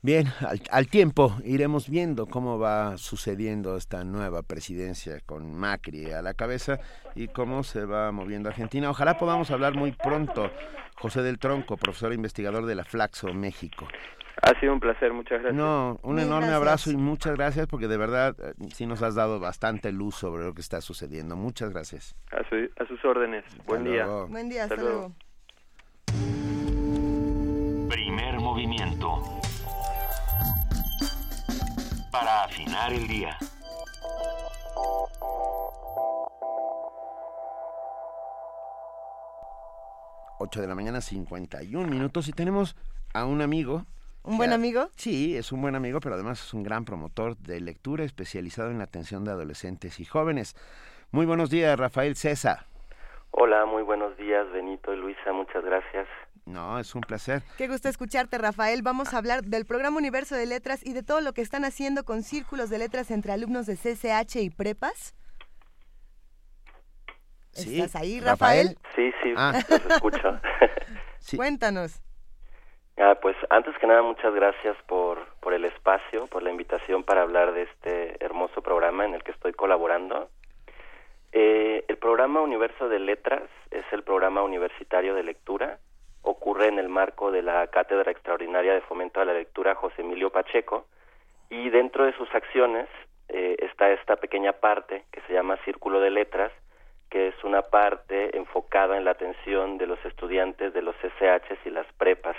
Speaker 2: Bien, al, tiempo iremos viendo cómo va sucediendo esta nueva presidencia con Macri a la cabeza y cómo se va moviendo Argentina. Ojalá podamos hablar muy pronto. José del Tronco, profesor e investigador de la Flaxo México.
Speaker 24: Ha sido un placer, muchas gracias.
Speaker 2: No, un enorme abrazo y muchas gracias porque de verdad eh, sí nos has dado bastante luz sobre lo que está sucediendo. Muchas gracias.
Speaker 24: A, sus órdenes. Buen día.
Speaker 3: Buen día, hasta, luego.
Speaker 1: Primer movimiento para afinar el día.
Speaker 2: Ocho de la mañana, 51 minutos y tenemos a un amigo.
Speaker 3: ¿Un buen amigo?
Speaker 2: Sí, es un buen amigo, pero además es un gran promotor de lectura especializado en la atención de adolescentes y jóvenes. Muy buenos días, Rafael César.
Speaker 25: Hola, muy buenos días, Benito y Luisa, muchas gracias.
Speaker 2: No, es un placer.
Speaker 3: Qué gusto escucharte, Rafael. Vamos a hablar del programa Universo de Letras y de todo lo que están haciendo con círculos de letras entre alumnos de CCH y prepas. ¿Estás ahí, Rafael?
Speaker 25: Sí, sí, ah. los escucho.
Speaker 3: Cuéntanos.
Speaker 25: Ah, pues antes que nada, muchas gracias por, por el espacio, por la invitación para hablar de este hermoso programa en el que estoy colaborando. Eh, el programa Universo de Letras es el programa universitario de lectura ocurre en el marco de la Cátedra Extraordinaria de Fomento a la Lectura José Emilio Pacheco Y dentro de sus acciones eh, está esta pequeña parte que se llama Círculo de Letras, que es una parte enfocada en la atención de los estudiantes de los SHs y las prepas.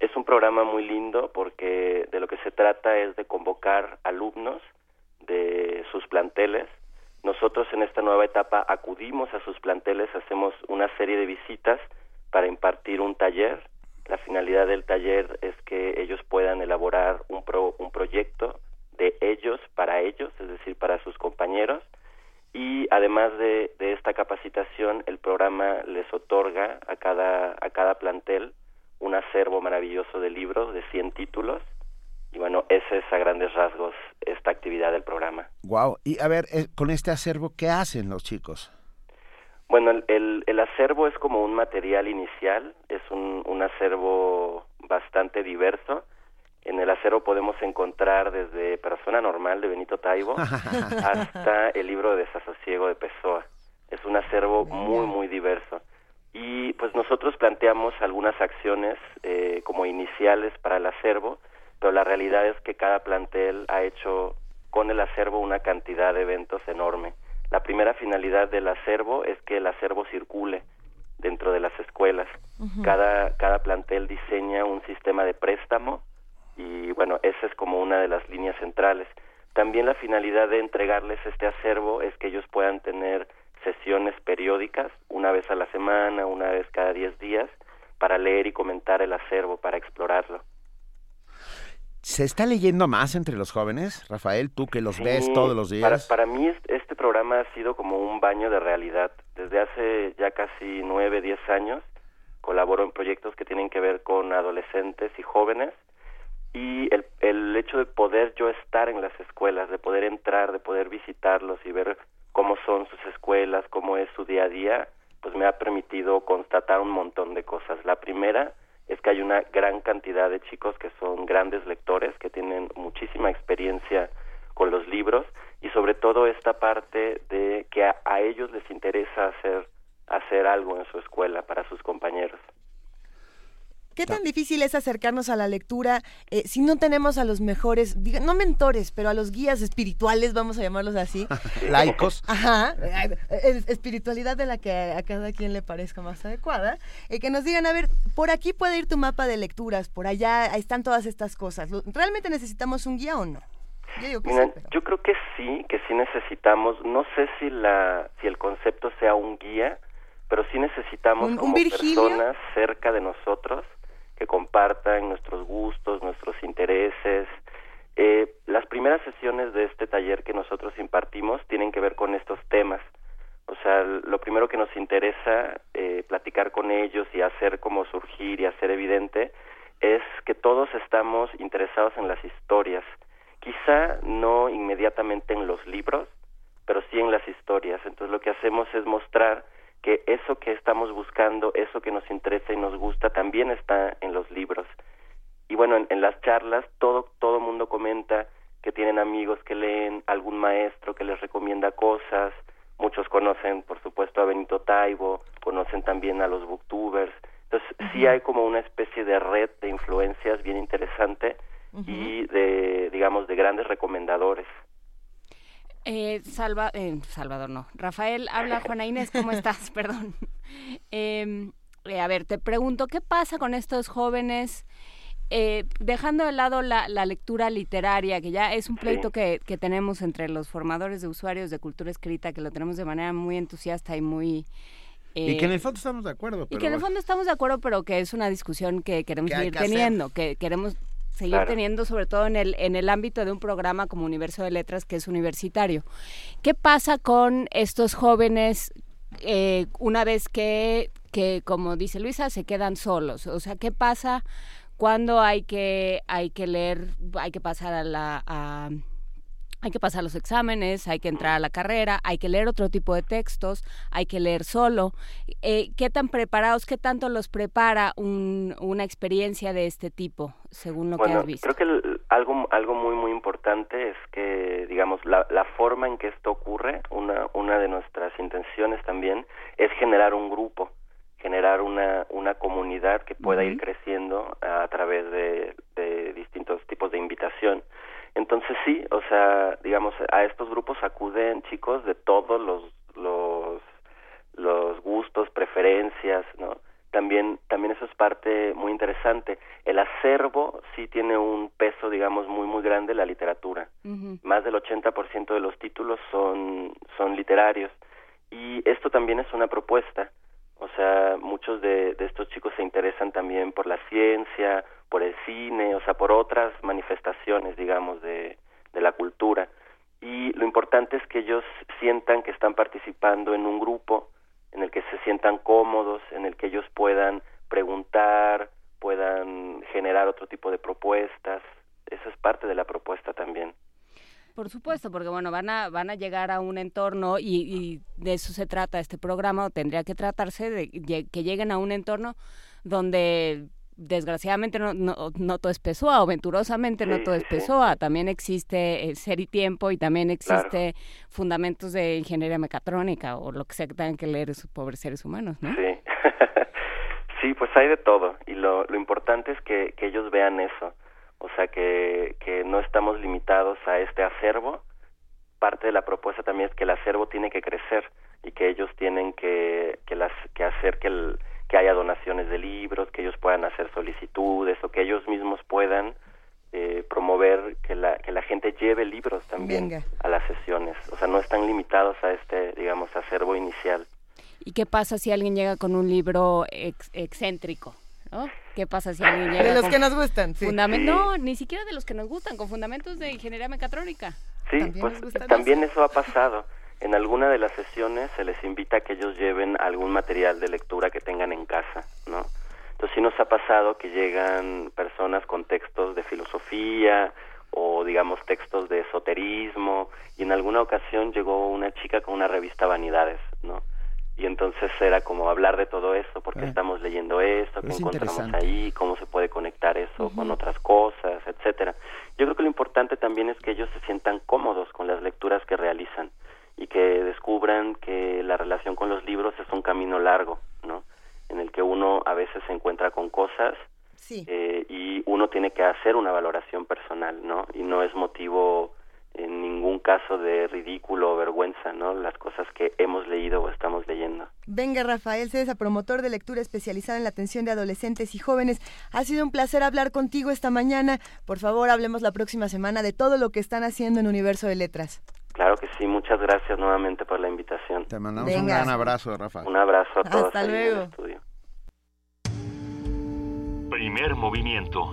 Speaker 25: Es un programa muy lindo porque de lo que se trata es de convocar alumnos de sus planteles. Nosotros en esta nueva etapa acudimos a sus planteles, hacemos una serie de visitas para impartir un taller. La finalidad del taller es que ellos puedan elaborar un, un proyecto de ellos para ellos, es decir, para sus compañeros. Y además de, de esta capacitación, el programa les otorga a cada, a cada plantel un acervo maravilloso de libros de 100 títulos. Y bueno, ese es a grandes rasgos esta actividad del programa.
Speaker 2: Wow. Y a ver, eh, con este acervo, ¿qué hacen los chicos?
Speaker 25: Bueno, el, el, acervo es como un material inicial, es un, un acervo bastante diverso. En el acervo podemos encontrar desde Persona Normal de Benito Taibo hasta el libro de Desasosiego de Pessoa. Es un acervo muy, muy diverso. Y pues nosotros planteamos algunas acciones eh, como iniciales para el acervo, pero la realidad es que cada plantel ha hecho con el acervo una cantidad de eventos enorme. La primera finalidad del acervo es que el acervo circule dentro de las escuelas. cada, cada plantel diseña un sistema de préstamo y bueno, esa es como una de las líneas centrales. También la finalidad de entregarles este acervo es que ellos puedan tener sesiones periódicas, una vez a la semana, una vez cada diez días, para leer y comentar el acervo, para explorarlo.
Speaker 2: ¿Se está leyendo más entre los jóvenes, Rafael? Tú que los ves todos los días.
Speaker 25: Para, para, mí este programa ha sido como un baño de realidad. Desde hace ya casi nueve, diez años colaboro en proyectos que tienen que ver con adolescentes y jóvenes y el, el hecho de poder yo estar en las escuelas, de poder entrar, de poder visitarlos y ver cómo son sus escuelas, cómo es su día a día, pues me ha permitido constatar un montón de cosas. La primera que hay una gran cantidad de chicos que son grandes lectores, que tienen muchísima experiencia con los libros y sobre todo esta parte de que a, ellos les interesa hacer hacer algo en su escuela para sus compañeros.
Speaker 3: ¿Qué tan difícil es acercarnos a la lectura eh, si no tenemos a los mejores, no mentores, pero a los guías espirituales, vamos a llamarlos así?
Speaker 2: Laicos.
Speaker 3: Ajá, eh, espiritualidad de la que a cada quien le parezca más adecuada. Eh, que nos digan, a ver, por aquí puede ir tu mapa de lecturas, por allá están todas estas cosas. ¿Realmente necesitamos un guía o no?
Speaker 25: Yo, yo creo que sí, que sí necesitamos. No sé si, la, si el concepto sea un guía, pero sí necesitamos como personas cerca de nosotros que compartan nuestros gustos, nuestros intereses. Eh, las primeras sesiones de este taller que nosotros impartimos tienen que ver con estos temas. O sea, lo primero que nos interesa eh, platicar con ellos y hacer como surgir y hacer evidente es que todos estamos interesados en las historias. Quizá no inmediatamente en los libros, pero sí en las historias. Entonces lo que hacemos es mostrar que eso que estamos buscando, eso que nos interesa y nos gusta, también está en los libros. Y bueno, en, las charlas todo todo mundo comenta que tienen amigos que leen, algún maestro que les recomienda cosas, muchos conocen, por supuesto, a Benito Taibo, conocen también a los booktubers. Entonces, sí hay como una especie de red de influencias bien interesante y de, digamos, de grandes recomendadores.
Speaker 4: Eh, Salva, eh, Salvador, no. Rafael, habla Juana Inés, ¿cómo estás? Perdón. Em, eh, a ver, te pregunto, ¿qué pasa con estos jóvenes? Eh, dejando de lado la, lectura literaria, que ya es un pleito que, que, tenemos entre los formadores de usuarios de cultura escrita, que lo tenemos de manera muy entusiasta y muy...
Speaker 2: y que en el fondo estamos de acuerdo.
Speaker 4: y que en el fondo estamos de acuerdo, pero que es una discusión que queremos seguir teniendo, que queremos seguir teniendo, sobre todo en el, en el ámbito de un programa como Universo de Letras, que es universitario. ¿Qué pasa con estos jóvenes eh, una vez que, que, como dice Luisa, se quedan solos? O sea, ¿qué pasa cuando hay que, hay que leer, hay que pasar a la... A, hay que pasar los exámenes, hay que entrar a la carrera, hay que leer otro tipo de textos, hay que leer solo. Eh, ¿Qué tan preparados, qué tanto los prepara una experiencia de este tipo, según lo que has visto?
Speaker 25: Creo que algo, algo muy, muy importante es que, digamos, la, la forma en que esto ocurre, una, una de nuestras intenciones también, es generar un grupo generar una, una comunidad que pueda ir creciendo a, través de, de distintos tipos de invitación Entonces sí, o sea, digamos, a estos grupos acuden chicos de todos los, los, los gustos, preferencias, ¿no? También, también eso es parte muy interesante. El acervo sí tiene un peso, digamos, muy, muy grande en la literatura. Más del 80% de los títulos son, son literarios. Y esto también es una propuesta. O sea, muchos de, de estos chicos se interesan también por la ciencia, por el cine, o sea, por otras manifestaciones, digamos, de, la cultura. Y lo importante es que ellos sientan que están participando en un grupo, en el que se sientan cómodos, en el que ellos puedan preguntar, puedan generar otro tipo de propuestas. Eso es parte de la propuesta también.
Speaker 4: Por supuesto, porque bueno, van a, van a llegar a un entorno y, y de eso se trata este programa, o tendría que tratarse de que lleguen a un entorno donde desgraciadamente no, no, todo es PESOA o venturosamente no todo es PESOA. También existe eh, Ser y Tiempo y también existe fundamentos de ingeniería mecatrónica o lo que sea que tengan que leer esos pobres seres humanos, ¿no?
Speaker 25: Sí. sí, pues hay de todo y lo, lo importante es que, que ellos vean eso. O sea, que, que no estamos limitados a este acervo. Parte de la propuesta también es que el acervo tiene que crecer y que ellos tienen que, que, las, que hacer que el que haya donaciones de libros, que ellos puedan hacer solicitudes o que ellos mismos puedan eh, promover que la, que la gente lleve libros también a las sesiones. O sea, no están limitados a este, digamos, acervo inicial.
Speaker 4: ¿Y qué pasa si alguien llega con un libro excéntrico? ¿No? ¿Qué pasa si alguien llega
Speaker 3: De los que nos gustan, sí.
Speaker 4: No, ni siquiera de los que nos gustan, con fundamentos de ingeniería mecatrónica.
Speaker 25: Sí, pues también eso ha pasado. En alguna de las sesiones se les invita a que ellos lleven algún material de lectura que tengan en casa, ¿no? Entonces sí nos ha pasado que llegan personas con textos de filosofía o digamos textos de esoterismo y en alguna ocasión llegó una chica con una revista Vanidades, ¿no? Y entonces era como hablar de todo esto, porque estamos leyendo esto, qué encontramos ahí, cómo se puede conectar eso con otras cosas, etcétera. Yo creo que lo importante también es que ellos se sientan cómodos con las lecturas que realizan y que descubran que la relación con los libros es un camino largo, ¿no? En el que uno a veces se encuentra con cosas eh, y uno tiene que hacer una valoración personal, ¿no? Y no es motivo en ningún caso de ridículo o vergüenza, ¿no? Las cosas que hemos leído o estamos leyendo.
Speaker 3: Venga, Rafael César, promotor de lectura especializada en la atención de adolescentes y jóvenes. Ha sido un placer hablar contigo esta mañana. Por favor, hablemos la próxima semana de todo lo que están haciendo en Universo de Letras.
Speaker 25: Claro que sí, muchas gracias nuevamente por la invitación.
Speaker 2: Te mandamos un gran abrazo, Rafa.
Speaker 25: Un abrazo a todos.
Speaker 3: Hasta luego.
Speaker 1: Primer movimiento.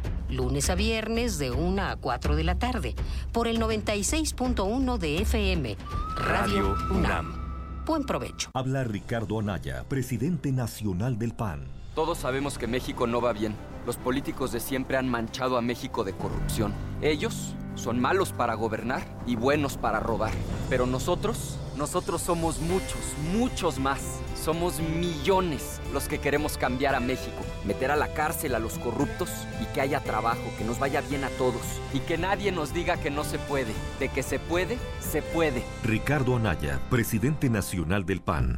Speaker 18: lunes a viernes de 1 a 4 de la tarde, por el 96.1 de FM, Radio UNAM. Buen provecho.
Speaker 26: Habla Ricardo Anaya, presidente nacional del PAN.
Speaker 27: Todos sabemos que México no va bien. Los políticos de siempre han manchado a México de corrupción. Ellos son malos para gobernar y buenos para robar. Pero nosotros, nosotros somos muchos, muchos más. Somos millones los que queremos cambiar a México, meter a la cárcel a los corruptos y que haya trabajo, que nos vaya bien a todos y que nadie nos diga que no se puede. De que se puede, se puede.
Speaker 26: Ricardo Anaya, presidente nacional del PAN.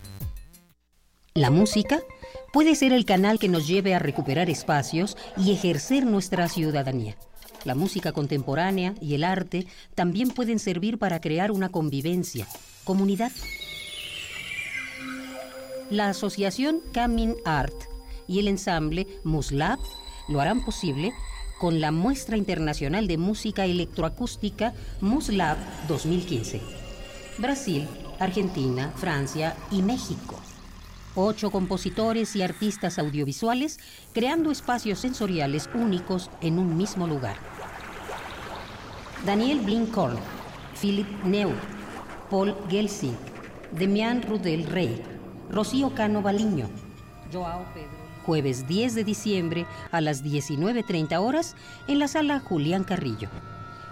Speaker 18: La música puede ser el canal que nos lleve a recuperar espacios y ejercer nuestra ciudadanía. La música contemporánea y el arte también pueden servir para crear una convivencia, comunidad. La asociación Camin Art y el ensamble Muslab lo harán posible con la muestra internacional de música electroacústica Muslab 2015. Brasil, Argentina, Francia y México ocho compositores y artistas audiovisuales creando espacios sensoriales únicos en un mismo lugar. Daniel Blinkhorn, Philip Neu, Paul Gelsing, Demian Rudel Rey, Rocío Cano Baliño, Joao Pedro. Jueves 10 de diciembre a las 19.30 horas en la sala Julián Carrillo.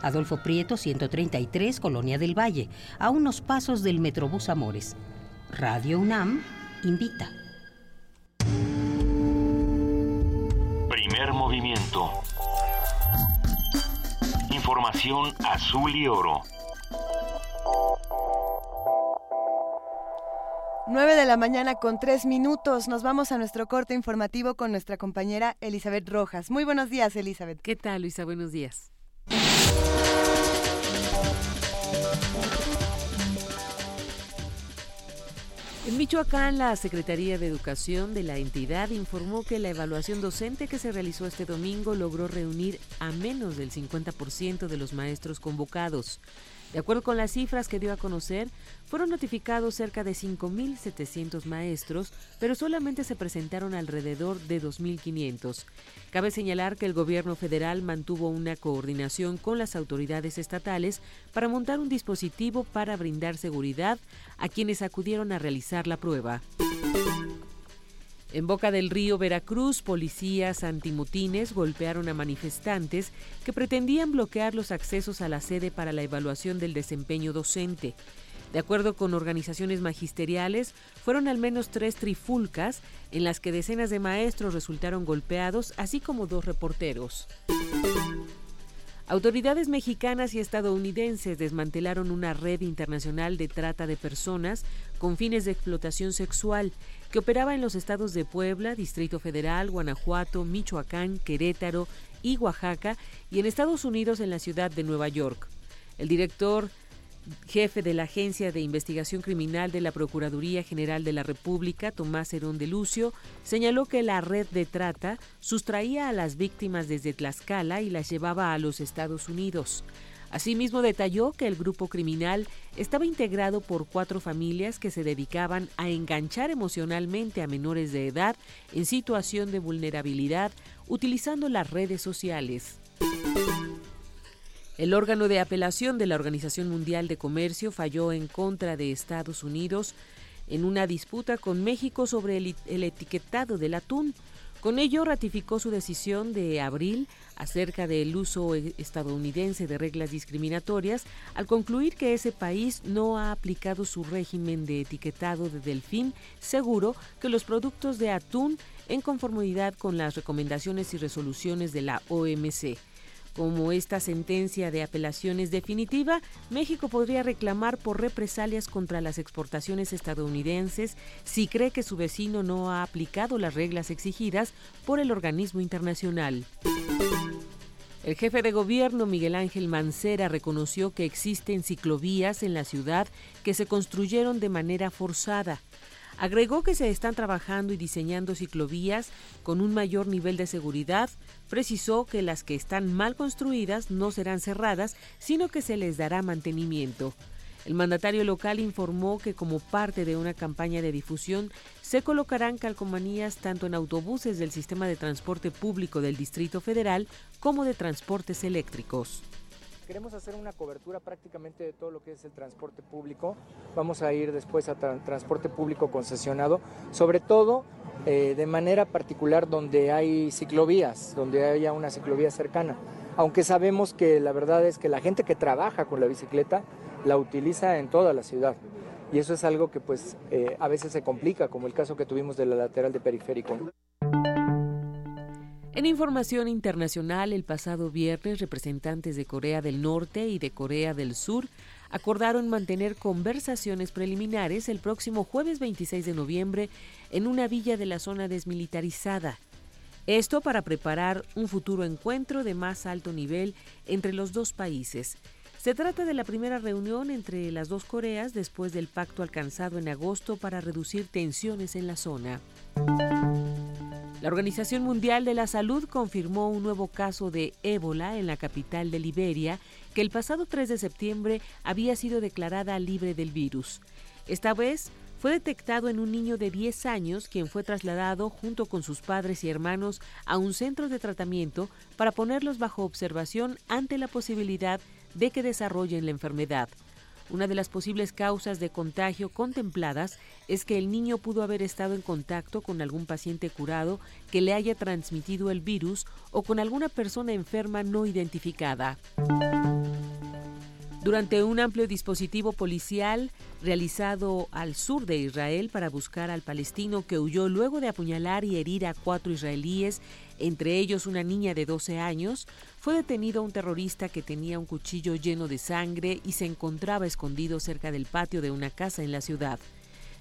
Speaker 18: Adolfo Prieto, 133, Colonia del Valle, a unos pasos del Metrobús Amores. Radio UNAM invita.
Speaker 1: Primer movimiento. Información azul y oro.
Speaker 3: 9 de la mañana con tres minutos. Nos vamos a nuestro corte informativo con nuestra compañera Elizabeth Rojas. Muy buenos días, Elizabeth.
Speaker 19: ¿Qué tal, Luisa? Buenos días. En Michoacán, la Secretaría de Educación de la entidad informó que la evaluación docente que se realizó este domingo logró reunir a menos del 50% de los maestros convocados. De acuerdo con las cifras que dio a conocer, fueron notificados cerca de 5.700 maestros, pero solamente se presentaron alrededor de 2.500. Cabe señalar que el gobierno federal mantuvo una coordinación con las autoridades estatales para montar un dispositivo para brindar seguridad a quienes acudieron a realizar la prueba. En Boca del Río, Veracruz, policías antimotines golpearon a manifestantes que pretendían bloquear los accesos a la sede para la evaluación del desempeño docente. De acuerdo con organizaciones magisteriales, fueron al menos tres trifulcas en las que decenas de maestros resultaron golpeados, así como dos reporteros. Autoridades mexicanas y estadounidenses desmantelaron una red internacional de trata de personas con fines de explotación sexual que operaba en los estados de Puebla, Distrito Federal, Guanajuato, Michoacán, Querétaro y Oaxaca y en Estados Unidos en la ciudad de Nueva York. El director jefe de la Agencia de Investigación Criminal de la Procuraduría General de la República, Tomás Herón de Lucio, señaló que la red de trata sustraía a las víctimas desde Tlaxcala y las llevaba a los Estados Unidos. Asimismo, detalló que el grupo criminal estaba integrado por cuatro familias que se dedicaban a enganchar emocionalmente a menores de edad en situación de vulnerabilidad utilizando las redes sociales. El órgano de apelación de la Organización Mundial de Comercio falló en contra de Estados Unidos en una disputa con México sobre el, etiquetado del atún. Con ello ratificó su decisión de abril acerca del uso e, estadounidense de reglas discriminatorias al concluir que ese país no ha aplicado su régimen de etiquetado de delfín seguro que los productos de atún en conformidad con las recomendaciones y resoluciones de la OMC. Como esta sentencia de apelación es definitiva, México podría reclamar por represalias contra las exportaciones estadounidenses si cree que su vecino no ha aplicado las reglas exigidas por el organismo internacional. El jefe de gobierno Miguel Ángel Mancera reconoció que existen ciclovías en la ciudad que se construyeron de manera forzada. Agregó que se están trabajando y diseñando ciclovías con un mayor nivel de seguridad. Precisó que las que están mal construidas no serán cerradas, sino que se les dará mantenimiento. El mandatario local informó que como parte de una campaña de difusión se colocarán calcomanías tanto en autobuses del sistema de transporte público del Distrito Federal como de transportes eléctricos.
Speaker 21: Queremos hacer una cobertura prácticamente de todo lo que es el transporte público. Vamos a ir después a transporte público concesionado, sobre todo eh, de manera particular donde hay ciclovías, donde haya una ciclovía cercana. Aunque sabemos que la verdad es que la gente que trabaja con la bicicleta la utiliza en toda la ciudad. Y eso es algo que pues eh, a veces se complica, como el caso que tuvimos de la lateral de periférico.
Speaker 19: En información internacional, el pasado viernes, representantes de Corea del Norte y de Corea del Sur acordaron mantener conversaciones preliminares el próximo jueves 26 de noviembre en una villa de la zona desmilitarizada. Esto para preparar un futuro encuentro de más alto nivel entre los dos países. Se trata de la primera reunión entre las dos Coreas después del pacto alcanzado en agosto para reducir tensiones en la zona. La Organización Mundial de la Salud confirmó un nuevo caso de ébola en la capital de Liberia, que el pasado 3 de septiembre había sido declarada libre del virus. Esta vez fue detectado en un niño de 10 años, quien fue trasladado junto con sus padres y hermanos a un centro de tratamiento para ponerlos bajo observación ante la posibilidad de que desarrollen la enfermedad. Una de las posibles causas de contagio contempladas es que el niño pudo haber estado en contacto con algún paciente curado que le haya transmitido el virus o con alguna persona enferma no identificada. Durante un amplio dispositivo policial realizado al sur de Israel para buscar al palestino que huyó luego de apuñalar y herir a cuatro israelíes, entre ellos una niña de 12 años, fue detenido un terrorista que tenía un cuchillo lleno de sangre y se encontraba escondido cerca del patio de una casa en la ciudad.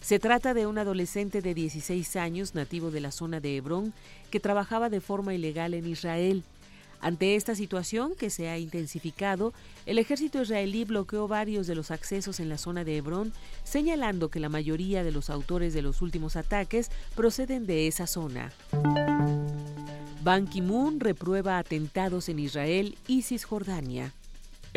Speaker 19: Se trata de un adolescente de 16 años, nativo de la zona de Hebrón, que trabajaba de forma ilegal en Israel. Ante esta situación, que se ha intensificado, el ejército israelí bloqueó varios de los accesos en la zona de Hebrón, señalando que la mayoría de los autores de los últimos ataques proceden de esa zona. Ban Ki-moon reprueba atentados en Israel y Cisjordania.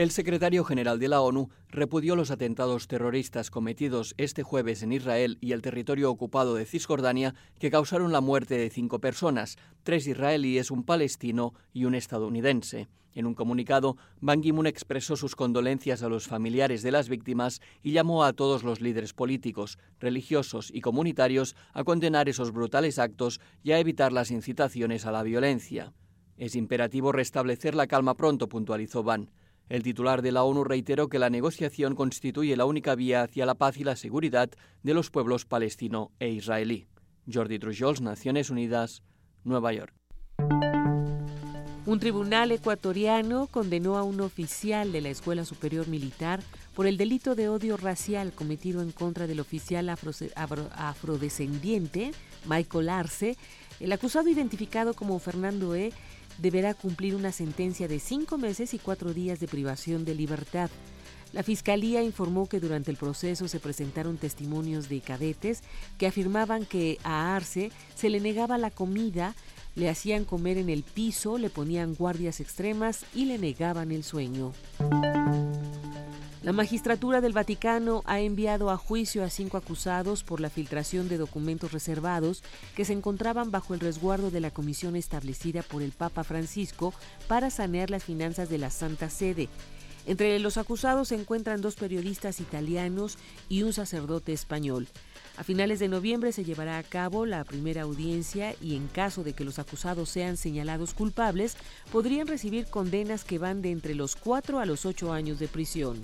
Speaker 28: El secretario general de la ONU repudió los atentados terroristas cometidos este jueves en Israel y el territorio ocupado de Cisjordania que causaron la muerte de cinco personas, tres israelíes, un palestino y un estadounidense. En un comunicado, Ban Ki-moon expresó sus condolencias a los familiares de las víctimas y llamó a todos los líderes políticos, religiosos y comunitarios a condenar esos brutales actos y a evitar las incitaciones a la violencia. Es imperativo restablecer la calma pronto, puntualizó Ban. El titular de la ONU reiteró que la negociación constituye la única vía hacia la paz y la seguridad de los pueblos palestino e israelí. Jordi Trujols, Naciones Unidas, Nueva York.
Speaker 19: Un tribunal ecuatoriano condenó a un oficial de la Escuela Superior Militar por el delito de odio racial cometido en contra del oficial afrodescendiente Michael Arce. El acusado identificado como Fernando E deberá cumplir una sentencia de cinco meses y cuatro días de privación de libertad. La Fiscalía informó que durante el proceso se presentaron testimonios de cadetes que afirmaban que a Arce se le negaba la comida, le hacían comer en el piso, le ponían guardias extremas y le negaban el sueño. La magistratura del Vaticano ha enviado a juicio a cinco acusados por la filtración de documentos reservados que se encontraban bajo el resguardo de la comisión establecida por el Papa Francisco para sanear las finanzas de la Santa Sede. Entre los acusados se encuentran dos periodistas italianos y un sacerdote español. A finales de noviembre se llevará a cabo la primera audiencia y en caso de que los acusados sean señalados culpables, podrían recibir condenas que van de entre los 4 a los 8 años de prisión.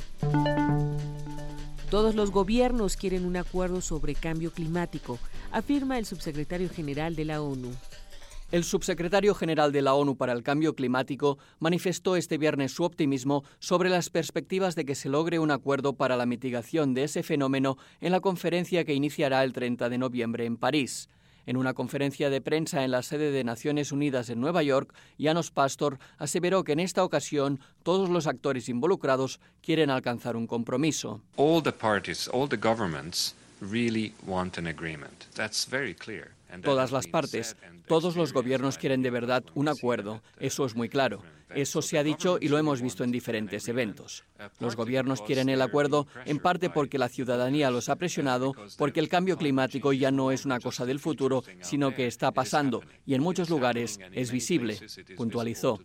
Speaker 19: Todos los gobiernos quieren un acuerdo sobre cambio climático, afirma el subsecretario general de la ONU.
Speaker 28: El subsecretario general de la ONU para el Cambio Climático manifestó este viernes su optimismo sobre las perspectivas de que se logre un acuerdo para la mitigación de ese fenómeno en la conferencia que iniciará el 30 de noviembre en París. En una conferencia de prensa en la sede de Naciones Unidas en Nueva York, Janos Pastor aseveró que en esta ocasión todos los actores involucrados quieren alcanzar un compromiso.
Speaker 29: All the parties, all the governments really want an agreement. That's very clear.
Speaker 28: Todas las partes, todos los gobiernos quieren de verdad un acuerdo, eso es muy claro. Eso se ha dicho y lo hemos visto en diferentes eventos. Los gobiernos quieren el acuerdo en parte porque la ciudadanía los ha presionado, porque el cambio climático ya no es una cosa del futuro, sino que está pasando y en muchos lugares es visible, puntualizó.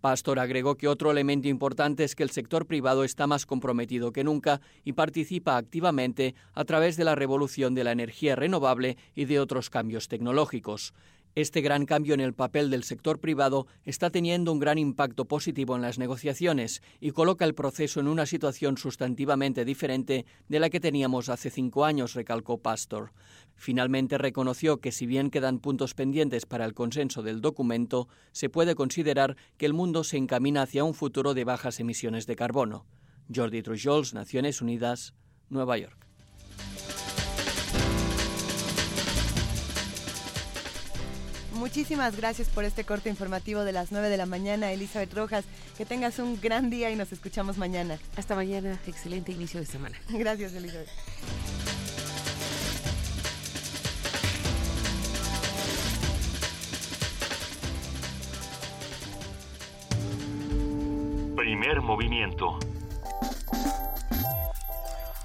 Speaker 28: Pastor agregó que otro elemento importante es que el sector privado está más comprometido que nunca y participa activamente a través de la revolución de la energía renovable y de otros cambios tecnológicos. Este gran cambio en el papel del sector privado está teniendo un gran impacto positivo en las negociaciones y coloca el proceso en una situación sustantivamente diferente de la que teníamos hace cinco años, recalcó Pastor. Finalmente reconoció que si bien quedan puntos pendientes para el consenso del documento, se puede considerar que el mundo se encamina hacia un futuro de bajas emisiones de carbono. Jordi Trujols, Naciones Unidas, Nueva York.
Speaker 3: Muchísimas gracias por este corte informativo de las 9 de la mañana, Elizabeth Rojas. Que tengas un gran día y nos escuchamos mañana.
Speaker 19: Hasta mañana, excelente inicio de semana.
Speaker 3: Gracias, Elizabeth.
Speaker 1: Primer movimiento.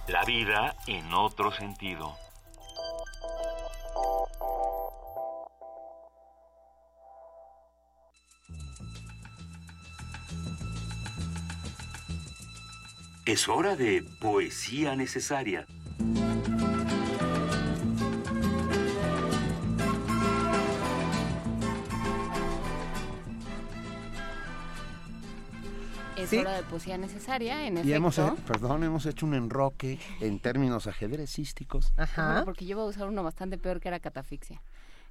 Speaker 1: La vida en otro sentido.
Speaker 30: Es hora de poesía necesaria.
Speaker 4: Es
Speaker 2: Sí.
Speaker 4: hora de poesía necesaria, en
Speaker 2: Y
Speaker 4: efecto.
Speaker 2: hemos, perdón, hemos hecho un enroque en términos ajedrecísticos.
Speaker 4: Bueno, porque yo iba a usar uno bastante peor que era catafixia.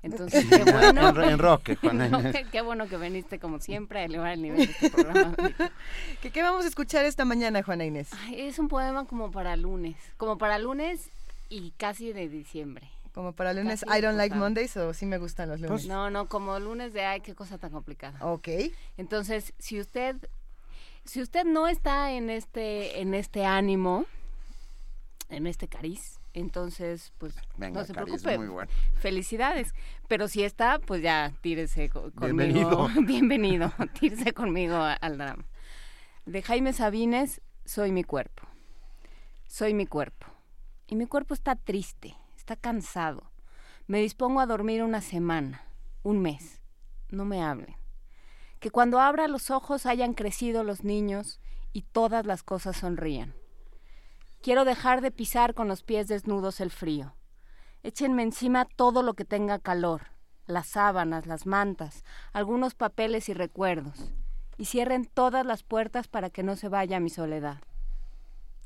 Speaker 4: Entonces, qué
Speaker 2: En-
Speaker 4: bueno.
Speaker 2: Juana Inés.
Speaker 4: Enroque, qué bueno que viniste como siempre a elevar el nivel de este programa.
Speaker 3: ¿Qué, qué vamos a escuchar esta mañana, Juana Inés?
Speaker 4: Ay, es un poema como para lunes, como para lunes y casi de diciembre.
Speaker 3: Como para lunes,
Speaker 4: Casi
Speaker 3: I don't like. Mondays o sí me gustan los lunes.
Speaker 4: no, no, como lunes de ay, qué cosa tan complicada.
Speaker 3: Ok.
Speaker 4: Entonces, si usted si usted no está en este en este ánimo, en este cariz, entonces pues
Speaker 2: Venga,
Speaker 4: no se preocupe.
Speaker 2: bueno.
Speaker 4: Felicidades. Pero si está, pues ya tírese co- conmigo.
Speaker 2: Bienvenido.
Speaker 4: Bienvenido. tírese conmigo al drama. De Jaime Sabines, soy mi cuerpo. Soy mi cuerpo. Y mi cuerpo está triste, está cansado. Me dispongo a dormir una semana, un mes. No me hablen. Que cuando abra los ojos hayan crecido los niños y todas las cosas sonrían. Quiero dejar de pisar con los pies desnudos el frío. Échenme encima todo lo que tenga calor, las sábanas, las mantas, algunos papeles y recuerdos, y cierren todas las puertas para que no se vaya mi soledad.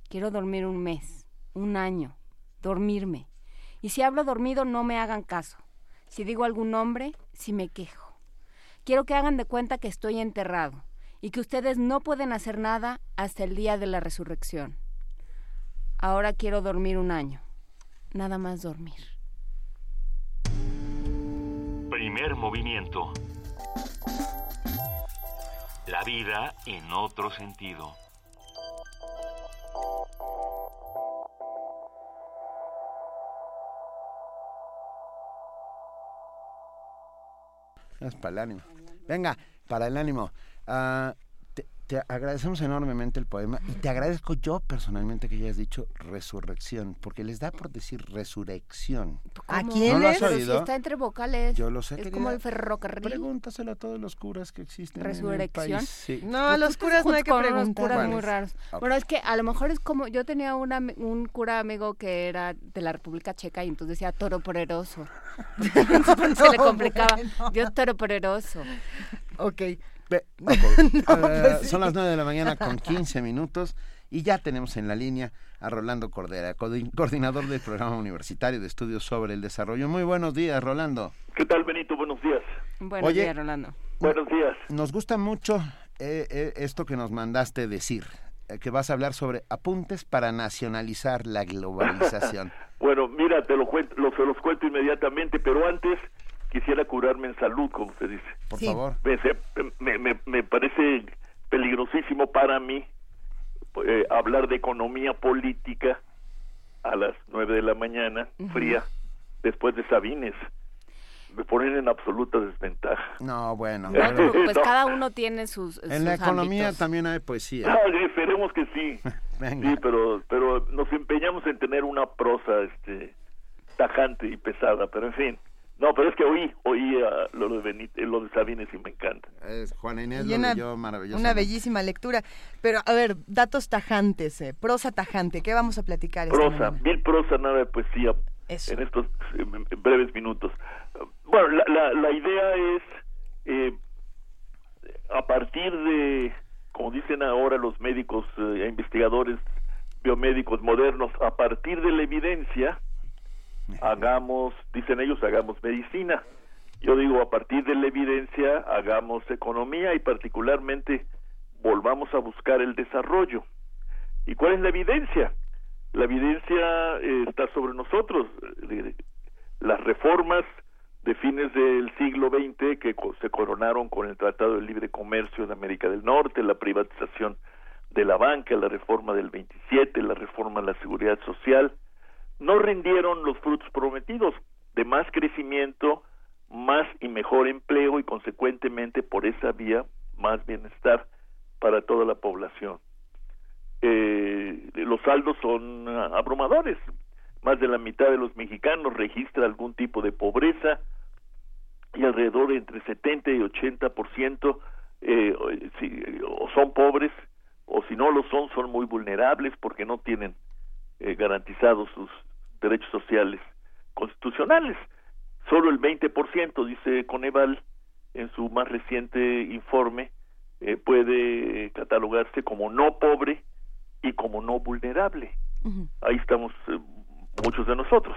Speaker 4: Quiero dormir un mes, un año, dormirme. Y si hablo dormido, no me hagan caso. Si digo algún nombre, si me quejo. Quiero que hagan de cuenta que estoy enterrado y que ustedes no pueden hacer nada hasta el día de la resurrección. Ahora quiero dormir un año. Nada más dormir.
Speaker 1: Primer movimiento. La vida en otro sentido.
Speaker 2: Es para el ánimo. Venga, para el ánimo. Ah, te, agradecemos enormemente el poema y te agradezco yo personalmente que hayas dicho resurrección, porque les da por decir resurrección.
Speaker 3: ¿A quién
Speaker 2: ¿No lo has
Speaker 4: si
Speaker 2: oído?
Speaker 4: está entre vocales.
Speaker 2: Yo lo sé,
Speaker 4: Es
Speaker 2: querida.
Speaker 4: como el ferrocarril.
Speaker 2: Pregúntaselo a todos los curas que existen en el
Speaker 4: Resurrección.
Speaker 2: país. Sí.
Speaker 3: No, a los curas no hay que preguntar.
Speaker 4: curas muy raros.
Speaker 2: Ok.
Speaker 4: Bueno, es que a lo mejor es como, yo tenía una, un cura amigo que era de la República Checa y entonces decía toro poderoso. Porque se le
Speaker 3: No,
Speaker 4: complicaba.
Speaker 3: bueno.
Speaker 4: Dios toro poderoso.
Speaker 3: Ok.
Speaker 2: Ve-
Speaker 3: No.
Speaker 2: Ah,
Speaker 3: pues sí.
Speaker 2: Son las 9 de la mañana con 15 minutos y ya tenemos en la línea a Rolando Cordera, coordi- coordinador del programa universitario de estudios sobre el desarrollo. Muy buenos días, Rolando.
Speaker 31: ¿Qué tal, Benito? Buenos días.
Speaker 4: Buenos
Speaker 2: Oye,
Speaker 4: días, Rolando.
Speaker 31: Buenos días.
Speaker 2: Nos gusta mucho eh, eh, esto que nos mandaste decir, eh, que vas a hablar sobre apuntes para nacionalizar la globalización.
Speaker 31: Bueno, mira, te lo cuento, lo, se los cuento inmediatamente, pero antes quisiera curarme en salud, como se dice.
Speaker 2: Por favor.
Speaker 31: Me, me, me- me parece peligrosísimo para mí eh, hablar de economía política a las nueve de la mañana, fría, después de Sabines. Me ponen en absoluta desventaja.
Speaker 2: No, bueno.
Speaker 31: No te
Speaker 2: pero
Speaker 4: Pues
Speaker 31: No.
Speaker 4: cada uno tiene sus.
Speaker 2: en la economía
Speaker 4: ámbitos.
Speaker 2: también hay poesía.
Speaker 31: Ah, esperemos que sí.
Speaker 2: Venga.
Speaker 31: Sí, pero, pero nos empeñamos en tener una prosa este, tajante y pesada, pero en fin, No, pero es que oí, oí lo de Benítez, lo de Sabines y me encanta.
Speaker 2: Es Juana Inés
Speaker 3: Y
Speaker 2: lo
Speaker 3: una-
Speaker 2: leyó maravilloso.
Speaker 3: Una bellísima lectura. Pero, a ver, datos tajantes, eh, prosa tajante. ¿Qué vamos a platicar
Speaker 31: Prosa, mil prosa, nada de poesía
Speaker 3: Eso.
Speaker 31: en estos eh, breves minutos. Bueno, la, la, la idea es, eh, a partir de, como dicen ahora los médicos eh, e investigadores biomédicos modernos, a partir de la evidencia, hagamos, dicen ellos, hagamos medicina. Yo digo, a partir de la evidencia, hagamos economía y particularmente volvamos a buscar el desarrollo. ¿Y cuál es la evidencia? La evidencia eh, está sobre nosotros. Las reformas de fines del siglo XX que se coronaron con el Tratado de Libre Comercio de América del Norte, la privatización de la banca, la reforma del 27, la reforma de la seguridad social, no rindieron los frutos prometidos de más crecimiento, más y mejor empleo y consecuentemente por esa vía más bienestar para toda la población. Eh, los saldos son abrumadores. Más de la mitad de los mexicanos registra algún tipo de pobreza y alrededor de entre 70 y 80 por ciento eh, si- o son pobres o si no lo son son muy vulnerables porque no tienen eh, garantizados sus derechos sociales constitucionales. Solo el 20%, dice Coneval en su más reciente informe, eh, puede catalogarse como no pobre y como no vulnerable. Ahí estamos eh, muchos de nosotros,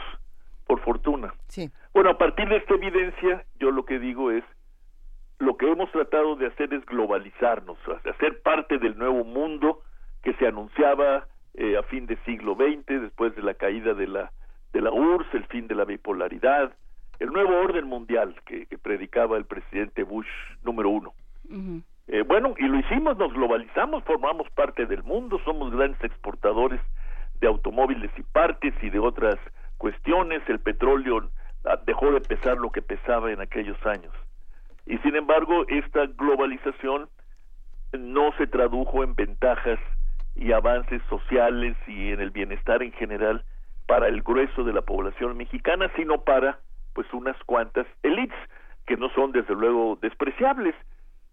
Speaker 31: por fortuna.
Speaker 3: Sí.
Speaker 31: Bueno, a partir de esta evidencia, yo lo que digo es, lo que hemos tratado de hacer es globalizarnos, hacer parte del nuevo mundo que se anunciaba eh, a fin de siglo XX, después de la caída de la, de la URSS, el fin de la bipolaridad, el nuevo orden mundial que, que predicaba el presidente Bush número uno. Eh, bueno, y lo hicimos, nos globalizamos, formamos parte del mundo, somos grandes exportadores de automóviles y partes y de otras cuestiones. El petróleo ah, dejó de pesar lo que pesaba en aquellos años. Y sin embargo, esta globalización no se tradujo en ventajas y avances sociales y en el bienestar en general para el grueso de la población mexicana, sino para pues unas cuantas élites que no son desde luego despreciables,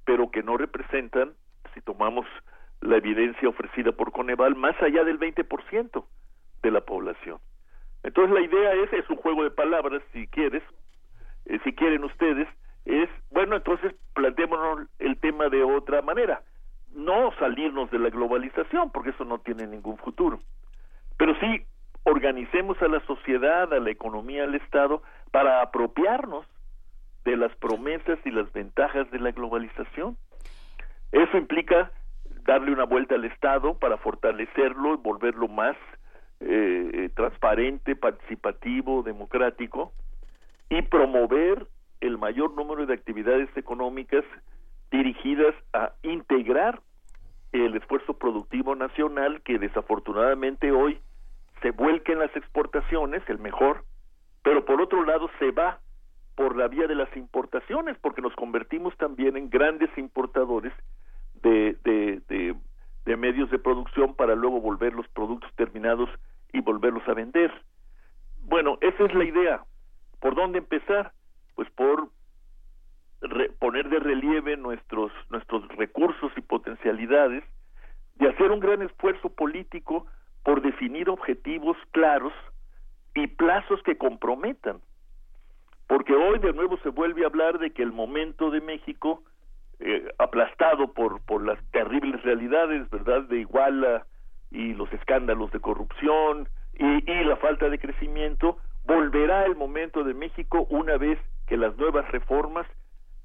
Speaker 31: pero que no representan, si tomamos la evidencia ofrecida por Coneval, más allá del 20% de la población. Entonces la idea es, es un juego de palabras, si quieres, eh, si quieren ustedes, es, bueno, entonces planteémonos el tema de otra manera. No salirnos de la globalización, porque eso no tiene ningún futuro. Pero sí, organicemos a la sociedad, a la economía, al Estado, para apropiarnos de las promesas y las ventajas de la globalización. Eso implica darle una vuelta al Estado para fortalecerlo y volverlo más eh, eh, transparente, participativo, democrático y promover el mayor número de actividades económicas dirigidas a integrar el esfuerzo productivo nacional que desafortunadamente hoy se vuelca en las exportaciones, el mejor, pero por otro lado se va por la vía de las importaciones, porque nos convertimos también en grandes importadores de, de, de, de medios de producción para luego volver los productos terminados y volverlos a vender. Bueno, esa es la idea. ¿Por dónde empezar? Pues por re- poner de relieve nuestros nuestros recursos y potencialidades, de hacer un gran esfuerzo político por definir objetivos claros y plazos que comprometan. Porque hoy de nuevo se vuelve a hablar de que el momento de México, eh, aplastado por, por las terribles realidades, ¿verdad?, de Iguala y los escándalos de corrupción y, y la falta de crecimiento, volverá el momento de México una vez que las nuevas reformas,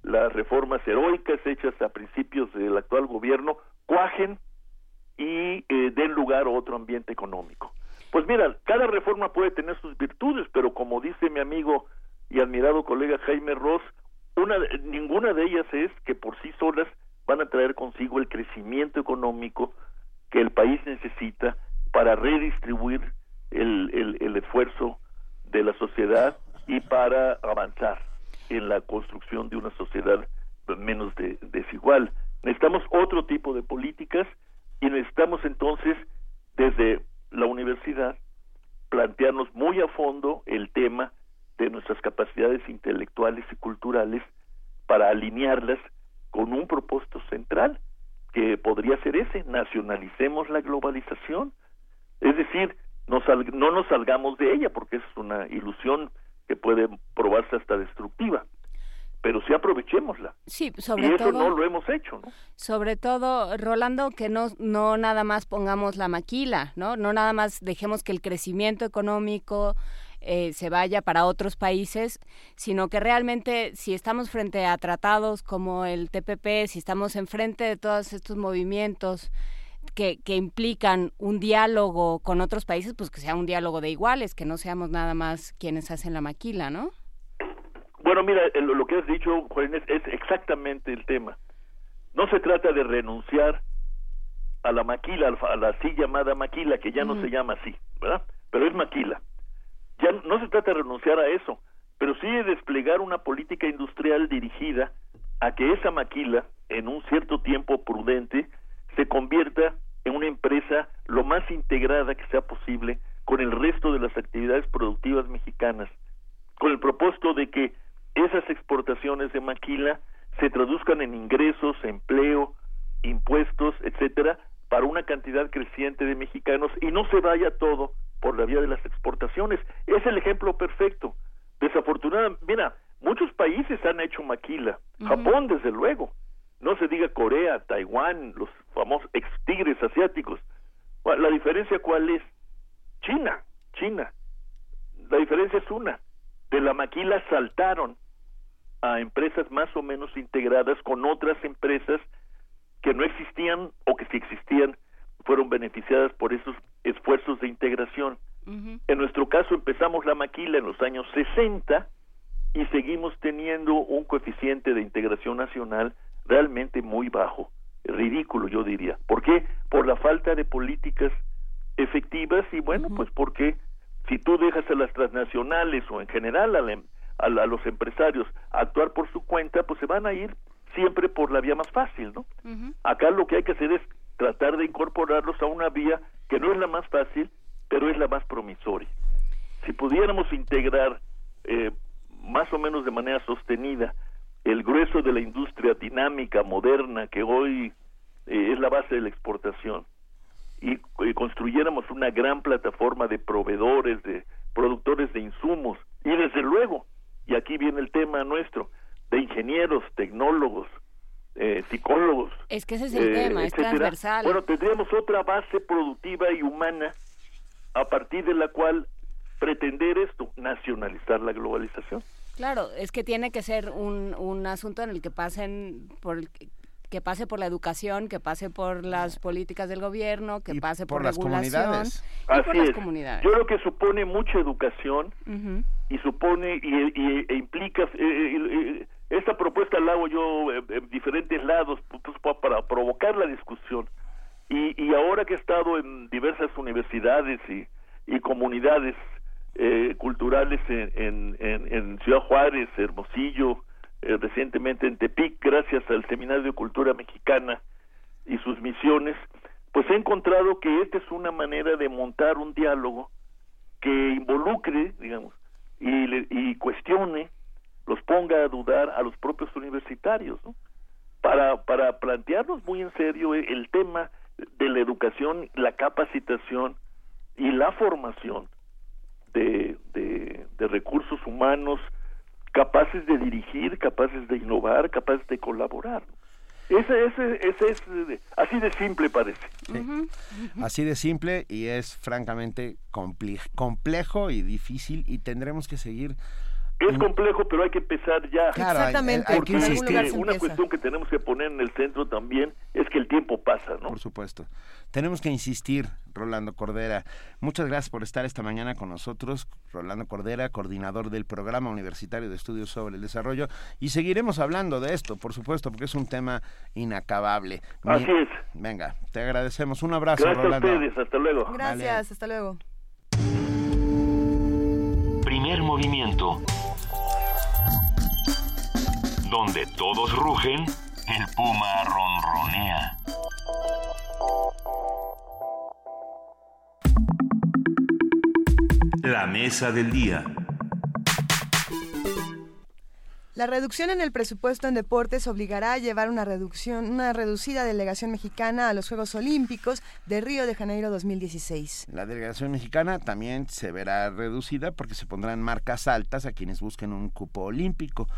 Speaker 31: las reformas heroicas hechas a principios del actual gobierno, cuajen y eh, den lugar a otro ambiente económico. Pues mira, cada reforma puede tener sus virtudes, pero como dice mi amigo y admirado colega Jaime Ross, una, ninguna de ellas es que por sí solas van a traer consigo el crecimiento económico que el país necesita para redistribuir el, el, el esfuerzo de la sociedad y para avanzar en la construcción de una sociedad menos de- desigual. Necesitamos otro tipo de políticas y necesitamos entonces desde la universidad plantearnos muy a fondo el tema de nuestras capacidades intelectuales y culturales para alinearlas con un propósito central, que podría ser ese, nacionalicemos la globalización. Es decir, no, no nos salgamos de ella, porque es una ilusión que puede probarse hasta destructiva pero sí aprovechémosla.
Speaker 4: Sí, sobre
Speaker 31: y
Speaker 4: eso
Speaker 31: no lo hemos hecho, ¿no?
Speaker 4: Sobre todo, Rolando, que no, no nada más pongamos la maquila, ¿no? No nada más dejemos que el crecimiento económico eh, se vaya para otros países, sino que realmente si estamos frente a tratados como el TPP, si estamos enfrente de todos estos movimientos que, que implican un diálogo con otros países, pues que sea un diálogo de iguales, que no seamos nada más quienes hacen la maquila, ¿no?
Speaker 31: Bueno, mira, lo que has dicho, Juan, es, exactamente el tema. No se trata de renunciar a la maquila, a la así llamada maquila, que ya no se llama así, ¿verdad? Pero es maquila. Ya no se trata de renunciar a eso, pero sí de desplegar una política industrial dirigida a que esa maquila, en un cierto tiempo prudente, se convierta en una empresa lo más integrada que sea posible con el resto de las actividades productivas mexicanas, con el propósito de que esas exportaciones de maquila se traduzcan en ingresos, empleo, impuestos, etcétera, para una cantidad creciente de mexicanos y no se vaya todo por la vía de las exportaciones. Es el ejemplo perfecto. Desafortunadamente, mira, muchos países han hecho maquila, Japón desde luego, no se diga Corea, Taiwán, los famosos ex tigres asiáticos. La diferencia cuál es? China, China. La diferencia es una. De la maquila saltaron a empresas más o menos integradas con otras empresas que no existían o que si existían fueron beneficiadas por esos esfuerzos de integración. En nuestro caso empezamos la maquila en los años 60 y seguimos teniendo un coeficiente de integración nacional realmente muy bajo, ridículo yo diría. ¿Por qué? Por la falta de políticas efectivas y bueno, pues porque si tú dejas a las transnacionales o en general a la, a, los empresarios actuar por su cuenta, pues se van a ir siempre por la vía más fácil, ¿no? Acá lo que hay que hacer es tratar de incorporarlos a una vía que no es la más fácil, pero es la más promisoria. Si pudiéramos integrar eh, más o menos de manera sostenida el grueso de la industria dinámica, moderna, que hoy eh, es la base de la exportación, y, y, construyéramos una gran plataforma de proveedores, de productores de insumos, y desde luego y aquí viene el tema nuestro, de ingenieros, tecnólogos, eh, psicólogos.
Speaker 4: Es que ese es el tema, es transversal.
Speaker 31: Bueno, tendríamos otra base productiva y humana a partir de la cual pretender esto, nacionalizar la globalización.
Speaker 4: Claro, es que tiene que ser un, un asunto en el que pasen por que pase por la educación, que pase por las políticas del gobierno, que pase por,
Speaker 2: las comunidades.
Speaker 4: Y por las comunidades.
Speaker 31: Yo creo que supone mucha educación y supone y, e implica eh, eh, eh, esta propuesta la hago yo en diferentes lados pues, para provocar la discusión y, y ahora que he estado en diversas universidades y, y comunidades culturales en, en, Ciudad Juárez, Hermosillo, eh, recientemente en Tepic, gracias al Seminario de Cultura Mexicana y sus misiones, pues he encontrado que esta es una manera de montar un diálogo que involucre, digamos, y, y cuestione, los ponga a dudar a los propios universitarios. Para, para plantearnos muy en serio el tema de la educación, la capacitación y la formación de, de, de recursos humanos, capaces de dirigir, capaces de innovar, capaces de colaborar. Ese, ese, ese es así de simple parece.
Speaker 2: Así de simple y es francamente complejo y difícil y tendremos que seguir
Speaker 31: es complejo, pero hay que empezar ya.
Speaker 3: Exactamente.
Speaker 31: Hay, que insistir. Una cuestión que tenemos que poner en el centro también es que el tiempo pasa, ¿no?
Speaker 2: Por supuesto. Tenemos que insistir, Rolando Cordera. Muchas gracias por estar esta mañana con nosotros. Rolando Cordera, coordinador del Programa Universitario de Estudios sobre el Desarrollo. Y seguiremos hablando de esto, por supuesto, porque es un tema inacabable.
Speaker 31: Así es.
Speaker 2: Venga, te agradecemos. Un abrazo,
Speaker 31: gracias
Speaker 2: Rolando.
Speaker 31: a ustedes. Hasta luego.
Speaker 3: Gracias, hasta luego.
Speaker 1: Primer movimiento donde todos rugen, el puma ronronea.
Speaker 30: La mesa del día.
Speaker 3: La reducción en el presupuesto en deportes obligará a llevar una reducción, una reducida delegación mexicana a los Juegos Olímpicos de Río de Janeiro 2016.
Speaker 2: La delegación mexicana también se verá reducida porque se pondrán marcas altas a quienes busquen un cupo olímpico.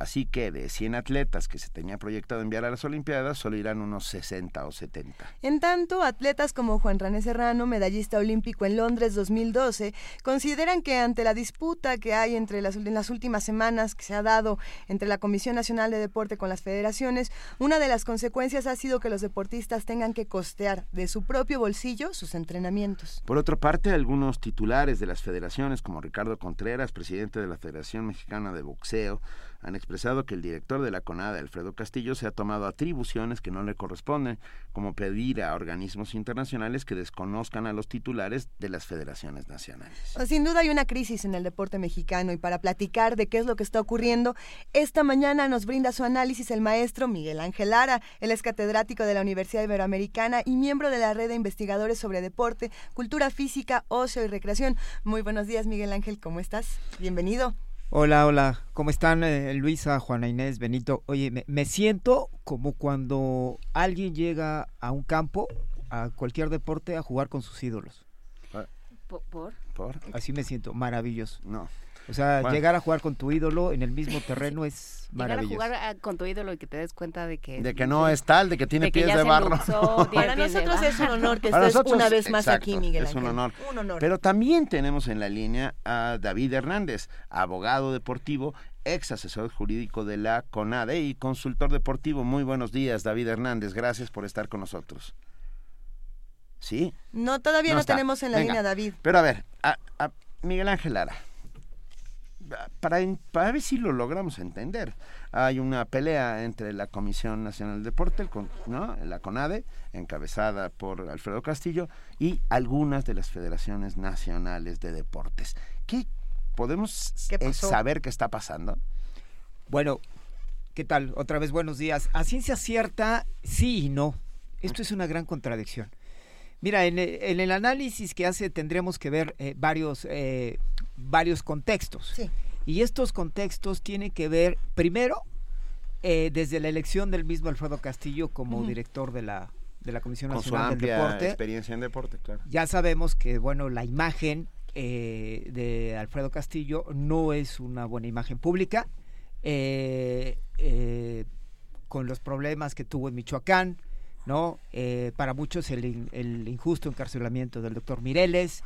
Speaker 2: Así que de 100 atletas que se tenía proyectado enviar a las Olimpiadas, solo irán unos 60 o 70.
Speaker 3: En tanto, atletas como Juan René Serrano, medallista olímpico en Londres 2012, consideran que ante la disputa que hay entre las, en las últimas semanas que se ha dado entre la Comisión Nacional de Deporte con las federaciones, una de las consecuencias ha sido que los deportistas tengan que costear de su propio bolsillo sus entrenamientos.
Speaker 2: Por otra parte, algunos titulares de las federaciones, como Ricardo Contreras, presidente de la Federación Mexicana de Boxeo, han expresado que el director de la CONADE, Alfredo Castillo, se ha tomado atribuciones que no le corresponden, como pedir a organismos internacionales que desconozcan a los titulares de las federaciones nacionales.
Speaker 3: Pues, sin duda hay una crisis en el deporte mexicano y para platicar de qué es lo que está ocurriendo, esta mañana nos brinda su análisis el maestro Miguel Ángel Lara. Él es catedrático de la Universidad Iberoamericana y miembro de la red de investigadores sobre deporte, cultura física, ocio y recreación. Muy buenos días, Miguel Ángel, ¿cómo estás? Bienvenido.
Speaker 32: Hola, hola, ¿cómo están eh, Luisa, Juana Inés, Benito? Oye, me, me, siento como cuando alguien llega a un campo, a cualquier deporte, a jugar con sus ídolos.
Speaker 4: ¿Por?
Speaker 2: ¿Por?
Speaker 32: Así me siento, maravilloso.
Speaker 2: No.
Speaker 32: O sea, bueno. llegar a jugar con tu ídolo en el mismo terreno es maravilloso.
Speaker 4: Llegar a jugar con tu ídolo y que te des cuenta de que...
Speaker 2: De que no es tal, de que tiene
Speaker 4: de que
Speaker 2: pies de barro.
Speaker 4: Luxó,
Speaker 3: Para nosotros es un honor que estés una vez más
Speaker 2: exacto,
Speaker 3: aquí, Miguel
Speaker 2: Es un
Speaker 3: Ángel.
Speaker 2: honor.
Speaker 3: un honor.
Speaker 2: Pero también tenemos en la línea a David Hernández, abogado deportivo, ex asesor jurídico de la CONADE y consultor deportivo. Muy buenos días, David Hernández. Gracias por estar con nosotros. ¿Sí?
Speaker 3: No, todavía no,
Speaker 2: no
Speaker 3: tenemos en la
Speaker 2: Venga.
Speaker 3: línea, David.
Speaker 2: Pero a ver, a, a Miguel Ángel Lara para, para, ver si lo logramos entender. Hay una pelea entre la Comisión Nacional del Deporte, el, ¿no? la CONADE, encabezada por Alfredo Castillo, y algunas de las federaciones nacionales de deportes. ¿Qué podemos
Speaker 3: ¿Qué
Speaker 2: saber qué está pasando?
Speaker 32: Bueno, ¿qué tal? Otra vez buenos días. A ciencia cierta, sí y no. Esto es una gran contradicción. Mira, en el, en el, análisis que hace tendremos que ver eh, varios, eh, varios contextos.
Speaker 3: Sí.
Speaker 32: Y estos contextos tienen que ver, primero, eh, desde la elección del mismo Alfredo Castillo como uh -huh. director de la, de la Comisión
Speaker 2: Con
Speaker 32: Nacional
Speaker 2: su amplia
Speaker 32: del Deporte.
Speaker 2: experiencia en deporte, claro.
Speaker 32: Ya sabemos que, bueno, la imagen eh, de Alfredo Castillo no es una buena imagen pública. Eh, con los problemas que tuvo en Michoacán, ¿no? Eh, para muchos el, el, injusto encarcelamiento del doctor Mireles,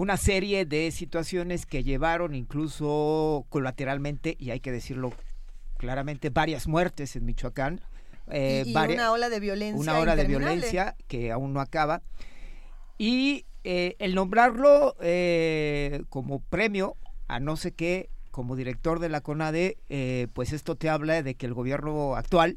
Speaker 32: una serie de situaciones que llevaron incluso colateralmente, y hay que decirlo claramente, varias muertes en Michoacán.
Speaker 3: Eh, y, y varias, una ola de violencia.
Speaker 32: Una ola de violencia que aún no acaba. Y eh, el nombrarlo eh, como premio a no sé qué, como director de la CONADE, pues esto te habla de que el gobierno actual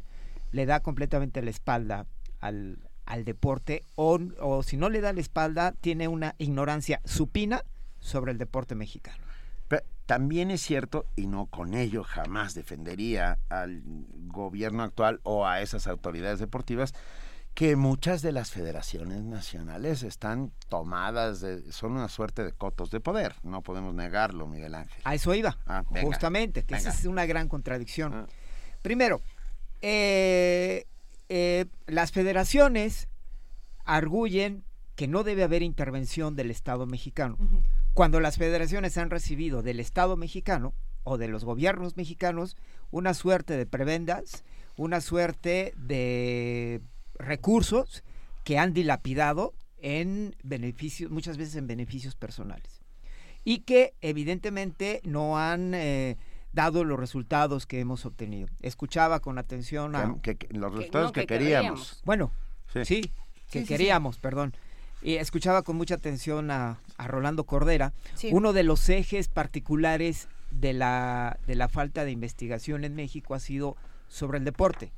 Speaker 32: le da completamente la espalda al, al deporte o, o, si no le da la espalda tiene una ignorancia supina sobre el deporte mexicano.
Speaker 2: Pero también es cierto, y no con ello jamás defendería al gobierno actual o a esas autoridades deportivas, que muchas de las federaciones nacionales están tomadas, de, son una suerte de cotos de poder, no podemos negarlo, Miguel Ángel.
Speaker 32: A eso iba,
Speaker 2: ah, venga,
Speaker 32: justamente, que
Speaker 2: venga.
Speaker 32: esa es una gran contradicción. Ah. Primero, eh, eh, las federaciones arguyen que no debe haber intervención del Estado mexicano. Uh -huh. Cuando las federaciones han recibido del Estado mexicano o de los gobiernos mexicanos una suerte de prebendas, una suerte de recursos que han dilapidado en beneficios, muchas veces en beneficios personales. Y que evidentemente no han eh, dado los resultados que hemos obtenido. Escuchaba con atención a...
Speaker 2: Que, que, los resultados que, no, que, queríamos. queríamos.
Speaker 32: Bueno, sí, sí que sí, queríamos, sí. perdón. Y escuchaba con mucha atención a, a Rolando Cordera. Uno de los ejes particulares de la, de la falta de investigación en México ha sido sobre el deporte.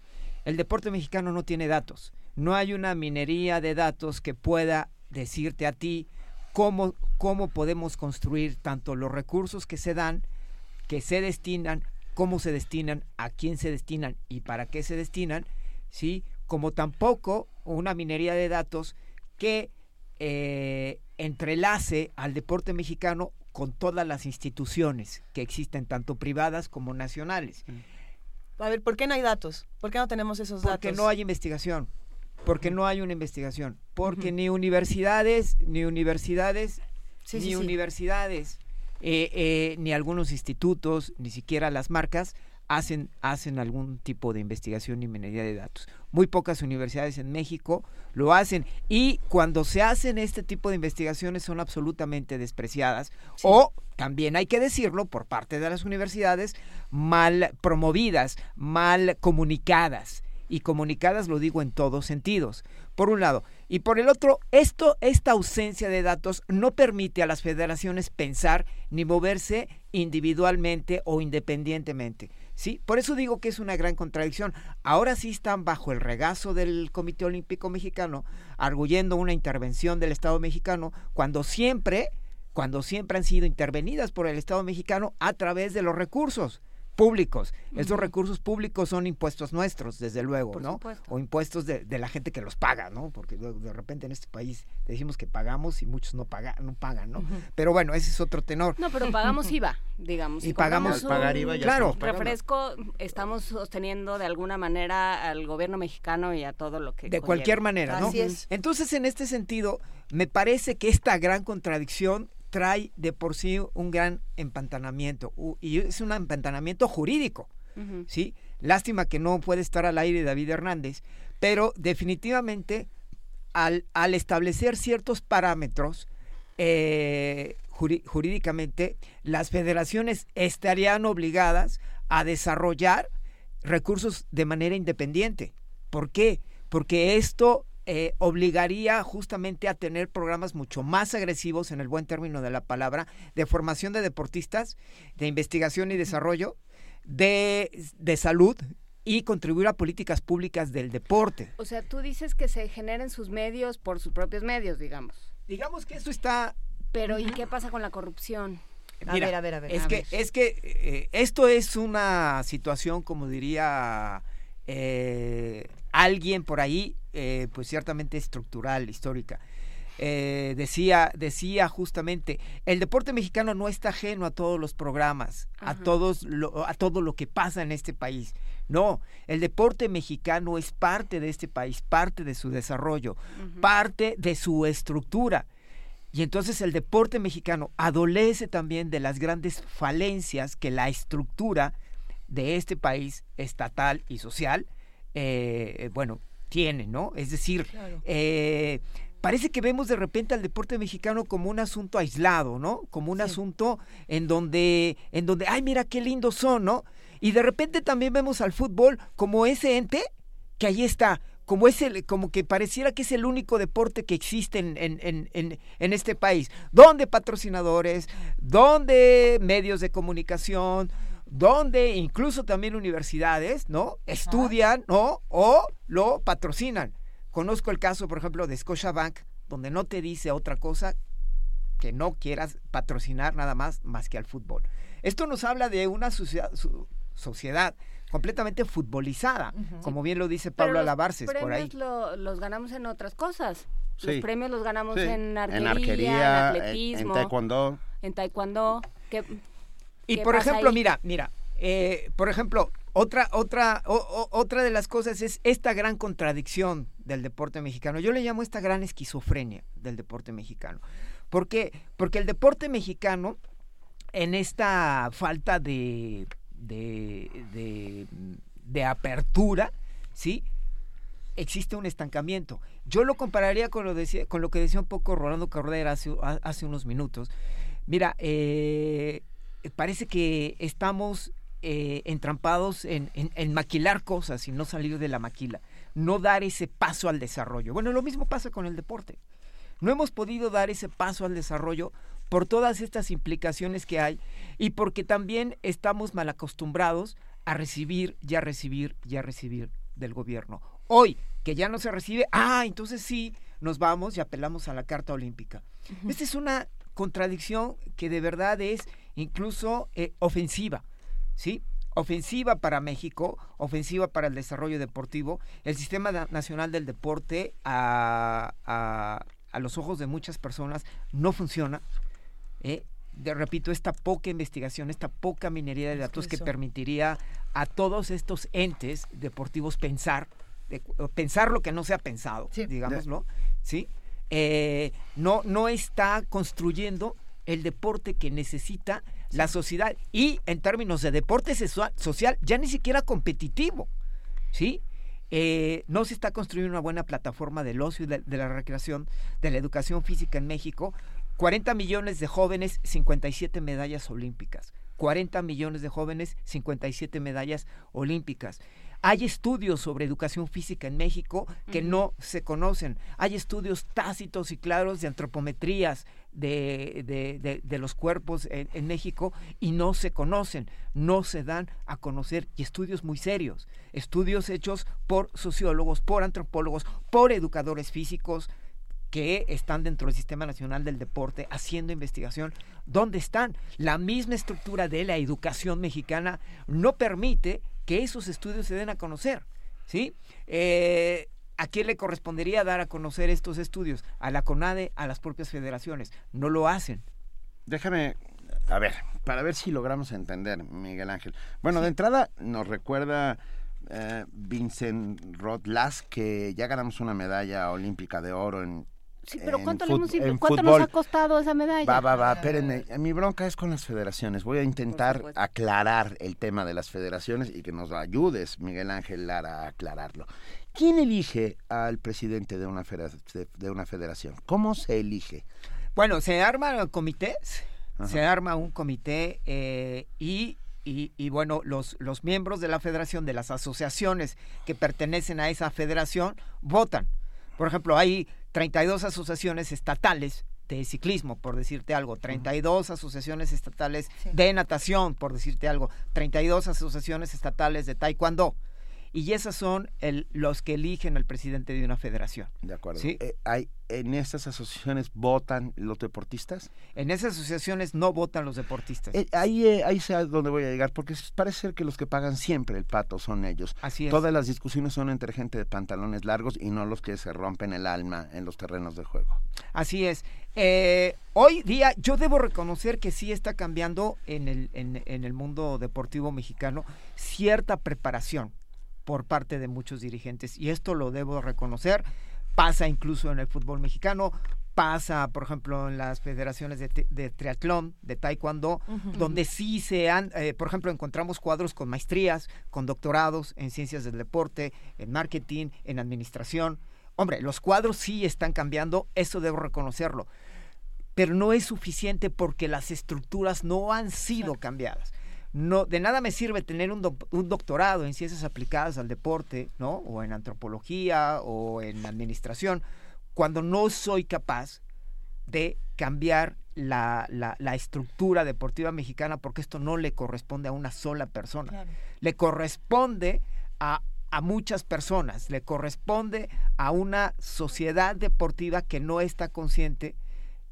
Speaker 32: El deporte mexicano no tiene datos. No hay una minería de datos que pueda decirte a ti cómo, cómo podemos construir tanto los recursos que se dan, que se destinan, cómo se destinan, a quién se destinan y para qué se destinan, ¿sí? Como tampoco una minería de datos que eh, entrelace al deporte mexicano con todas las instituciones que existen, tanto privadas como nacionales.
Speaker 3: A ver, ¿por qué no hay datos? ¿Por qué no tenemos esos datos?
Speaker 32: Porque no hay investigación. Porque no hay una investigación. Porque ni universidades, ni universidades,
Speaker 3: Sí,
Speaker 32: ni
Speaker 3: sí, sí.
Speaker 32: Eh, eh, ni algunos institutos, ni siquiera las marcas hacen, hacen algún tipo de investigación y minería de datos. Muy pocas universidades en México lo hacen y cuando se hacen este tipo de investigaciones son absolutamente despreciadas o también hay que decirlo por parte de las universidades mal promovidas, mal comunicadas y comunicadas lo digo en todos sentidos. Por un lado, y por el otro, esto esta ausencia de datos no permite a las federaciones pensar ni moverse individualmente o independientemente. ¿sí? Por eso digo que es una gran contradicción. Ahora sí están bajo el regazo del Comité Olímpico Mexicano, arguyendo una intervención del Estado mexicano, cuando siempre, cuando siempre han sido intervenidas por el Estado mexicano a través de los recursos públicos. Esos recursos públicos son impuestos nuestros, desde luego,
Speaker 4: Por
Speaker 32: ¿no?
Speaker 4: supuesto.
Speaker 32: O impuestos de, de la gente que los paga, ¿no? Porque de repente en este país decimos que pagamos y muchos no, paga, no pagan, ¿no? Pero bueno, ese es otro tenor.
Speaker 4: No, pero pagamos IVA, digamos.
Speaker 32: Y
Speaker 4: Si
Speaker 32: pagamos- Pagar IVA ya Claro.
Speaker 4: Refresco, estamos sosteniendo de alguna manera al gobierno mexicano y a todo lo que
Speaker 32: de
Speaker 4: conlleva.
Speaker 32: cualquier manera, ¿no? Entonces, en este sentido, me parece que esta gran contradicción trae de por sí un gran empantanamiento y es un empantanamiento jurídico. ¿sí? Lástima que no puede estar al aire David Hernández, pero definitivamente al, al establecer ciertos parámetros eh, jurídicamente, las federaciones estarían obligadas a desarrollar recursos de manera independiente. ¿Por qué? Porque esto eh, obligaría justamente a tener programas mucho más agresivos, en el buen término de la palabra, de formación de deportistas, de investigación y desarrollo, de, de salud y contribuir a políticas públicas del deporte.
Speaker 4: O sea, tú dices que se generen sus medios por sus propios medios, digamos.
Speaker 32: Digamos que eso está...
Speaker 4: Pero ¿y qué pasa con la corrupción?
Speaker 32: Mira, Es
Speaker 4: A
Speaker 32: que,
Speaker 4: ver.
Speaker 32: es que eh, esto es una situación, como diría eh, alguien por ahí, eh, pues ciertamente estructural, histórica. Eh, decía, decía justamente, el deporte mexicano no está ajeno a todos los programas, a todos lo, a todo lo que pasa en este país. No, el deporte mexicano es parte de este país, parte de su desarrollo, parte de su estructura. Y entonces el deporte mexicano adolece también de las grandes falencias que la estructura de este país estatal y social, eh, bueno, tiene, ¿no? Es decir,
Speaker 3: Claro.
Speaker 32: eh, parece que vemos de repente al deporte mexicano como un asunto aislado, ¿no? Como un asunto en donde, en donde, ay, mira qué lindos son, ¿no? Y de repente también vemos al fútbol como ese ente que ahí está, como es el, como que pareciera que es el único deporte que existe en, en, en, en, este país, donde patrocinadores, donde medios de comunicación, donde incluso también universidades, ¿no? Estudian, ¿no? O lo patrocinan. Conozco el caso, por ejemplo, de Scotiabank, donde no te dice otra cosa que no quieras patrocinar nada más más que al fútbol. Esto nos habla de una sociedad, su- sociedad completamente futbolizada, como bien lo dice Pablo Alabarces por ahí.
Speaker 4: lo- los ganamos en otras cosas.
Speaker 2: Sí.
Speaker 4: Los premios los ganamos
Speaker 2: Sí.
Speaker 4: en arquería,
Speaker 2: En arquería,
Speaker 4: en
Speaker 2: en-
Speaker 4: atletismo,
Speaker 2: en taekwondo.
Speaker 4: en taekwondo. ¿Qué-
Speaker 32: Y por ejemplo,
Speaker 4: ahí?
Speaker 32: mira, mira, eh, por ejemplo, otra, otra, o- o- otra de las cosas es esta gran contradicción del deporte mexicano. Yo le llamo esta gran esquizofrenia del deporte mexicano. ¿Por qué? Porque el deporte mexicano, en esta falta de, de, de, de apertura, ¿sí? existe un estancamiento. Yo lo compararía con lo, decía, con lo que decía un poco Rolando Cordera hace, ha- hace unos minutos. Mira, eh, parece que estamos eh, entrampados en, en- en maquilar cosas y no salir de la maquila, no dar ese paso al desarrollo. Bueno, lo mismo pasa con el deporte. No hemos podido dar ese paso al desarrollo por todas estas implicaciones que hay y porque también estamos mal acostumbrados a recibir y a recibir y a recibir del gobierno. Hoy, que ya no se recibe, ah, entonces sí, nos vamos y apelamos a la Carta Olímpica. Esta es una contradicción que de verdad es incluso eh, ofensiva, ¿sí? Ofensiva para México, ofensiva para el desarrollo deportivo. El Sistema Na- Nacional del Deporte, a, a- a los ojos de muchas personas, no funciona. ¿eh? de, repito, esta poca investigación, esta poca minería de datos que, permitiría a todos estos entes deportivos pensar, pensar lo que no se ha pensado, digámoslo, ¿sí? Eh, no, no está construyendo el deporte que necesita la sociedad y en términos de deporte social ya ni siquiera competitivo, ¿sí? Eh, no se está construyendo una buena plataforma del ocio y de, la recreación, de la educación física en México. 40 millones de jóvenes, 57 medallas olímpicas. 40 millones de jóvenes, 57 medallas olímpicas. Hay estudios sobre educación física en México que no se conocen. Hay estudios tácitos y claros de antropometrías de, los cuerpos en, México y no se conocen, no se dan a conocer. Y estudios muy serios, estudios hechos por sociólogos, por antropólogos, por educadores físicos que están dentro del Sistema Nacional del Deporte haciendo investigación. ¿Dónde están? La misma estructura de la educación mexicana no permite que esos estudios se den a conocer. ¿sí? Eh, ¿A quién le correspondería dar a conocer estos estudios? A la CONADE, a las propias federaciones. No lo hacen.
Speaker 2: Déjame, a ver, para ver si logramos entender, Miguel Ángel. Bueno, de entrada nos recuerda eh, Vincent Rodlas que ya ganamos una medalla olímpica de oro en
Speaker 4: Sí, pero ¿cuánto, nos ha costado esa medalla?
Speaker 2: Va, va, va, espérenme. Mi bronca es con las federaciones. Voy a intentar aclarar el tema de las federaciones y que nos ayudes, Miguel Ángel Lara, a aclararlo. ¿Quién elige al presidente de una, de una federación? ¿Cómo se elige?
Speaker 32: Bueno, se arman comités, se arma un comité eh, y y, bueno, los, los miembros de la federación, de las asociaciones que pertenecen a esa federación, votan. Por ejemplo, hay 32 asociaciones estatales de ciclismo, por decirte algo, 32 asociaciones estatales de natación, por decirte algo, 32 asociaciones estatales de taekwondo y esas son el, los que eligen al presidente de una federación.
Speaker 2: De acuerdo. ¿Sí? Eh, hay, ¿En esas asociaciones votan los deportistas?
Speaker 32: En esas asociaciones no votan los deportistas.
Speaker 2: Eh, ahí, eh, ahí a dónde voy a llegar, porque parece ser que los que pagan siempre el pato son ellos.
Speaker 32: Así es.
Speaker 2: Todas las discusiones son entre gente de pantalones largos y no los que se rompen el alma en los terrenos de juego.
Speaker 32: Así es. hoy día yo debo reconocer que sí está cambiando en el, en, en el mundo deportivo mexicano cierta preparación por parte de muchos dirigentes y esto lo debo reconocer. Pasa incluso en el fútbol mexicano, pasa, por ejemplo, en las federaciones de, triatlón, de taekwondo, donde sí se han, eh, por ejemplo, encontramos cuadros con maestrías, con doctorados en ciencias del deporte, en marketing, en administración. Hombre, los cuadros sí están cambiando, eso debo reconocerlo, pero no es suficiente porque las estructuras no han sido cambiadas no, de nada me sirve tener un, doctorado en ciencias aplicadas al deporte, ¿no? O en antropología o en administración, cuando no soy capaz de cambiar la, estructura deportiva mexicana, porque esto no le corresponde a una sola persona. Le corresponde a, a muchas personas, le corresponde a una sociedad deportiva que no está consciente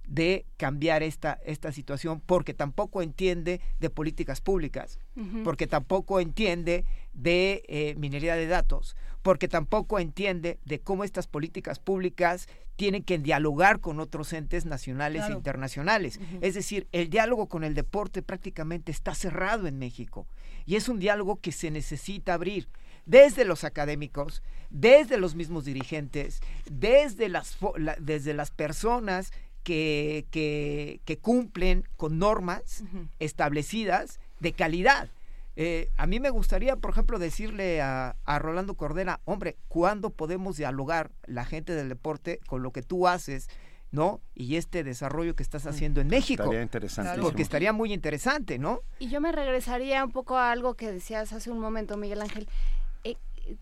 Speaker 32: de cambiar esta, esta situación porque tampoco entiende de políticas públicas, porque tampoco entiende de eh, minería de datos, porque tampoco entiende de cómo estas políticas públicas tienen que dialogar con otros entes nacionales e internacionales. Es decir, el diálogo con el deporte prácticamente está cerrado en México y es un diálogo que se necesita abrir desde los académicos, desde los mismos dirigentes, desde las, desde las personas que, que, cumplen con normas establecidas de calidad. Eh, a mí me gustaría, por ejemplo, decirle a, a, Rolando Cordera, hombre, ¿cuándo podemos dialogar la gente del deporte con lo que tú haces, ¿no? Y este desarrollo que estás haciendo en México.
Speaker 2: Estaría interesante.
Speaker 32: Porque estaría muy interesante, ¿no?
Speaker 4: Y yo me regresaría un poco a algo que decías hace un momento, Miguel Ángel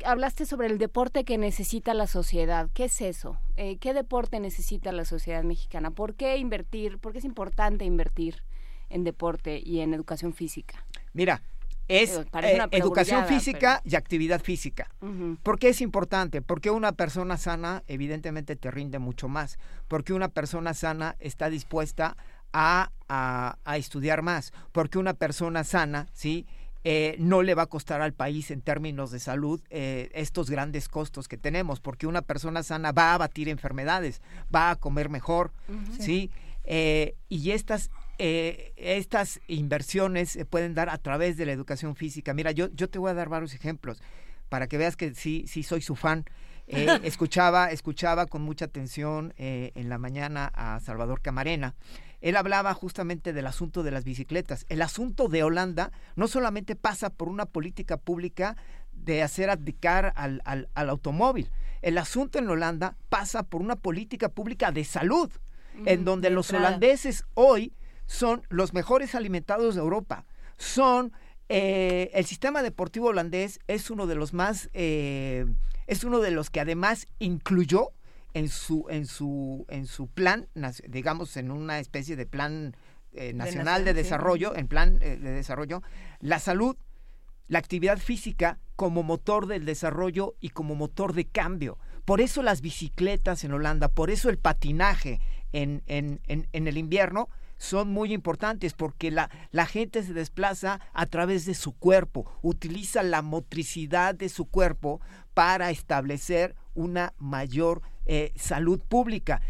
Speaker 4: hablaste sobre el deporte que necesita la sociedad. ¿Qué es eso? Eh, ¿Qué deporte necesita la sociedad mexicana? ¿Por qué invertir? ¿Por qué es importante invertir en deporte y en educación física?
Speaker 32: Mira, es eh, educación física y actividad física. ¿Por qué es importante? Porque una persona sana evidentemente te rinde mucho más. Porque una persona sana está dispuesta a, a, a estudiar más. Porque una persona sana, ¿sí? Eh, no le va a costar al país en términos de salud eh, estos grandes costos que tenemos, porque una persona sana va a abatir enfermedades, va a comer mejor, ¿sí? Eh, y estas, eh, estas inversiones se pueden dar a través de la educación física. Mira, yo, yo te voy a dar varios ejemplos para que veas que sí, sí soy su fan. Eh, escuchaba, escuchaba con mucha atención eh, en la mañana a Salvador Camarena. Él hablaba justamente del asunto de las bicicletas. El asunto de Holanda no solamente pasa por una política pública de hacer abdicar al, al, al automóvil. El asunto en Holanda pasa por una política pública de salud, en donde los holandeses hoy son los mejores alimentados de Europa. Son eh, el sistema deportivo holandés es uno de los más eh, es uno de los que además incluyó en su en su en su plan digamos en una especie de plan eh, nacional de, desarrollo en plan de desarrollo la salud la actividad física como motor del desarrollo y como motor de cambio. Por eso las bicicletas en Holanda por eso el patinaje en, en, en, en el invierno son muy importantes porque la, la gente se desplaza a través de su cuerpo, utiliza la motricidad de su cuerpo para establecer una mayor eh, salud pública.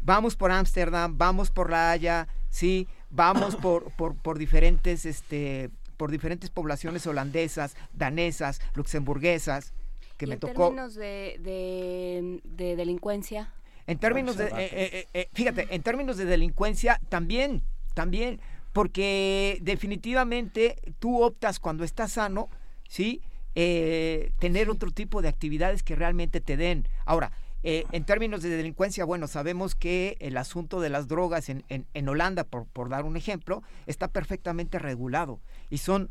Speaker 32: Vamos por Ámsterdam, vamos por La Haya, sí, vamos por, por, por diferentes, este, por diferentes poblaciones holandesas, danesas, luxemburguesas, que me
Speaker 4: en
Speaker 32: tocó.
Speaker 4: términos de, de, de delincuencia?
Speaker 32: En términos de, eh, eh, eh, fíjate, en términos de delincuencia también, también, porque definitivamente tú optas cuando estás sano, ¿sí? tener otro tipo de actividades que realmente te den. Ahora, en términos de delincuencia, bueno, sabemos que el asunto de las drogas en, en, en Holanda, por, por, dar un ejemplo, está perfectamente regulado y son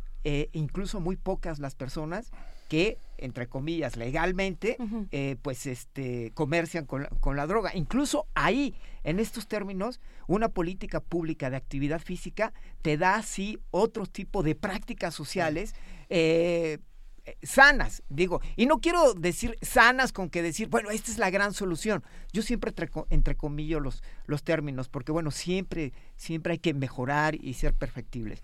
Speaker 32: incluso muy pocas las personas que, entre comillas, legalmente, eh, pues este, comercian con, con, la droga. Incluso ahí, en estos términos, una política pública de actividad física te da así otro tipo de prácticas sociales. Eh, sanas, digo, y no quiero decir sanas con que decir, bueno, esta es la gran solución. Yo siempre entre, comillas los, los términos, porque bueno, siempre, siempre hay que mejorar y ser perfectibles.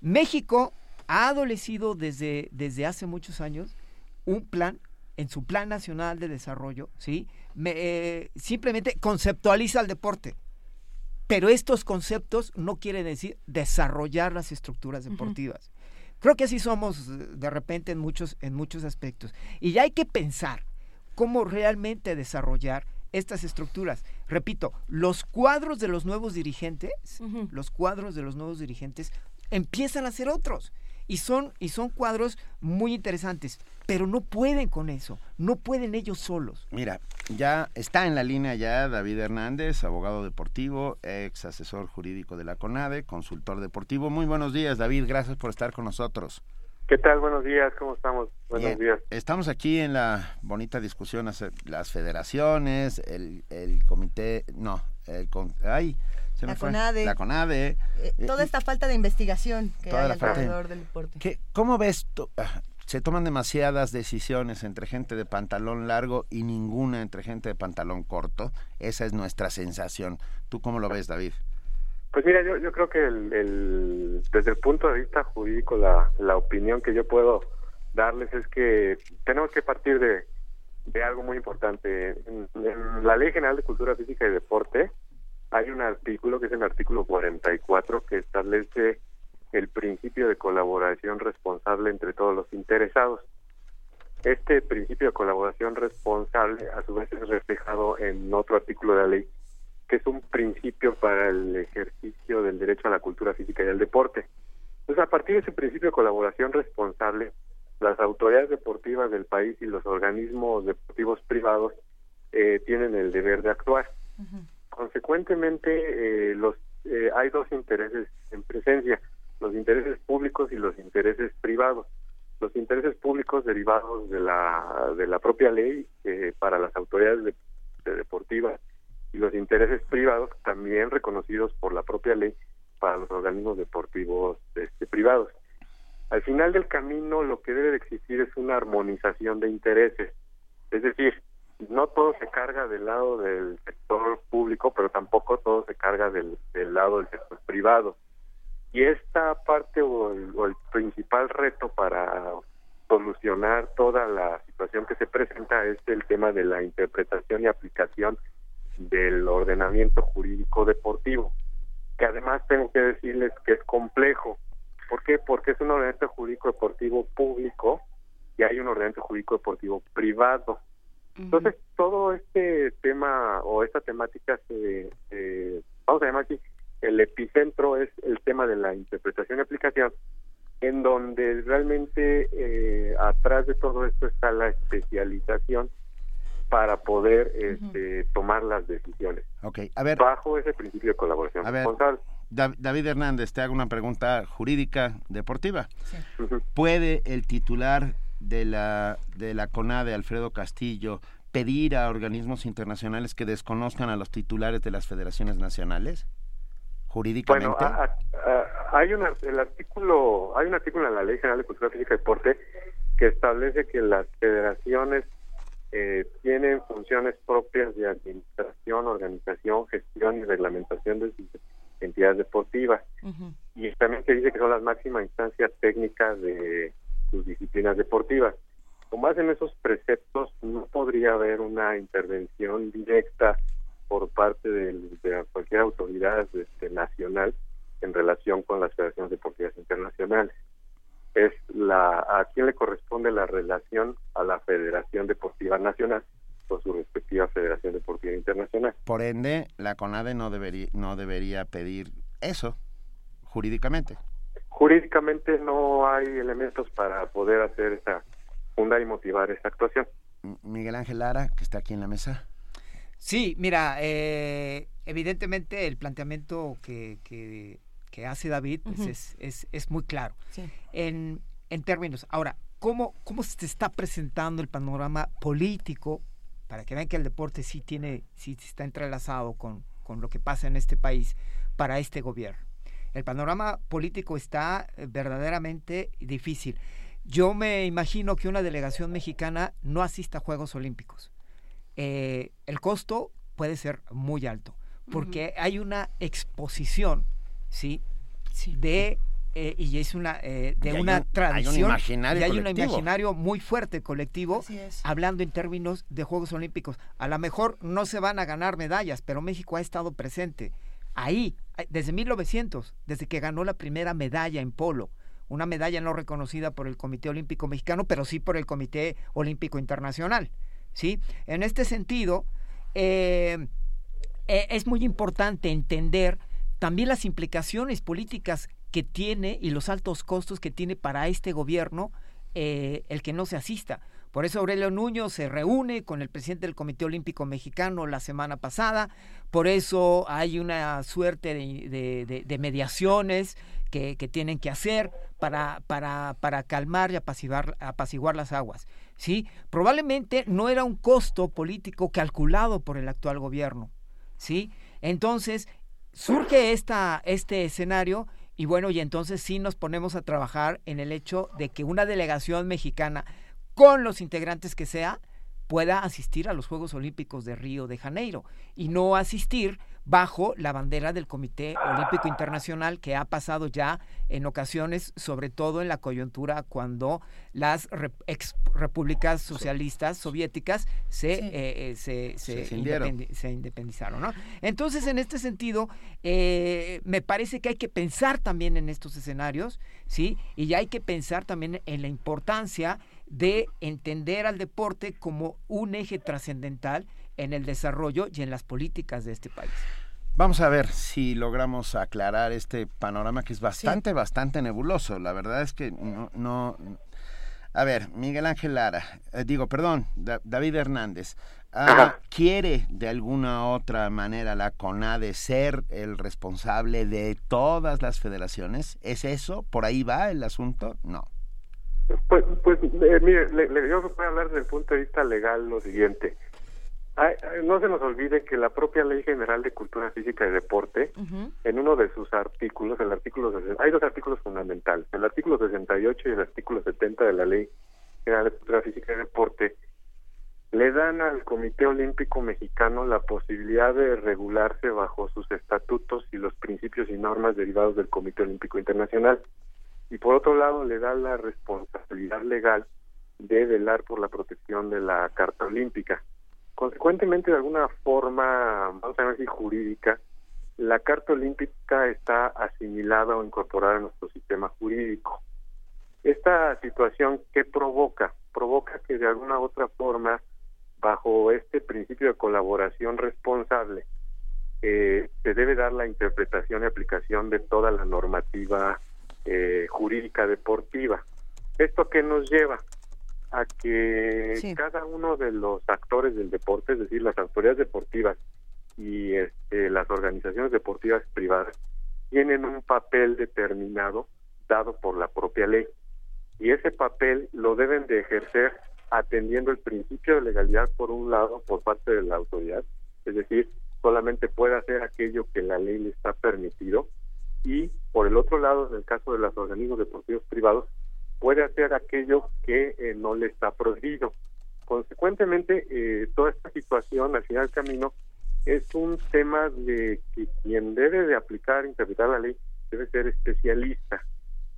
Speaker 32: México ha adolecido desde, desde hace muchos años un plan, en su plan nacional de desarrollo, ¿sí? Eh, simplemente conceptualiza el deporte. Pero estos conceptos no quieren decir desarrollar las estructuras deportivas. Creo que así somos eh, de repente en muchos, en muchos aspectos. Y ya hay que pensar cómo realmente desarrollar estas estructuras. Repito, los cuadros de los nuevos dirigentes, los cuadros de los nuevos dirigentes empiezan a ser otros y son, y son cuadros muy interesantes, pero no pueden con eso, no pueden ellos solos.
Speaker 2: Mira, ya está en la línea ya David Hernández, abogado deportivo, ex asesor jurídico de la CONADE, consultor deportivo. Muy buenos días, David, gracias por estar con nosotros.
Speaker 33: ¿Qué tal? Buenos días, ¿cómo estamos? Buenos días.
Speaker 2: Estamos aquí en la bonita discusión, las federaciones, el, el comité, no, el, ay,
Speaker 3: la CONADE.
Speaker 2: La CONADE.
Speaker 3: Eh, eh, toda esta falta de investigación que hay alrededor del deporte.
Speaker 2: ¿Qué, ¿Cómo ves? Ah, se toman demasiadas decisiones entre gente de pantalón largo y ninguna entre gente de pantalón corto. Esa es nuestra sensación. ¿Tú cómo lo ves, David?
Speaker 33: Pues mira, yo, yo creo que el, desde el punto de vista jurídico, la, la opinión que yo puedo darles es que tenemos que partir de, de algo muy importante. en, la Ley General de Cultura Física y Deporte, hay un artículo que es el artículo 44 que establece el principio de colaboración responsable entre todos los interesados. Este principio de colaboración responsable a su vez es reflejado en otro artículo de la ley que es un principio para el ejercicio del derecho a la cultura física y al deporte. Entonces, a partir de ese principio de colaboración responsable, las autoridades deportivas del país y los organismos deportivos privados eh, tienen el deber de actuar. Consecuentemente, eh, los eh, hay dos intereses en presencia, los intereses públicos y los intereses privados. Los intereses públicos derivados de la de la propia ley eh, para las autoridades de, deportivas y los intereses privados también reconocidos por la propia ley para los organismos deportivos este, privados. Al final del camino lo que debe de existir es una armonización de intereses, es decir, no todo se carga del lado del sector público, pero tampoco todo se carga del, lado del sector privado. Y esta parte o el, principal reto para solucionar toda la situación que se presenta es el tema de la interpretación y aplicación del ordenamiento jurídico deportivo. que además tengo que decirles que es complejo. ¿Por qué? Porque es un ordenamiento jurídico deportivo público y hay un ordenamiento jurídico deportivo privado. Entonces, todo este tema o esta temática se, eh, vamos a llamar aquí, el epicentro es el tema de la interpretación y aplicación, en donde realmente eh, atrás de todo esto está la especialización para poder este, tomar las decisiones.
Speaker 2: Ok, a ver.
Speaker 33: Bajo ese principio de colaboración
Speaker 2: A ver,
Speaker 33: responsable.
Speaker 2: David Hernández, te hago una pregunta jurídica deportiva. ¿Puede el titular de la, de la CONADE, Alfredo Castillo, pedir a organismos internacionales que desconozcan a los titulares de las federaciones nacionales? Jurídicamente.
Speaker 33: Bueno, a- a- a- hay una, el artículo, hay un artículo en la Ley General de Cultura Física y Deporte que establece que las federaciones eh, tienen funciones propias de administración, organización, gestión y reglamentación de sus entidades deportivas. Y también se dice que son las máximas instancias técnicas de sus disciplinas deportivas. Con base en esos preceptos, no podría haber una intervención directa por parte de, cualquier autoridad este, nacional en relación con las federaciones deportivas internacionales. Es la a quién le corresponde la relación a la Federación Deportiva Nacional con su respectiva Federación Deportiva Internacional.
Speaker 2: Por ende, la CONADE no debería, no debería pedir eso jurídicamente.
Speaker 33: Jurídicamente no hay elementos para poder hacer esa fundar y motivar esa actuación.
Speaker 2: Miguel Ángel Lara, que está aquí en la mesa.
Speaker 32: Sí, mira, eh, evidentemente el planteamiento que, que- que hace David pues, es, es- es muy claro.
Speaker 3: Sí.
Speaker 32: En, en términos, ahora, ¿cómo, ¿cómo se está presentando el panorama político para que vean que el deporte sí tiene, sí está entrelazado con, con lo que pasa en este país para este gobierno? El panorama político está eh, verdaderamente difícil. Yo me imagino que una delegación mexicana no asista a Juegos Olímpicos eh, el costo puede ser muy alto, porque hay una exposición, ¿sí? De, eh, y es una, eh, de
Speaker 2: Y hay
Speaker 32: una
Speaker 2: un- hay un
Speaker 32: tradición,
Speaker 2: imaginario
Speaker 32: y hay un imaginario muy fuerte colectivo, hablando en términos de Juegos Olímpicos. A lo mejor no se van a ganar medallas, pero México ha estado presente ahí, desde 1900, desde que ganó la primera medalla en polo. Una medalla no reconocida por el Comité Olímpico Mexicano, pero sí por el Comité Olímpico Internacional. ¿sí? En este sentido, eh, eh, es muy importante entender también las implicaciones políticas que tiene y los altos costos que tiene para este gobierno eh, el que no se asista. Por eso Aurelio Nuño se reúne con el presidente del Comité Olímpico Mexicano la semana pasada, por eso hay una suerte de, mediaciones que, que tienen que hacer para, para, para calmar y apaciguar, apaciguar las aguas. ¿sí? Probablemente no era un costo político calculado por el actual gobierno. ¿sí? Entonces, surge esta, este escenario y bueno, y entonces sí nos ponemos a trabajar en el hecho de que una delegación mexicana con los integrantes que sea pueda asistir a los Juegos Olímpicos de Río de Janeiro y no asistir bajo la bandera del Comité Olímpico Internacional que ha pasado ya en ocasiones, sobre todo en la coyuntura cuando las ex repúblicas socialistas soviéticas se,
Speaker 3: Sí.
Speaker 32: eh, eh, se, se,
Speaker 2: Se cindieron.
Speaker 32: independi- se independizaron. ¿no? Entonces, en este sentido, eh, me parece que hay que pensar también en estos escenarios, ¿sí? Y ya hay que pensar también en la importancia de entender al deporte como un eje trascendental en el desarrollo y en las políticas de este país.
Speaker 2: Vamos a ver si logramos aclarar este panorama que es bastante, bastante nebuloso. La verdad es que no... no- A ver, Miguel Ángel Lara, eh, digo, perdón, Da- David Hernández, ah, ¿quiere de alguna otra manera la CONADE ser el responsable de todas las federaciones? ¿Es eso? ¿Por ahí va el asunto? No.
Speaker 33: Pues, pues eh, mire, le- le- yo voy a hablar desde el punto de vista legal lo siguiente. Ay, no se nos olvide que la propia Ley General de Cultura Física y Deporte, en uno de sus artículos, el artículo hay dos artículos fundamentales, el artículo 68 y el artículo 70 de la Ley General de Cultura Física y Deporte, le dan al Comité Olímpico Mexicano la posibilidad de regularse bajo sus estatutos y los principios y normas derivados del Comité Olímpico Internacional. Y por otro lado, le da la responsabilidad legal de velar por la protección de la Carta Olímpica. Consecuentemente, de alguna forma, vamos a ver si jurídica, la Carta Olímpica está asimilada o incorporada a nuestro sistema jurídico. Esta situación, ¿qué provoca? Provoca que de alguna u otra forma, bajo este principio de colaboración responsable, eh, se debe dar la interpretación y aplicación de toda la normativa eh, jurídica deportiva. ¿Esto qué nos lleva? A que cada uno de los actores del deporte, es decir, las autoridades deportivas y este, las organizaciones deportivas privadas, tienen un papel determinado dado por la propia ley. Y ese papel lo deben de ejercer atendiendo el principio de legalidad por un lado por parte de la autoridad, es decir, solamente puede hacer aquello que la ley le está permitido y por el otro lado, en el caso de los organismos deportivos privados, puede hacer aquello que eh, no le está prohibido. Consecuentemente, eh, toda esta situación al final del camino es un tema de que quien debe de aplicar, interpretar la ley, debe ser especialista.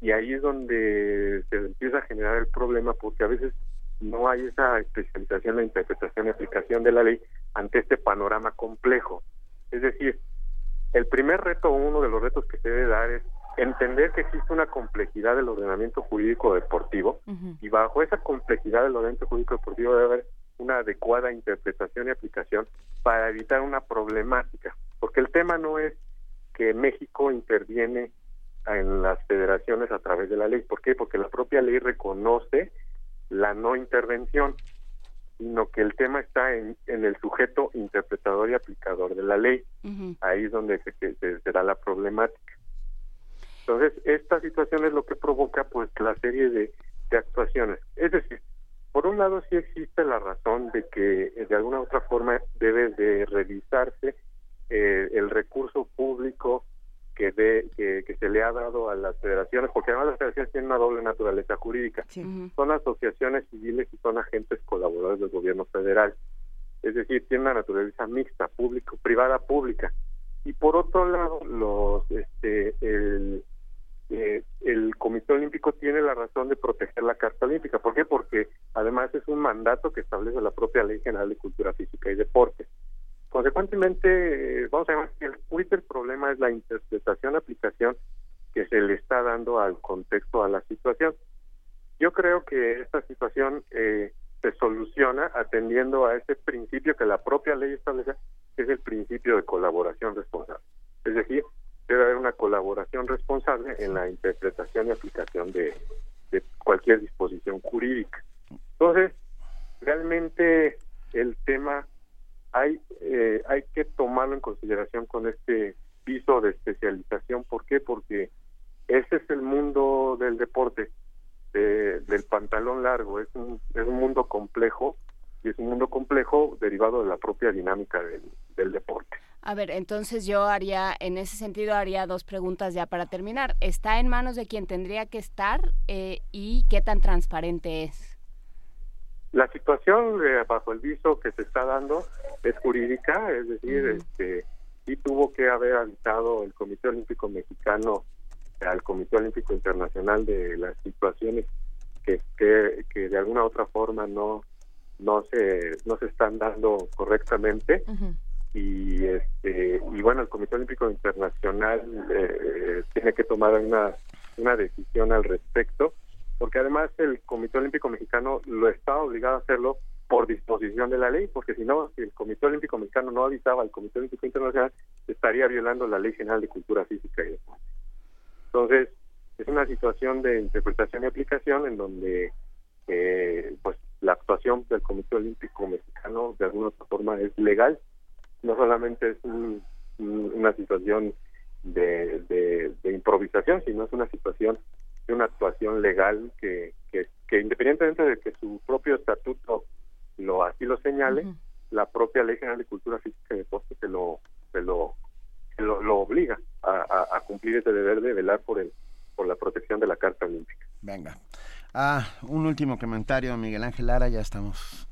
Speaker 33: Y ahí es donde se empieza a generar el problema porque a veces no hay esa especialización la interpretación y aplicación de la ley ante este panorama complejo. Es decir, el primer reto, uno de los retos que se debe dar es entender que existe una complejidad del ordenamiento jurídico deportivo y bajo esa complejidad del ordenamiento jurídico deportivo debe haber una adecuada interpretación y aplicación para evitar una problemática, porque el tema no es que México interviene en las federaciones a través de la ley. ¿Por qué? Porque la propia ley reconoce la no intervención, sino que el tema está en, el sujeto interpretador y aplicador de la ley. Ahí es donde se, se, da la problemática. Entonces, esta situación es lo que provoca pues la serie de, actuaciones. Es decir, por un lado sí existe la razón de que de alguna u otra forma debe de revisarse eh, el recurso público que, de, que, se le ha dado a las federaciones, porque además las federaciones tienen una doble naturaleza jurídica. Son asociaciones civiles y son agentes colaboradores del gobierno federal. Es decir, tienen una naturaleza mixta, público, privada, pública. Y por otro lado, los este el, eh, el Comité Olímpico tiene la razón de proteger la Carta Olímpica. ¿Por qué? Porque además es un mandato que establece la propia Ley General de Cultura Física y Deporte. Consecuentemente, eh, vamos a llamar que el, el problema es la interpretación, aplicación que se le está dando al contexto, a la situación. Yo creo que esta situación eh, se soluciona atendiendo a ese principio que la propia ley establece, que es el principio de colaboración responsable. Es decir, debe haber una colaboración responsable en la interpretación y aplicación de, de cualquier disposición jurídica. Entonces, realmente el tema hay, eh, hay que tomarlo en consideración con este piso de especialización. ¿Por qué? Porque ese es el mundo del deporte, del pantalón largo. Es un, es un mundo complejo y es un mundo complejo derivado de la propia dinámica del, del deporte.
Speaker 4: A ver, entonces yo haría, en ese sentido, haría dos preguntas ya para terminar. ¿Está en manos de quien tendría que estar eh, y qué tan transparente es?
Speaker 33: La situación eh, bajo el viso que se está dando es jurídica, es decir, este sí tuvo que haber avisado el Comité Olímpico Mexicano al Comité Olímpico Internacional de las situaciones que, que, de alguna u otra forma no no se no se están dando correctamente. Y este y bueno el Comité Olímpico Internacional eh, tiene que tomar una una decisión al respecto porque además el Comité Olímpico Mexicano lo está obligado a hacerlo por disposición de la ley, porque si no, si el Comité Olímpico Mexicano no avisaba al Comité Olímpico Internacional, estaría violando la Ley General de Cultura Física y Deporte. Entonces, es una situación de interpretación y aplicación en donde eh, pues la actuación del Comité Olímpico Mexicano de alguna otra forma es legal, no solamente es una situación de, de improvisación, sino es una situación una actuación legal que, que, independientemente de que su propio estatuto lo así lo señale, la propia Ley General de Cultura Física y Deporte se lo, se lo, lo, obliga a, cumplir ese deber de velar por el por la protección de la Carta Olímpica.
Speaker 2: Venga. Ah, un último comentario, Miguel Ángel Lara, ya estamos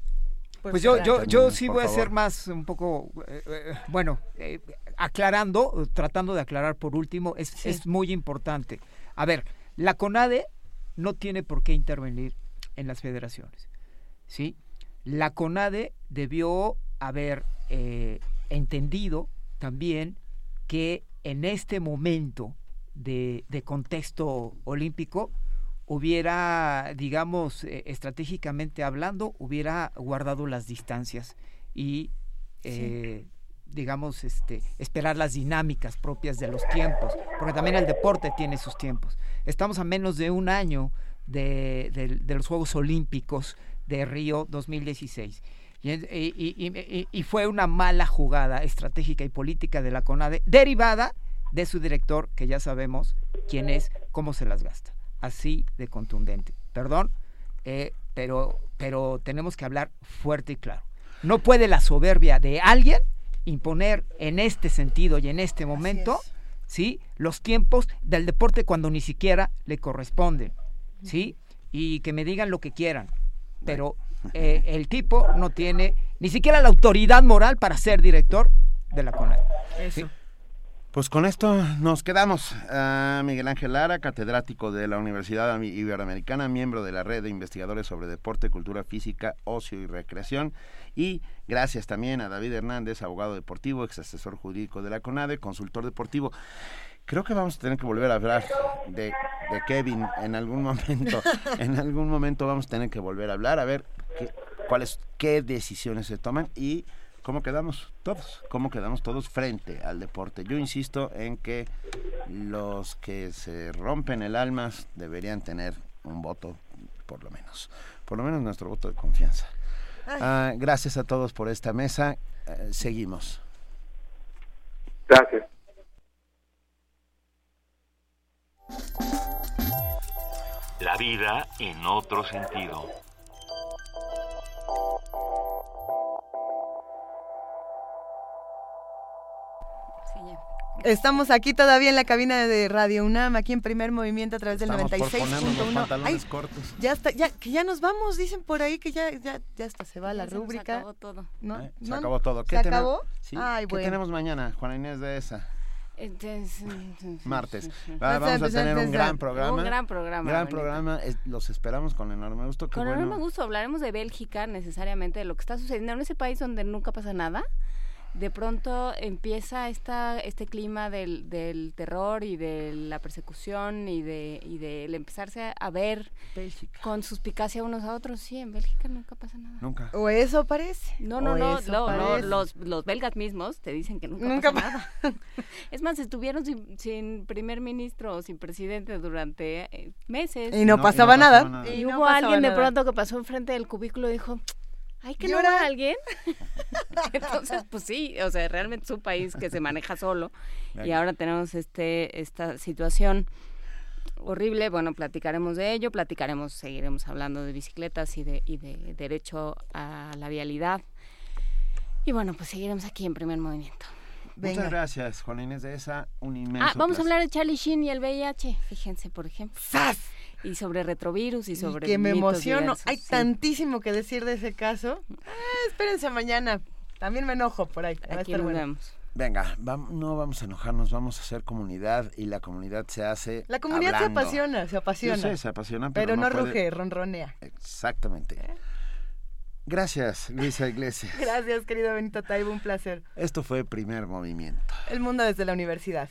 Speaker 32: pues, pues yo, yo, yo sí voy a ser más un poco, eh, eh, bueno, eh, aclarando, tratando de aclarar por último, es, es muy importante. A ver, la CONADE no tiene por qué intervenir en las federaciones. ¿sí? La CONADE debió haber eh, entendido también que en este momento de, contexto olímpico hubiera, digamos, eh, estratégicamente hablando, hubiera guardado las distancias y, eh, digamos, este, esperar las dinámicas propias de los tiempos, porque también el deporte tiene sus tiempos. Estamos a menos de un año de, de los Juegos Olímpicos de Río 2016. Y, fue una mala jugada estratégica y política de la CONADE, derivada de su director, que ya sabemos quién es, cómo se las gasta. Así de contundente. Perdón, eh, pero, pero tenemos que hablar fuerte y claro. No puede la soberbia de alguien imponer en este sentido y en este momento ¿sí? los tiempos del deporte cuando ni siquiera le corresponden. ¿sí? Y que me digan lo que quieran. Pero eh, el tipo no tiene ni siquiera la autoridad moral para ser director de la CONAD.
Speaker 2: Pues con esto nos quedamos. Miguel Ángel Lara, catedrático de la Universidad Iberoamericana, miembro de la red de investigadores sobre deporte, cultura física, ocio y recreación. Y gracias también a David Hernández, abogado deportivo, ex asesor jurídico de la CONADE, consultor deportivo. Creo que vamos a tener que volver a hablar de, Kevin en algún momento. en algún momento vamos a tener que volver a hablar, a ver qué, cuáles, qué decisiones se toman y cómo quedamos todos, cómo quedamos todos frente al deporte. Yo insisto en que los que se rompen el alma deberían tener un voto, por lo menos, por lo menos nuestro voto de confianza. Ah, gracias a todos por esta mesa. Eh, seguimos.
Speaker 33: Gracias.
Speaker 1: La vida en otro sentido.
Speaker 3: Estamos aquí todavía en la cabina de Radio UNAM, aquí en primer movimiento a través del 96.1. Ya está, ya que ya nos vamos, dicen por ahí que ya ya ya hasta se va la rúbrica. Se
Speaker 4: acabó todo.
Speaker 3: ¿No?
Speaker 2: Eh, se acabó todo.
Speaker 3: ¿Se acabó?
Speaker 2: Sí. Ay, ¿Qué tenemos mañana, Juana Inés de esa? Martes. vamos a tener un gran programa.
Speaker 4: Un gran programa.
Speaker 2: Gran programa. los esperamos con enorme gusto.
Speaker 4: Con enorme gusto. Hablaremos de Bélgica, necesariamente, de lo que está sucediendo en ese país donde nunca pasa nada de pronto empieza esta, este clima del, del terror y de la persecución y de, y de empezarse a ver con suspicacia unos a otros. Sí, en Bélgica nunca pasa nada.
Speaker 2: Nunca.
Speaker 3: O eso parece.
Speaker 4: No, no, no, no, los, los belgas mismos te dicen que nunca, pasa nada. es más, estuvieron sin, primer ministro o sin presidente durante eh, meses.
Speaker 3: Y no, pasaba, nada.
Speaker 4: Y, hubo alguien de pronto que pasó enfrente del cubículo y dijo, ¿Hay que no a alguien? Entonces, pues sí, o sea, realmente es un país que se maneja solo y ahora tenemos este esta situación horrible. Bueno, platicaremos de ello, platicaremos, seguiremos hablando de bicicletas y de, y de derecho a la vialidad. Y bueno, pues seguiremos aquí en primer movimiento.
Speaker 2: Muchas gracias, Juan Inés de esa, un inmenso
Speaker 4: Ah, vamos a hablar de Charlie Sheen y el VIH, fíjense, por ejemplo.
Speaker 3: ¡Sas!
Speaker 4: Y sobre retrovirus y sobre...
Speaker 3: que me emociono. Hay tantísimo que decir de ese caso. Ah, espérense mañana. También me enojo por ahí.
Speaker 4: Aquí nos vemos.
Speaker 2: Venga, no vamos a enojarnos, vamos a hacer comunidad y la comunidad se hace.
Speaker 3: La comunidad se apasiona, se apasiona.
Speaker 2: se apasiona,
Speaker 3: pero, no, ruge, ronronea.
Speaker 2: Exactamente. ¿Eh? Gracias, Luisa Iglesias.
Speaker 3: Gracias, querido Benito Taibo, un placer.
Speaker 2: Esto fue Primer Movimiento.
Speaker 3: El mundo desde la universidad.